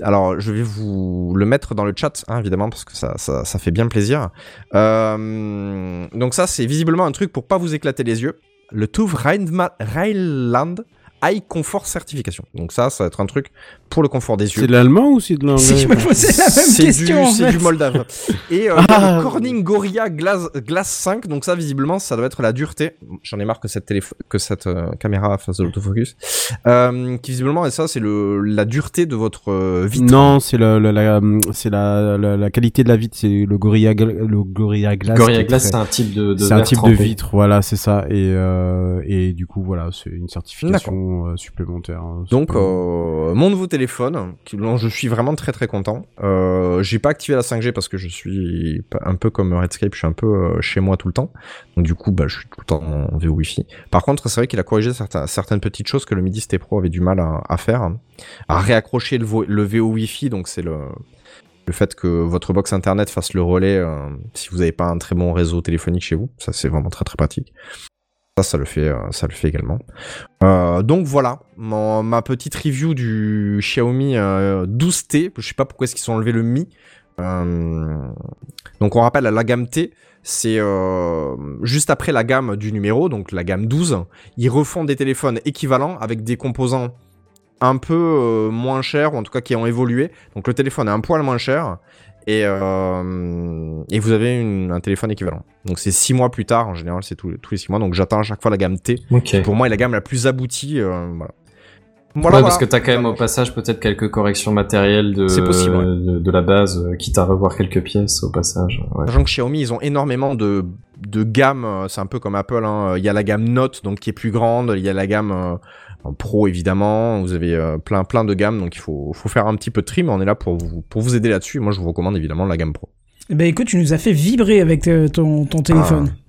Alors je vais vous le mettre dans le chat hein, évidemment parce que ça, ça, ça fait bien plaisir. Euh, donc ça c'est visiblement un truc pour pas vous éclater les yeux. Le TÜV Rheinma- Rheinland High Comfort Certification. Donc ça, ça va être un truc pour le confort des yeux. C'est de l'allemand ou c'est de l'anglais Si je me posais la même C'est question, en c'est fait. du Moldave. Et euh, Ah. Corning Gorilla Glass, Glass 5, donc ça visiblement ça doit être la dureté. J'en ai marre que cette téléphone, que cette euh, caméra fasse de l'autofocus. Euh, qui visiblement et ça c'est le la dureté de votre euh, vitre. Non, c'est la, la, la, c'est la, la, la qualité de la vitre, c'est le Gorilla, le Gorilla Glass. Gorilla Glass, c'est un type de, de c'est un type de vitre, voilà, c'est ça. Et, euh, et du coup, voilà, c'est une certification euh, supplémentaire. hein, Donc euh, mon nouveau téléphone, dont je suis vraiment très très content. Euh, j'ai pas activé la 5G parce que je suis un peu comme Redscape, je suis un peu chez moi tout le temps. Donc du coup, bah, je suis tout le temps en VO Wi-Fi. Par contre, c'est vrai qu'il a corrigé certains- certaines petites choses que le Midi Stay Pro avait du mal à, à faire, à réaccrocher le, vo- le VO Wi-Fi. Donc c'est le le fait que votre box internet fasse le relais euh, si vous n'avez pas un très bon réseau téléphonique chez vous, ça c'est vraiment très très pratique. Ça, ça le fait, euh, également. Euh, donc voilà, ma petite review du Xiaomi euh, 12T. Je sais pas pourquoi est-ce qu'ils ont enlevé le Mi. Euh, donc on rappelle la gamme T, c'est euh, juste après la gamme du numéro, donc la gamme 12. Ils refont des téléphones équivalents avec des composants un peu euh, moins chers, ou en tout cas qui ont évolué. Donc le téléphone est un poil moins cher. Et, euh, et vous avez une- un téléphone équivalent. Donc c'est six mois plus tard, en général c'est tous, les- tous les six mois. Donc j'attends à chaque fois la gamme T. Pour moi, est la gamme la plus aboutie. euh, voilà. ouais, Voilà, parce que t'as quand même au passage peut-être quelques corrections matérielles de, C'est possible, ouais. de, de la base, euh, quitte à revoir quelques pièces au passage. Ouais. Sachant que Xiaomi, ils ont énormément de, de gammes. C'est un peu comme Apple. Hein. Il y a la gamme Note, donc qui est plus grande. Il y a la gamme Pro, évidemment. Vous avez euh, plein, plein de gammes. Donc il faut, faut faire un petit peu de trim. On est là pour vous, pour vous aider là-dessus. Moi, je vous recommande évidemment la gamme Pro. Ben écoute, tu nous as fait vibrer avec euh, ton, ton téléphone. Ah.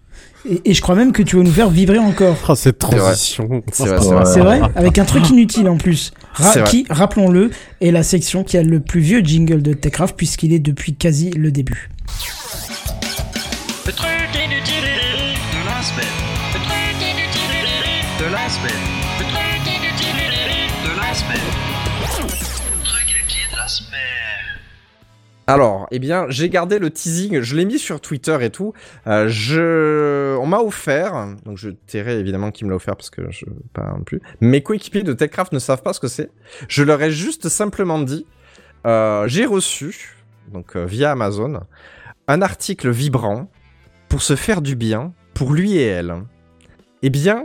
Et, et je crois même que tu vas nous faire vibrer encore. Oh, cette transition. C'est vrai, vrai. C'est vrai? Avec un truc inutile en plus. Ra- qui, rappelons-le, est la section qui a le plus vieux jingle de Techcraft puisqu'il est depuis quasi le début. Le truc inutile de la semaine. Le truc inutile de la semaine. Alors, eh bien, j'ai gardé le teasing, je l'ai mis sur Twitter et tout. Euh, je, on m'a offert, donc je tairai évidemment qui me l'a offert parce que je pas non plus. Mes coéquipiers de Techcraft ne savent pas ce que c'est. Je leur ai juste simplement dit, euh, j'ai reçu, donc euh, via Amazon, un article vibrant pour se faire du bien pour lui et elle. Eh bien,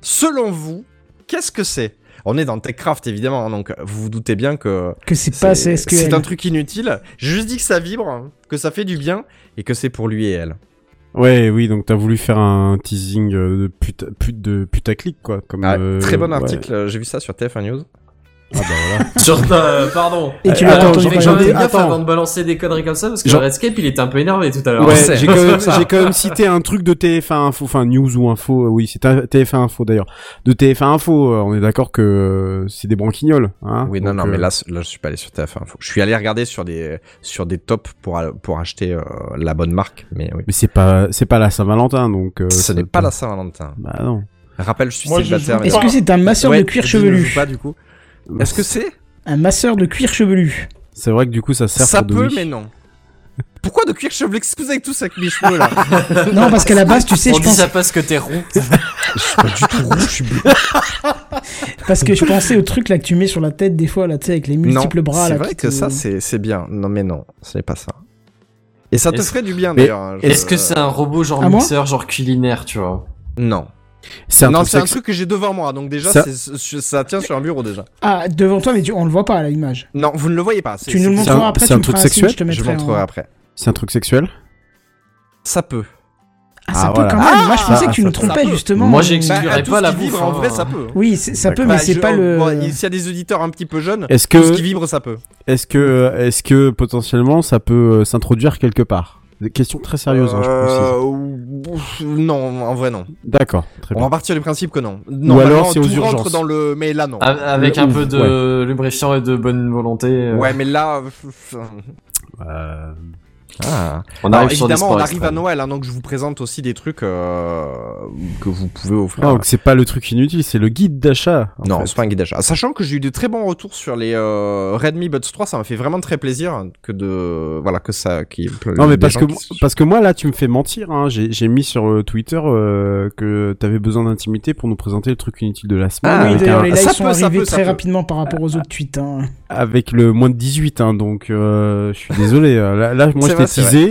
selon vous, qu'est-ce que c'est? On est dans Techcraft évidemment, hein, donc vous vous doutez bien que Que c'est pas c'est c'est un truc inutile. J'ai juste dit que ça vibre, que ça fait du bien et que c'est pour lui et elle. Ouais, oui, donc t'as voulu faire un teasing euh, de puta, put- de putaclic, quoi. Comme, Ah, euh, très bon article, j'ai vu ça sur TF1 News. Ah bah voilà. *laughs* Sur euh, pardon. Et tu attends, entendu j'en ai- parler. attends. avant de balancer des conneries comme ça parce que J'en- Redscape il était un peu énervé tout à l'heure. Ouais, j'ai quand, même- j'ai quand même cité un truc de TF1 Info, enfin news ou info, euh, oui, c'est un- TF1 Info d'ailleurs. De TF1 Info, euh, on est d'accord que c'est des branquignoles, hein. Oui, non, Donc, non, mais euh, là, là, je suis pas allé sur TF1 Info. Je suis allé regarder sur des, sur des tops pour, pour acheter euh, la bonne marque, mais oui. Mais c'est pas, c'est pas la Saint-Valentin, donc. euh, Ce ça- n'est pas la Saint-Valentin. Bah non. Rappelle, je suis célibataire. Est-ce que c'est un masseur Ouais, de cuir chevelu pas, du coup. Est-ce que c'est Un masseur de cuir chevelu. C'est vrai que du coup ça sert Ça pour peut, mais non. Pourquoi de cuir chevelu? Qu'est-ce que vous avez tous avec mes cheveux, là? *laughs* Non, parce qu'à la base, tu sais, On je dit pense, ça parce que t'es rond. *laughs* Je suis pas du tout rouge, je suis bleu. *laughs* parce que je pensais au truc là que tu mets sur la tête des fois là, tu sais, avec les multiples non, bras c'est là. vrai qui que te- ça, c'est c'est bien. Non, mais non, ce n'est pas ça. Et ça te Est-ce- ferait du bien, Mais d'ailleurs. hein, je- Est-ce que c'est un robot genre À moi mixeur, genre culinaire, tu vois? Non. C'est un non, truc c'est un truc que j'ai devant moi, donc déjà, Ça- c'est- c'est- ça tient sur un bureau déjà. Ah, devant toi, mais tu- on le voit pas à l'image. Non, vous ne le voyez pas. c'est- Tu nous le c'est- C'est un- montreras après, c'est un me truc signe, sexuel je te Je montrerai en- après. C'est un truc sexuel. Ça peut. Ah, ça Ah, peut voilà. quand même. Moi, je pensais Ah, que tu nous trompais justement. Moi, j'exclurais Bah, pas la bouffe, en hein. vrai, ça peut. Oui, c'est- ça peut, Bah, mais c'est je- pas le. bon, S'il y a des auditeurs un petit peu jeunes, Est-ce tout ce que, qui vibre, ça peut. est-ce que, est-ce que potentiellement ça peut euh, s'introduire quelque part? Des questions très sérieuses, hein, je précise. Euh, ouf, non, en vrai, non. D'accord, très On bien. va partir du principe que non. Ou Normalement, alors, c'est aux tout rentre urgences. dans le. Mais là, non. A- Avec Le un ouf, peu de lubrifiant et de bonne volonté. euh, Ouais, mais là. Euh, Ah. On Alors, arrive sur des évidemment, on arrive à. Noël, hein, donc je vous présente aussi des trucs euh, que vous pouvez offrir. non, donc c'est pas le truc inutile, c'est le guide d'achat. Non, c'est pas un guide d'achat. Sachant que j'ai eu de très bons retours sur les euh, Redmi Buds 3, ça m'a fait vraiment très plaisir que de voilà que ça qui Non mais parce que qui parce que moi là tu me fais mentir hein. j'ai mis sur euh, Twitter euh, que t'avais besoin d'intimité pour nous présenter le truc inutile de la semaine Ah, oui, un- les ça sont peut, ça arrivés peut, ça très peut. rapidement par rapport aux autres tweets. Hein. avec le moins de 18 hein, donc euh, je suis désolé là, là moi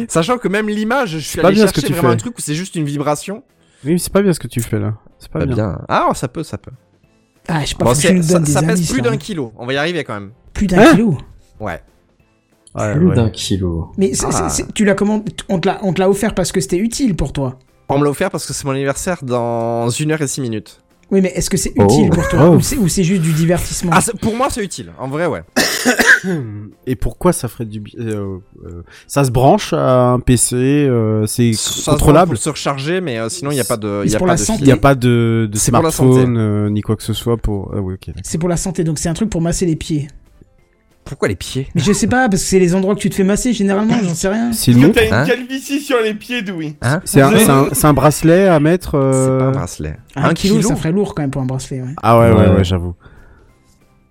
Sachant que même l'image, je suis pas allé bien ce chercher que tu vraiment fais. un truc où c'est juste une vibration. oui mais c'est pas bien ce que tu fais là c'est pas Pas bien. bien. Ah, ça peut, ça peut. Ah, je sais pas, ça, donnes des ça pèse indices. plus d'un kilo. On va y arriver quand même. Plus d'un Hein kilo. Ouais. Ouais, Plus ouais. d'un kilo. Mais Ah. tu l'as comment On te l'a on te l'a offert parce que c'était utile pour toi. On me l'a offert parce que c'est mon anniversaire dans une heure et six minutes. Oui, mais est-ce que c'est Oh. utile pour toi Oh. ou c'est ou c'est juste du divertissement Ah, pour moi, c'est utile. En vrai, ouais. *coughs* et pourquoi ça ferait du bi- euh, euh, ça se branche à un PC euh, c'est se contrôlable se recharger, mais euh, sinon, il n'y a pas de, il y a pas de y a pas de, de smartphone euh, ni quoi que ce soit pour ah oui ok C'est pour la santé, donc c'est un truc pour masser les pieds. Pourquoi les pieds? Mais je sais pas, parce que c'est les endroits que tu te fais masser généralement, j'en sais rien. c'est Parce une que montre t'as une Hein calvitie sur les pieds, Doui. Hein c'est un, c'est c'est bracelet à mettre C'est euh, pas un bracelet. Un, kilo, ça ferait lourd quand même pour un bracelet. Ouais. ah ouais ouais Ouais. ouais, j'avoue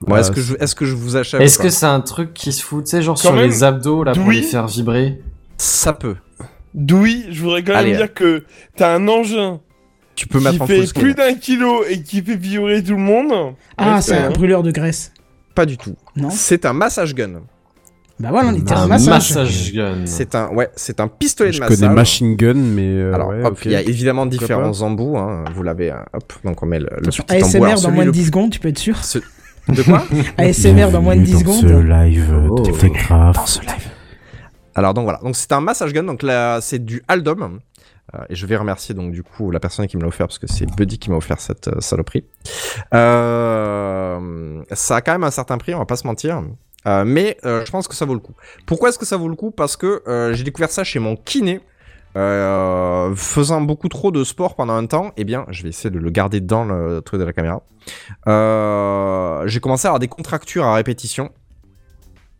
Bon, est-ce Euh, que je, est-ce que je vous achète Est-ce que c'est un truc qui se fout, tu sais, genre Quand sur même, les abdos, là, pour les faire vibrer? Ça peut Doui, je voudrais quand même Allez. dire que t'as un engin Tu peux qui mettre en fait plus d'un kilo et qui fait vibrer tout le monde. Ah, c'est un brûleur de graisse. Pas du tout. Non C'est un massage gun. Bah voilà, on était Un un massage. massage gun. C'est un, ouais, c'est un pistolet de je massage. connais machine gun mais euh, Alors, ouais, hop, il y a évidemment Pourquoi différents pas. embouts. Hein. Vous l'avez, euh, hop. Donc on met le, le petit embout. ASMR Alors, dans moins de le- 10 secondes, tu peux être sûr. ce- De quoi *laughs* ASMR dans moins de 10 Bienvenue secondes. dans ce live Oh. de Techcraft. Alors donc voilà. Donc c'est un massage gun. Donc là, c'est du Aldom. Euh, et je vais remercier donc du coup la personne qui me l'a offert parce que c'est Buddy qui m'a offert cette euh, saloperie. Euh, ça a quand même un certain prix, on va pas se mentir. Mais je pense que ça vaut le coup. Pourquoi est-ce que ça vaut le coup? Parce que j'ai découvert ça chez mon kiné. Faisant beaucoup trop de sport pendant un temps, eh bien, je vais essayer de le garder dans le truc de la caméra. J'ai commencé à avoir des contractures à répétition,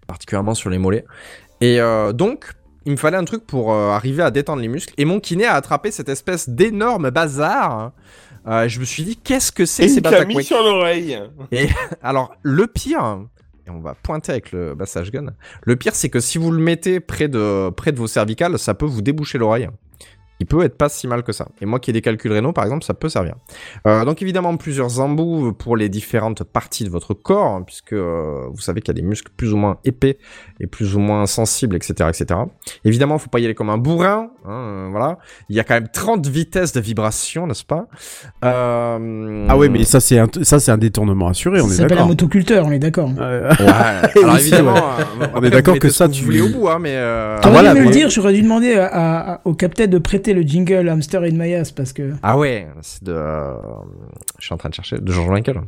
particulièrement sur les mollets. Et donc, il me fallait un truc pour euh, arriver à détendre les muscles. Et mon kiné a attrapé cette espèce d'énorme bazar. Euh, je me suis dit, qu'est-ce que c'est Et ces bataques mis sur l'oreille. *laughs* Alors, le pire, et on va pointer avec le massage gun. Le pire, c'est que si vous le mettez près de, près de vos cervicales, ça peut vous déboucher l'oreille. Il peut être pas si mal que ça. Et moi qui ai des calculs rénaux, par exemple, ça peut servir. Euh, donc évidemment, plusieurs embouts pour les différentes parties de votre corps, hein, puisque euh, vous savez qu'il y a des muscles plus ou moins épais plus ou moins sensibles, etc., etc. Évidemment, faut pas y aller comme un bourrin. hein, euh, voilà. Il y a quand même 30 vitesses de vibration, n'est-ce pas? Euh, Ah ouais, mais ça c'est un, ça c'est un détournement assuré, on Ça est s'appelle un d'accord. motoculteur, on est d'accord. Euh, Ouais. *laughs* Alors évidemment, ouais. euh, On après, est d'accord que ça, tu- voulez au bout, hein, mais. euh, T'aurais voilà, dû me le dire, j'aurais dû demander à, à- au capitaine de prêter le jingle Hamster in my ass parce que. Ah ouais, c'est de. euh, Je suis en train de chercher de George Michael.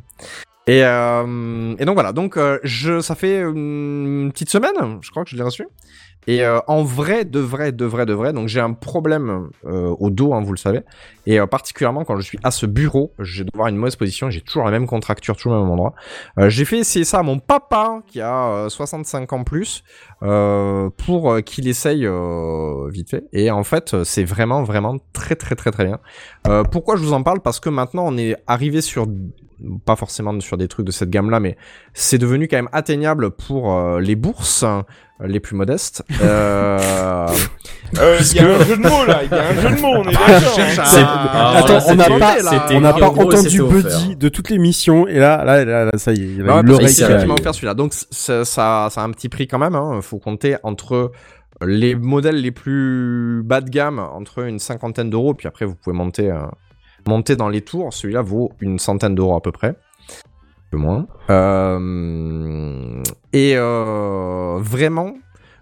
Et, euh, et donc voilà, donc euh, je, ça fait une petite semaine, je crois que je l'ai reçu. Et euh, en vrai, de vrai, de vrai, de vrai, donc j'ai un problème euh, au dos, hein, vous le savez. Et euh, particulièrement quand je suis à ce bureau, je vais devoir une mauvaise position, j'ai toujours la même contracture, toujours au même endroit. Euh, j'ai fait essayer ça à mon papa, qui a euh, 65 ans plus, euh, pour euh, qu'il essaye euh, vite fait. Et en fait, euh, c'est vraiment, vraiment très, très, très, très bien. Euh, pourquoi je vous en parle? Parce que maintenant, on est arrivé sur pas forcément sur des trucs de cette gamme-là, mais c'est devenu quand même atteignable pour euh, les bourses euh, les plus modestes. Euh, *laughs* Euh, Il y a un jeu de mots là, il y a un jeu de mots, on est *laughs* d'accord. cherche hein. Ah, Attends, on n'a pas, on n'a pas gros entendu. Buddy de toute l'émission et là, là, là, là, ça y est, il Bah a ouais, c'est qui lui qui m'a offert celui-là. Donc ça, ça, ça a un petit prix quand même. Hein. Faut compter entre les modèles les plus bas de gamme, entre une cinquantaine d'euros, puis après vous pouvez monter, euh, monter dans les tours. Celui-là vaut une centaine d'euros à peu près, un peu moins. Euh, et euh, vraiment.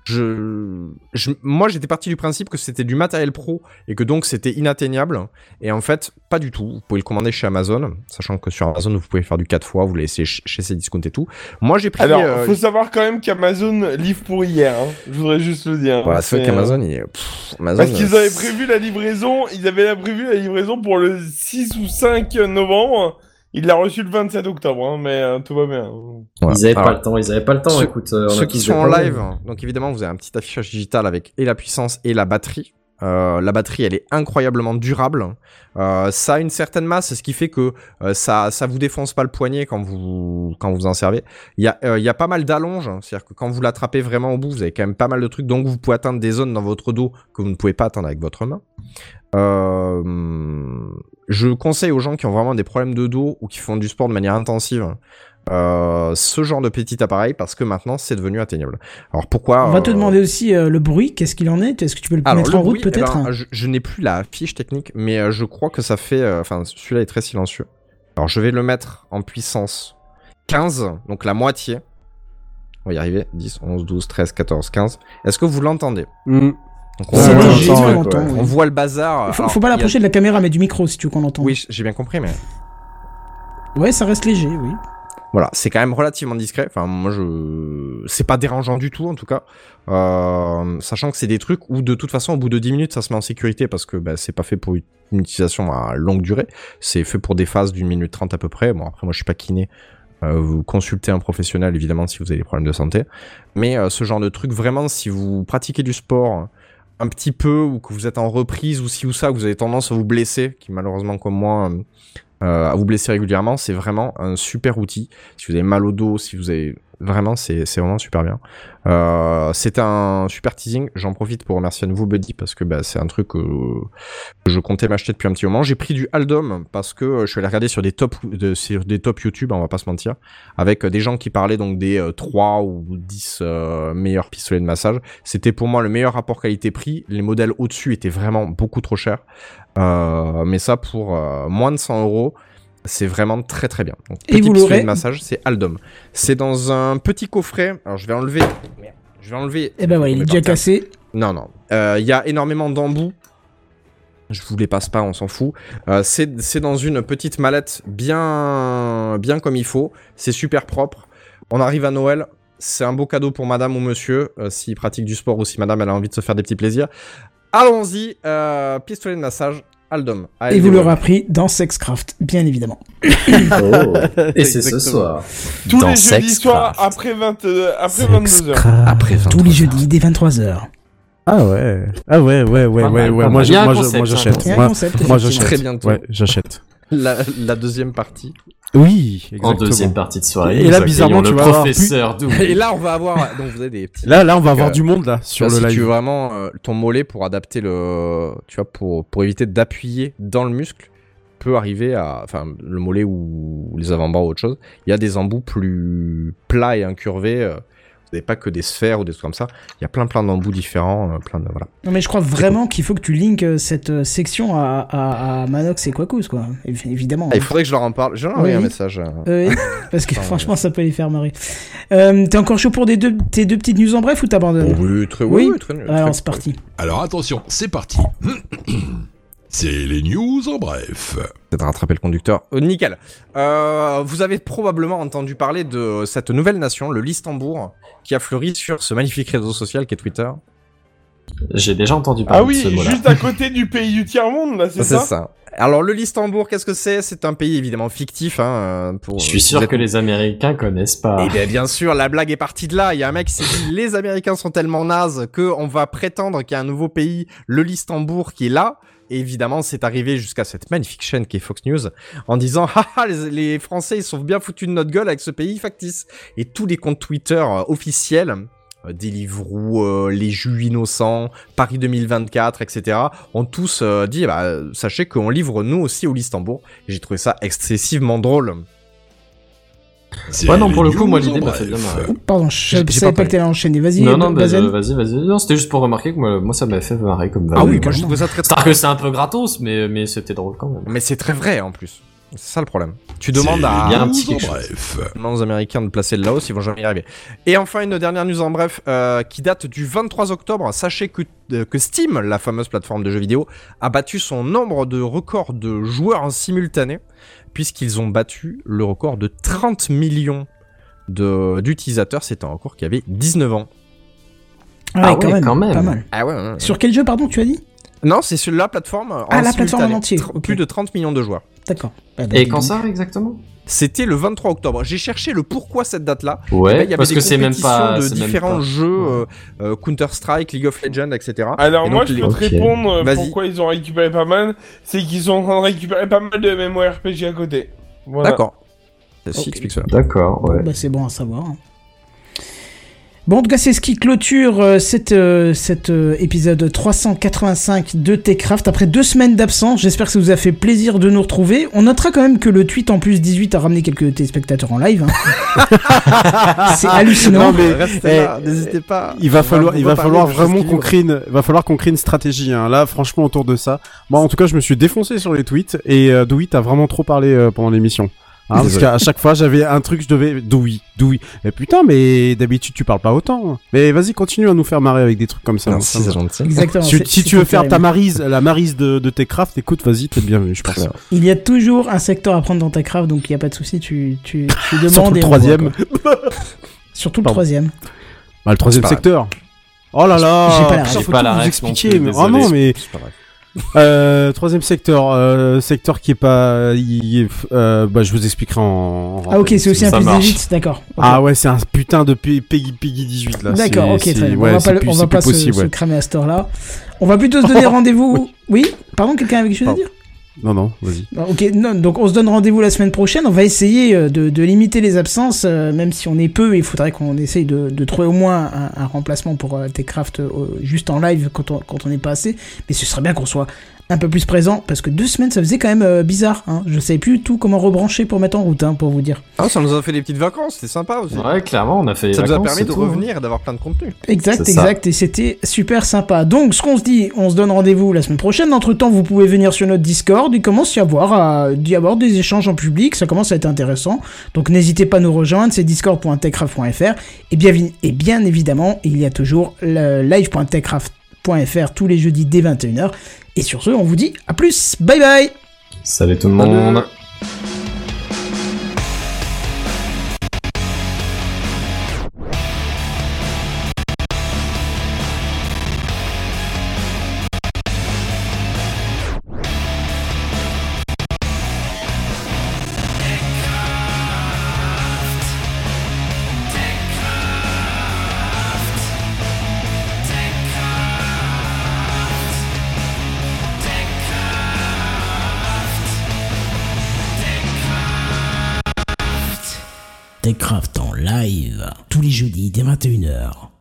Je, je, moi, j'étais parti du principe que c'était du matériel pro et que donc c'était inatteignable. Et en fait, pas du tout. Vous pouvez le commander chez Amazon, sachant que sur Amazon, vous pouvez faire du 4 fois, vous laissez ch- chez ces discounts et tout. Moi, j'ai pris. Alors, euh, faut savoir quand même qu'Amazon livre pour hier. Hein. Je voudrais juste le dire. Voilà, c'est vrai qu'Amazon, il est. pff, Amazon, Parce qu'ils euh, avaient prévu la livraison, ils avaient prévu la livraison pour le 6 ou 5 novembre. Il l'a reçu le 27 octobre, hein, mais euh, tout va bien. voilà. Ils avaient Alors, pas le temps, ils avaient pas le temps. ceux- Écoute, euh, Ceux qui sont en live, donc évidemment, vous avez un petit affichage digital avec et la puissance et la batterie. Euh, la batterie, elle est incroyablement durable. Euh, ça a une certaine masse, ce qui fait que euh, ça, ça vous défonce pas le poignet quand vous, quand vous en servez. Il y a, euh, il y a pas mal d'allonges, c'est-à-dire que quand vous l'attrapez vraiment au bout, vous avez quand même pas mal de trucs, donc vous pouvez atteindre des zones dans votre dos que vous ne pouvez pas atteindre avec votre main. Euh, je conseille aux gens qui ont vraiment des problèmes de dos ou qui font du sport de manière intensive euh, ce genre de petit appareil parce que maintenant c'est devenu atteignable. Alors pourquoi On va te euh, demander aussi euh, le bruit, qu'est-ce qu'il en est? Est-ce que tu peux le alors, mettre le en route eh peut-être? ben, je, je n'ai plus la fiche technique, mais euh, je crois que ça fait. euh, Enfin, celui-là est très silencieux. Alors, je vais le mettre en puissance 15, donc la moitié. On va y arriver. 10, 11, 12, 13, 14, 15. Est-ce que vous l'entendez? Hmm. Donc, on, C'est Ouais, léger, on on entend, ouais, l'entend. on oui. voit le bazar. Faut, Alors, faut pas il a- l'approcher de la caméra, mais du micro si tu veux qu'on l'entende. Oui, j'ai bien compris, mais Ouais, ça reste léger, oui. Voilà, c'est quand même relativement discret. Enfin, moi, je, c'est pas dérangeant du tout, en tout cas. Euh, sachant que c'est des trucs où, de toute façon, au bout de 10 minutes, ça se met en sécurité parce que bah, c'est pas fait pour une utilisation à longue durée. C'est fait pour des phases d'une minute trente à peu près. Bon, après, moi, je suis pas kiné. Euh, vous consultez un professionnel, évidemment, si vous avez des problèmes de santé. Mais euh, ce genre de truc, vraiment, si vous pratiquez du sport un petit peu ou que vous êtes en reprise ou si ou ça, vous avez tendance à vous blesser, qui malheureusement comme moi euh, euh, à vous blesser régulièrement, c'est vraiment un super outil. Si vous avez mal au dos, si vous avez vraiment, c'est vraiment super bien. Euh, c'est un super teasing. J'en profite pour remercier à nouveau Buddy parce que bah, c'est un truc euh, que je comptais m'acheter depuis un petit moment. J'ai pris du Aldom parce que euh, je suis allé regarder sur des top sur des top YouTube, on va pas se mentir, avec des gens qui parlaient donc des euh, 3 ou 10 euh, meilleurs pistolets de massage. C'était pour moi le meilleur rapport qualité-prix. Les modèles au-dessus étaient vraiment beaucoup trop chers. Mais ça pour moins de 100 euros. C'est vraiment très très bien. Donc, Et petit vous pistolet l'aurez de massage, c'est Aldom. C'est dans un petit coffret. Alors je vais enlever. Merde. Je vais enlever. Eh ben ouais, il est déjà cassé. Non, non. Euh, Il y a énormément d'embouts. Je vous les passe pas, on s'en fout. Euh, c'est c'est dans une petite mallette bien, bien comme il faut. C'est super propre. On arrive à Noël. C'est un beau cadeau pour madame ou monsieur, euh, s'il pratique du sport ou si madame elle a envie de se faire des petits plaisirs. Allons-y, euh, pistolet de massage, Aldom. Et vous l'aurez appris dans Sexcraft, bien évidemment. Oh. *laughs* Et c'est ce soir. Tous Dans les jeudis soirs après 20, euh, après 22h. Après 23 Tous les jeudis, dès 23h. Ah ouais. Ah ouais, ouais, ouais, ouais, ouais. Moi, j'achète. Moi, j'achète. Très bientôt. Ouais, j'achète. La, la deuxième partie. Oui, En deuxième partie de soirée. Et là, bizarrement, tu vas avoir professeur. Et là, on va avoir. Donc, vous avez des petits. Là, là, on va avoir euh, du monde là sur Tu le si tu live. veux vraiment euh, ton mollet pour adapter le, tu vois, pour pour éviter d'appuyer dans le muscle, peut arriver à, enfin, le mollet ou, les avant-bras ou autre chose. Il y a des embouts plus plats et incurvés. euh, n'avez pas que des sphères ou des trucs comme ça. Il y a plein plein d'embouts différents, euh, plein de voilà. Non, mais je crois vraiment qu'il faut que tu linkes euh, cette euh, section à, à, à Manox et Quacos, quoi. Évi- Évidemment. Ah, il faudrait que je leur en parle. Je leur envoie Oui. un message. euh. Oui, *laughs* parce que franchement, ça peut les faire marrer. Euh, T'es encore chaud pour des deux, tes deux petites news en bref ou t'abandonnes? Oui, très, Oui. oui, très, très- Alors, c'est parti. Alors attention, c'est parti. *clears throat* C'est les news en bref. Peut-être rattraper le conducteur. Euh, nickel. Euh, vous avez probablement entendu parler de cette nouvelle nation, le Listembourg, qui a fleuri sur ce magnifique réseau social qu'est Twitter. J'ai déjà entendu parler Ah oui, de ce mot-là. juste à côté du pays du tiers-monde, là, c'est C'est ça, ça. Alors le Listembourg, qu'est-ce que c'est? C'est un pays évidemment fictif. Hein, euh, pour, Je suis vous sûr êtes- que les Américains connaissent pas. Eh bien, bien sûr, la blague est partie de là. Il y a un mec qui s'est dit les Américains sont tellement nazes que on va prétendre qu'il y a un nouveau pays, le Listembourg, qui est là. Et évidemment, c'est arrivé jusqu'à cette magnifique chaîne qui est Fox News en disant haha *laughs* les, les Français ils sont bien foutus de notre gueule avec ce pays factice. Et tous les comptes Twitter euh, officiels. Euh, Deliveroo, euh, les jus innocents, Paris 2024, etc. ont tous euh, dit, bah, sachez qu'on livre nous aussi au Listembourg. J'ai trouvé ça excessivement drôle. C'est Ouais, non, pour le coup, moi, l'idée m'a fait bien Pardon, je savais pas que t'allais enchaîner. Vas-y, Non, non, bah, euh, vas-y, vas-y. Non, c'était juste pour remarquer que moi, moi ça m'a fait marrer comme Ah oui, Moi, moi je trouvais ça très C'est-à-dire que c'est un peu gratos, mais, mais c'était drôle quand même. Mais c'est très vrai en plus. C'est ça le problème. Tu C'est demandes à a un petit bref. aux Américains de placer le Laos, ils vont jamais y arriver. Et enfin une dernière news en bref euh, qui date du 23 octobre. Sachez que euh, que Steam, la fameuse plateforme de jeux vidéo, a battu son nombre de records de joueurs en simultané puisqu'ils ont battu le record de 30 millions de d'utilisateurs. C'était un record qui avait 19 ans. Ah, ouais, Ah quand, ouais, même, quand même. Pas mal. Ah ouais. ouais, ouais. Sur quel jeu, pardon, tu as dit? Non, c'est sur la plateforme. en Ah, la plateforme en entier. Plus de 30 millions de joueurs. D'accord. Ah, bah, Et quand ça exactement C'était le 23 octobre. J'ai cherché le pourquoi cette date-là. Ouais, Eh ben, il y avait parce des que c'est même pas. de différents pas- jeux, euh, euh, Counter-Strike, League of Legends, etc. Alors Et moi, donc, je les- peux te répondre euh, pourquoi ils ont récupéré pas mal. C'est qu'ils sont en train de récupérer pas mal de MMORPG à côté. Voilà. D'accord. Ok. explique cela. D'accord, ouais. Bah, c'est bon à savoir. Bon, en tout cas, c'est ce qui clôture euh, cet euh, cet, euh, épisode 385 de Techcraft. Après deux semaines d'absence, j'espère que ça vous a fait plaisir de nous retrouver. On notera quand même que le tweet en plus 18 a ramené quelques téléspectateurs en live. hein. *laughs* c'est hallucinant. Non, mais- Restez eh, là, n'hésitez pas. Il va falloir, il va falloir vraiment qu'on crée une, va falloir qu'on crée une stratégie. Hein. Là, franchement, autour de ça, moi, en tout cas, je me suis défoncé sur les tweets et euh, Doui t'as vraiment trop parlé euh, pendant l'émission. Hein, parce qu'à chaque fois, j'avais un truc, je devais Doui, Doui. Mais putain, mais d'habitude, tu parles pas autant. Mais vas-y, continue à nous faire marrer avec des trucs comme ça. Merci, c'est gentil. Exactement. Si, tu veux faire ta marise, la marise de, de Techcraft, écoute, vas-y, t'es bienvenu, je pense. Il y a toujours un secteur à prendre dans ta craft, donc il n'y a pas de souci. Tu, tu, tu demandes *laughs* Surtout le troisième. *laughs* Surtout le Pardon. troisième. Bah, le troisième secteur. Oh là là. J'ai pas la pas tout la vous expliquer. mais... Oh non, mais C'est pas vrai. Euh, troisième secteur, euh, secteur qui est pas, il euh, bah je vous expliquerai en. en- Ah ok, c'est aussi un Ça plus marche. d'élite, d'accord. Ok. Ah ouais, c'est un putain de Peggy Peggy 18 là. D'accord, ok, très bien. ouais, on va pas, le- plus- on va pas se, possible, se ouais. cramer à cette heure-là. On va plutôt se donner *laughs* rendez-vous. Oui. Pardon, quelqu'un avait quelque chose à dire? Non non, vas-y. Ah, Ok, donc on se donne rendez-vous la semaine prochaine. On va essayer euh, de, limiter les absences, euh, même si on est peu. Il faudrait qu'on essaye de, trouver au moins un, remplacement pour euh, Techcraft euh, juste en live quand on quand on n'est pas assez. Mais ce serait bien qu'on soit un peu plus présent parce que deux semaines, ça faisait quand même euh, bizarre. Hein. Je savais plus tout comment rebrancher pour mettre en route, hein, pour vous dire. Ah, ça nous a fait des petites vacances, c'était sympa aussi. Ouais, clairement, on a fait Ça nous a permis c'est de tout, hein. revenir et d'avoir plein de contenu. Exact, ça. exact, et c'était super sympa. Donc, ce qu'on se dit, on se donne rendez-vous la semaine prochaine. Entre temps, vous pouvez venir sur notre Discord. Il commence à y avoir, à, d'y avoir des échanges en public. Ça commence à être intéressant. Donc, n'hésitez pas à nous rejoindre. C'est discord.techcraft.fr. Et bien, et bien évidemment, il y a toujours le live.techcraft.fr tous les jeudis dès 21h. Et sur ce, on vous dit à plus. Bye bye. Salut tout le monde. En